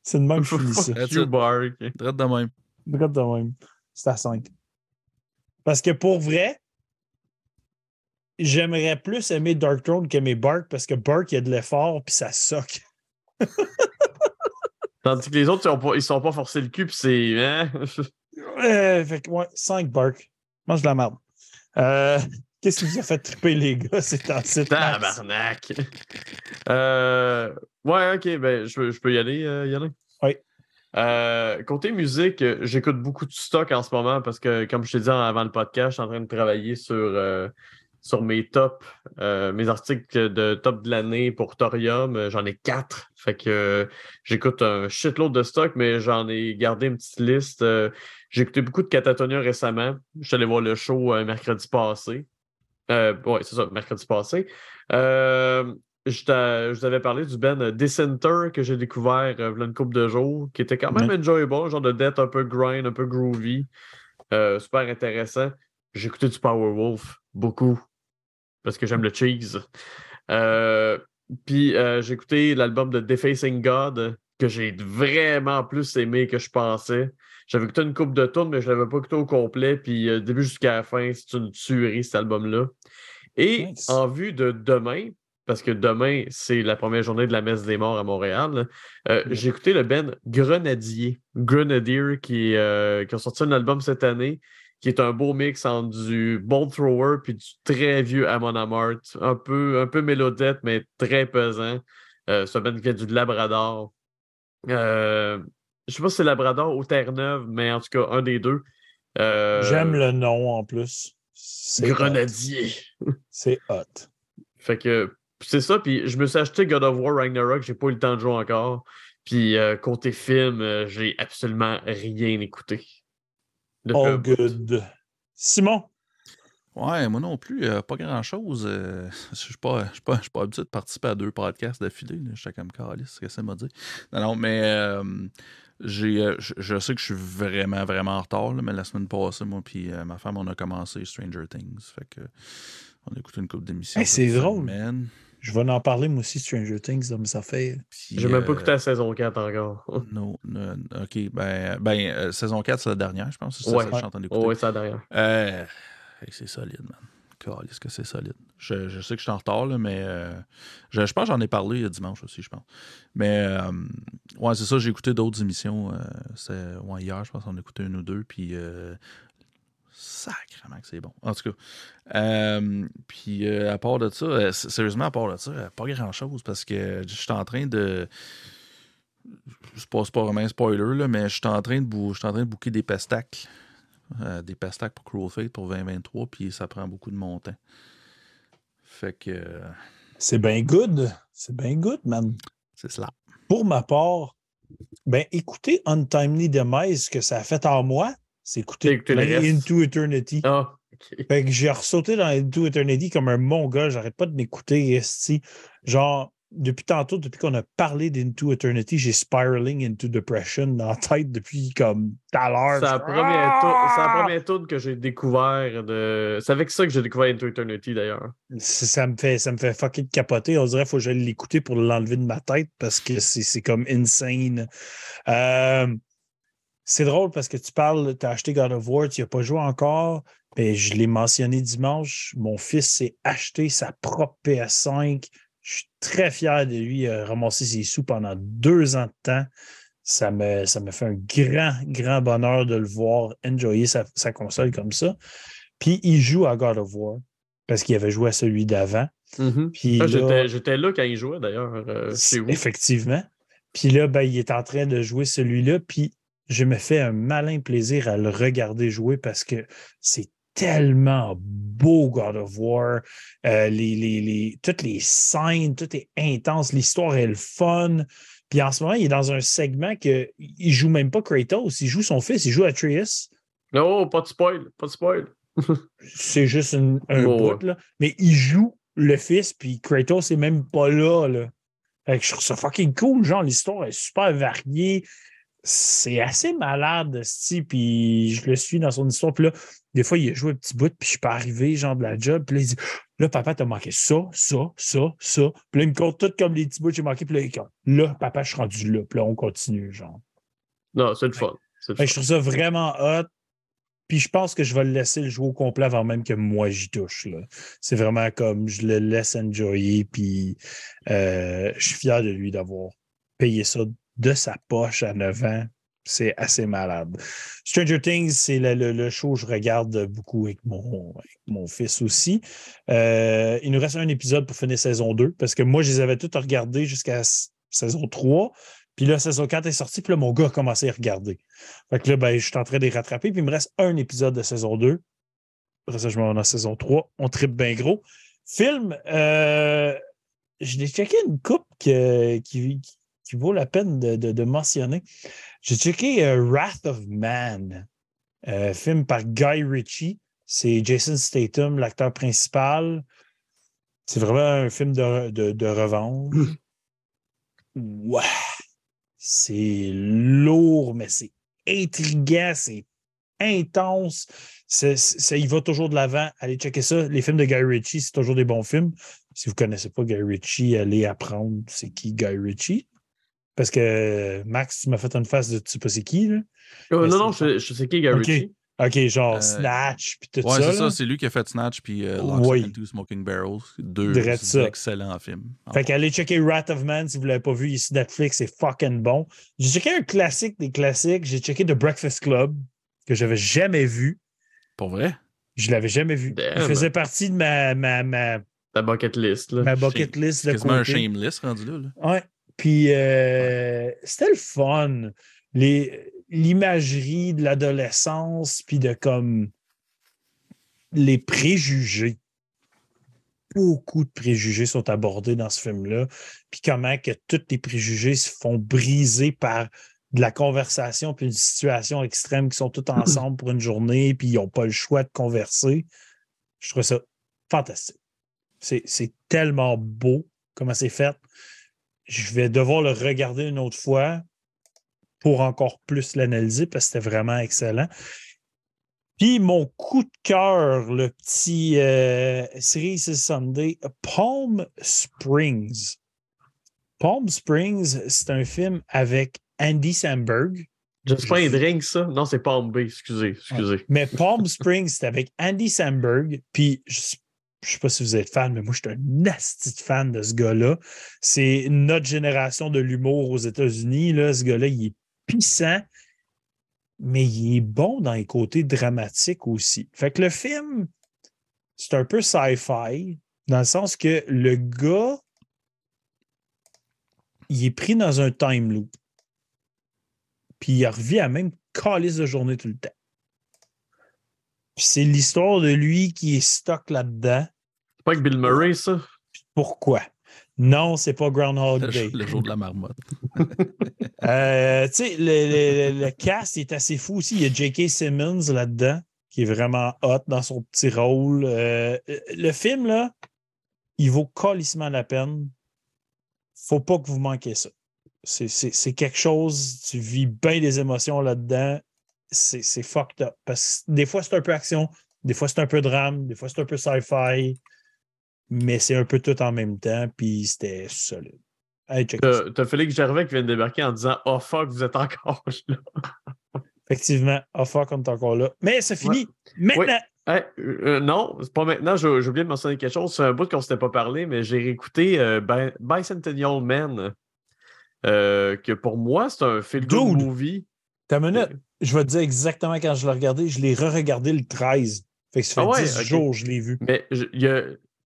c'est de même que je finis ça. Fuck you, Bark. Drette de même. Regarde de même. C'est à 5. Parce que pour vrai, j'aimerais plus aimer Dark Throne qu'aimer Bark parce que Bark, il y a de l'effort puis ça soque. Tandis que les autres, ils pas, ils sont pas forcés le cul, puis c'est. Hein? Euh, fait que, ouais, 5 Bark. Mange de la merde. Euh, Qu'est-ce qui vous a fait triper, les gars? C'est en site. Tabarnak! Euh, ouais, ok, ben, je, peux- je peux y aller, euh, Yannick? Oui. Euh, côté musique, j'écoute beaucoup de stock en ce moment parce que, comme je t'ai dit avant le podcast, je suis en train de travailler sur, euh, sur mes tops, euh, mes articles de top de l'année pour Thorium. Euh, J'en ai quatre. Fait que euh, j'écoute un shitload de stock, mais j'en ai gardé une petite liste. Euh, J'ai écouté beaucoup de Catatonia récemment. Je suis allé voir le show euh, mercredi passé. Ouais, c'est ça, mercredi passé. Je, vous avais parlé du band Dissenter que j'ai découvert une couple de jours, qui était quand même Ouais. enjoyable, genre de death un peu grind, un peu groovy. Super intéressant. J'ai écouté du Powerwolf beaucoup parce que j'aime le cheese. Euh, puis euh, j'ai écouté l'album de Defacing God que j'ai vraiment plus aimé que je pensais. J'avais écouté une coupe de tournes, mais je ne l'avais pas écouté au complet. Puis euh, début jusqu'à la fin, c'est une tuerie cet album-là. Et Nice. en vue de demain, parce que demain, c'est la première journée de la messe des morts à Montréal, Ouais. j'ai écouté le band Grenadier, Grenadier, qui, qui a sorti un album cette année, qui est un beau mix entre du Bolt Thrower puis du très vieux Amon Amarth, un peu, un peu mélodette, mais très pesant. Euh, qui vient du Labrador. Euh, je sais pas si c'est Labrador ou Terre-Neuve, mais en tout cas, un des deux. Euh, J'aime le nom en plus. Grenadier. C'est hot. Fait que c'est ça. Puis je me suis acheté God of War Ragnarok. J'ai pas eu le temps de jouer encore. Puis euh, côté film, euh, j'ai absolument rien écouté. Un All bout. good. Simon, Ouais, moi non plus, euh, pas grand-chose. euh, je suis pas, pas, pas habitué de participer à deux podcasts d'affilée. J'étais comme calice, ce que ça m'a dit? Non, non, mais euh, j'ai, euh, je, sais que je suis vraiment, vraiment en retard, là, mais la semaine passée, moi puis euh, ma femme, on a commencé Stranger Things. Fait que on a écouté une couple d'émissions. Hey, c'est drôle. semaine, je vais en parler moi aussi, Stranger Things, mes affaires. puis, J'ai même pas euh, écouté la saison 4 encore. non, non, ok, ben, ben euh, saison 4, c'est la dernière, je pense. C'est ça Ouais. que je suis en train d'écouter. Oh, ouais, ça derrière. Euh, hey, c'est solide, man. Est-ce que c'est solide? Je, je sais que je suis en retard, là, mais euh, je, je pense que j'en ai parlé euh, dimanche aussi, je pense. Mais euh, ouais, c'est ça, j'ai écouté d'autres émissions. euh, c'est- ouais, hier, je pense qu'on a écouté une ou deux, puis euh, sacrément que c'est bon. En tout cas. euh, puis euh, à part de ça, euh, sérieusement, à part de ça, pas grand-chose parce que je suis en train de. C'est pas, pas vraiment un spoiler, là, mais je suis en train de, bou- je suis en train de booker des pestacles. Des pestacles pour Cruel Fate pour 2023, puis ça prend beaucoup de mon temps. Fait que C'est bien good. C'est bien good, man. c'est cela. Pour ma part, ben écoutez Untimely Demise, ce que ça a fait en moi, c'est écouter le reste. Into Eternity. Ah, ok. Fait que j'ai ressauté dans Into Eternity comme un mon gars. J'arrête pas de m'écouter, esti. Genre, depuis tantôt, depuis qu'on a parlé d'Into Eternity, j'ai spiraling into depression dans la tête depuis comme tout à l'heure. C'est la première tour- Ah! tourne que j'ai découvert de. C'est avec ça que j'ai découvert Into Eternity d'ailleurs. Ça me fait, ça me fait fucking capoter. On dirait qu'il faut que j'aille l'écouter pour l'enlever de ma tête parce que c'est c'est comme insane. Euh, c'est drôle parce que tu parles, tu as acheté God of War, tu n'y as pas joué encore. Ben, je l'ai mentionné dimanche. Mon fils s'est acheté sa propre PS5. Je suis très fier de lui. Il a ramassé ses sous pendant deux ans de temps. Ça me, ça me fait un grand, grand bonheur de le voir enjoyer sa, sa console comme ça. Puis il joue à God of War parce qu'il avait joué à celui d'avant. Mhm. Puis Ah, là- J'étais là quand il jouait d'ailleurs euh. Effectivement. Puis là, ben, il est en train de jouer celui-là. Puis je me fais un malin plaisir à le regarder jouer parce que c'est tellement beau, God of War. Euh, les, les- les- toutes les scènes, tout est intense. L'histoire est le fun. Puis en ce moment, il est dans un segment que il joue même pas Kratos, il joue son fils, il joue Atreus. Oh, pas de spoil, pas de spoil. C'est juste une- un Oh, bout, là. Mais il joue le fils, puis Kratos est même pas là, là. Fait que je trouve ça fucking cool, genre, l'histoire est super variée. C'est assez malade, sti, puis je le suis dans son histoire. Puis là, des fois, il a joué un petit bout, puis je suis pas arrivé, genre, de la job. Puis là, il dit Là, papa, t'as manqué ça, ça, ça, ça. Puis là, il me compte tout comme les petits bouts que j'ai manqué. Puis là, il compte, là, papa, je suis rendu là. Puis là, on continue, genre. Non, c'est le fun. Fait je trouve ça vraiment hot. Puis je pense que je vais le laisser le jouer au complet avant même que moi j'y touche. C'est vraiment comme je le laisse enjoyer. Puis euh, je suis fier de lui d'avoir payé ça de sa poche à 9 ans. C'est assez malade. Stranger Things, c'est le, le- le show que je regarde beaucoup avec mon, mon fils aussi. Euh, il nous reste un épisode pour finir saison 2 parce que moi, je les avais tous regardés jusqu'à saison 3. Puis là, saison 4 est sortie, puis là, mon gars a commencé à regarder. Fait que là, ben, je suis en train de les rattraper, puis il me reste un épisode de saison 2. Après ça, je m'en vais dans saison 3. On tripe bien gros. Film, euh, je l'ai checké une coupe qui vaut la peine de, de- de mentionner. J'ai checké euh, Wrath of Man, euh, film par Guy Ritchie. C'est Jason Statham, l'acteur principal. C'est vraiment un film de, de, de revanche. Ouais. C'est lourd, mais c'est intriguant, c'est intense. C'est, c'est- il va toujours de l'avant. Allez checker ça. Les films de Guy Ritchie, c'est toujours des bons films. Si vous ne connaissez pas Guy Ritchie, allez apprendre c'est qui Guy Ritchie. Parce que Max, tu m'as fait une face de tu sais pas c'est qui, là. Euh, non, non, c'est- je, je sais qui, Gary Ok. Genre Euh, Snatch, puis tout Ouais, ça. c'est là. ça. C'est lui qui a fait Snatch puis euh, Oui. Two Smoking Barrels. Deux excellents films. Fait qu'allez checker Wrath of Man si vous ne l'avez pas vu ici sur Netflix, c'est fucking bon. J'ai checké un classique des classiques, j'ai checké The Breakfast Club, que j'avais jamais vu. Pour vrai? Je l'avais jamais vu. Il Damn. faisait partie de ma, ma, ma, Ta bucket list. Là. ma bucket list de Quasiment un côté. shameless rendu là. là. Ouais. Puis euh, c'était le fun. L'imagerie de l'adolescence, puis de comme les préjugés. Beaucoup de préjugés sont abordés dans ce film-là. Puis comment que tous les préjugés se font briser par de la conversation, puis une situation extrême qui sont tous ensemble pour une journée, puis ils n'ont pas le choix de converser. Je trouve ça fantastique. C'est c'est tellement beau comment c'est fait je vais devoir le regarder une autre fois pour encore plus l'analyser parce que c'était vraiment excellent. Puis mon coup de cœur, le petit euh, série Sunday, Palm Springs. Palm Springs, c'est un film avec Andy Samberg. Pas un drink, ça? Non, c'est Palm Bay. Excusez, excusez. Mais Palm Springs, c'est avec Andy Samberg. Puis je je sais pas si vous êtes fan, mais moi, je suis un nasty fan de ce gars-là. C'est notre génération de l'humour aux États-Unis. Ce gars-là, il est puissant, mais il est bon dans les côtés dramatiques aussi. Fait que le film, c'est un peu sci-fi, dans le sens que le gars, il est pris dans un time loop. Puis il revient à même calice de journée tout le temps. Puis c'est l'histoire de lui qui est stock là-dedans. C'est pas avec Bill Murray, ça? Pourquoi? Non, c'est pas Groundhog Day. le jour de la marmotte. Euh, tu sais, le, le- le cast est assez fou aussi. Il y a J.K. Simmons là-dedans, qui est vraiment hot dans son petit rôle. Euh, le film, là, il vaut colissement la peine. Faut pas que vous manquiez ça. C'est- C'est c'est quelque chose, tu vis bien des émotions là-dedans. C'est c'est fucked up. Parce que des fois, c'est un peu action, des fois, c'est un peu drame, des fois, c'est un peu sci-fi, mais c'est un peu tout en même temps, puis c'était solide. Ça. T'as Félix Gervais qui vient de débarquer en disant Oh fuck, vous êtes encore là. Effectivement, Offer comme encore là. Mais c'est fini. Maintenant. Hey, euh, non, c'est pas maintenant. J'ai oublié de mentionner quelque chose. C'est un bout qu'on ne s'était pas parlé, mais j'ai réécouté euh, Bicentennial Man. Euh, que pour moi, c'est un film de movie. T'as minute. Je vais te dire exactement quand je l'ai regardé. Je l'ai re-regardé le 13. Fait que ça fait ah 10 jours je l'ai vu. Mais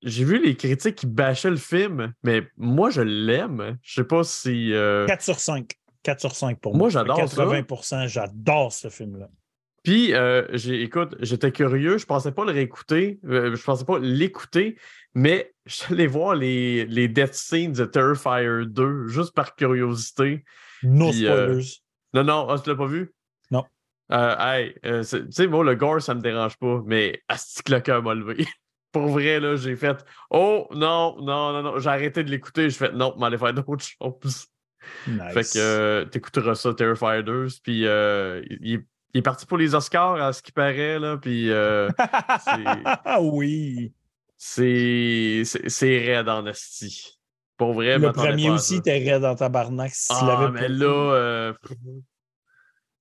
j'ai vu les critiques qui bâchaient le film, mais moi, je l'aime. Je sais pas si. 4 sur 5. 4 sur 5 pour moi. Moi, j'adore 80% j'adore ce film-là. Puis, euh, écoute, j'étais curieux, je pensais pas le réécouter, euh, je pensais pas l'écouter, mais je suis allé voir les, les death scenes de Terrifier 2, juste par curiosité. No spoilers. non, non, ah, tu l'as pas vu? Non. hey, tu sais, moi, le gore, ça me dérange pas, mais asti que le cœur m'a levé. Pour vrai, là, j'ai fait Oh non, non, non, non. J'ai arrêté de l'écouter. J'ai fait non, m'aller faire d'autres choses. Fait que euh, t'écouteras ça, Terrifier 2. Puis euh, il, est parti pour les Oscars, à ce qui paraît. Là, puis euh, oui. C'est raide en esti. Pour vrai, Le premier aussi, t'es raide dans ta barnaque. Si ah, mais là,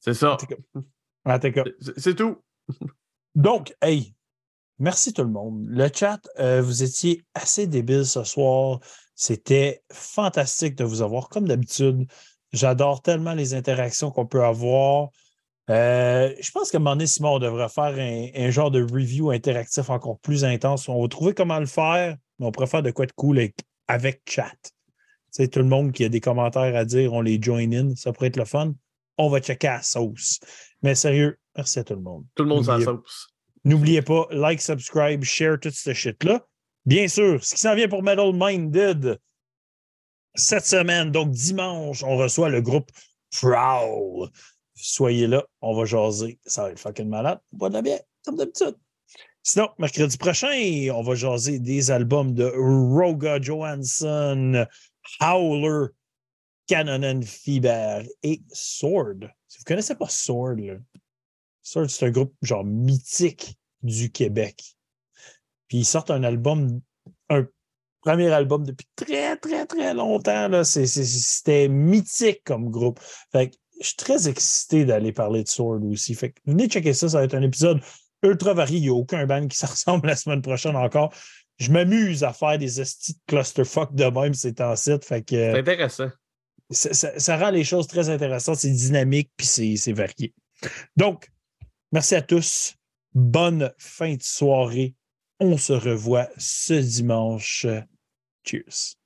c'est ça. C'est tout. Donc, hey, merci tout le monde. Le chat, vous étiez assez débile ce soir. C'était fantastique de vous avoir, comme d'habitude. J'adore tellement les interactions qu'on peut avoir. Euh, je pense qu'à un moment donné, Simon, on devrait faire un, genre de review interactif encore plus intense. On va trouver comment le faire, mais on faire de quoi de cool avec, chat. C'est tout le monde qui a des commentaires à dire, on les join in, ça pourrait être le fun. On va checker à la sauce. Mais sérieux, merci à tout le monde. Tout le monde sa sauce. N'oubliez pas, like, subscribe, share tout ce shit-là. Bien sûr, ce qui s'en vient pour Metal Minded cette semaine, donc dimanche, on reçoit le groupe Prowl. Soyez là, on va jaser. Ça va être fucking malade. On de la comme d'habitude. Sinon, mercredi prochain, on va jaser des albums de Roga Johansson, Howler, Cannon Fiber et Sword. Si vous ne connaissez pas Sword, Sword, c'est un groupe genre mythique du Québec. Puis ils sortent un album, un premier album depuis très, très, très longtemps. C'était mythique comme groupe. Fait que je suis très excité d'aller parler de Sword aussi. Fait que venez checker ça, ça va être un épisode ultra varié. Il n'y a aucun band qui se ressemble la semaine prochaine encore. Je m'amuse à faire des estis de clusterfuck de même, c'est en site. Fait que. C'est intéressant. Ça, ça, rend les choses très intéressantes, c'est dynamique, puis c'est varié. Donc, merci à tous. Bonne fin de soirée on se revoit ce dimanche. Cheers.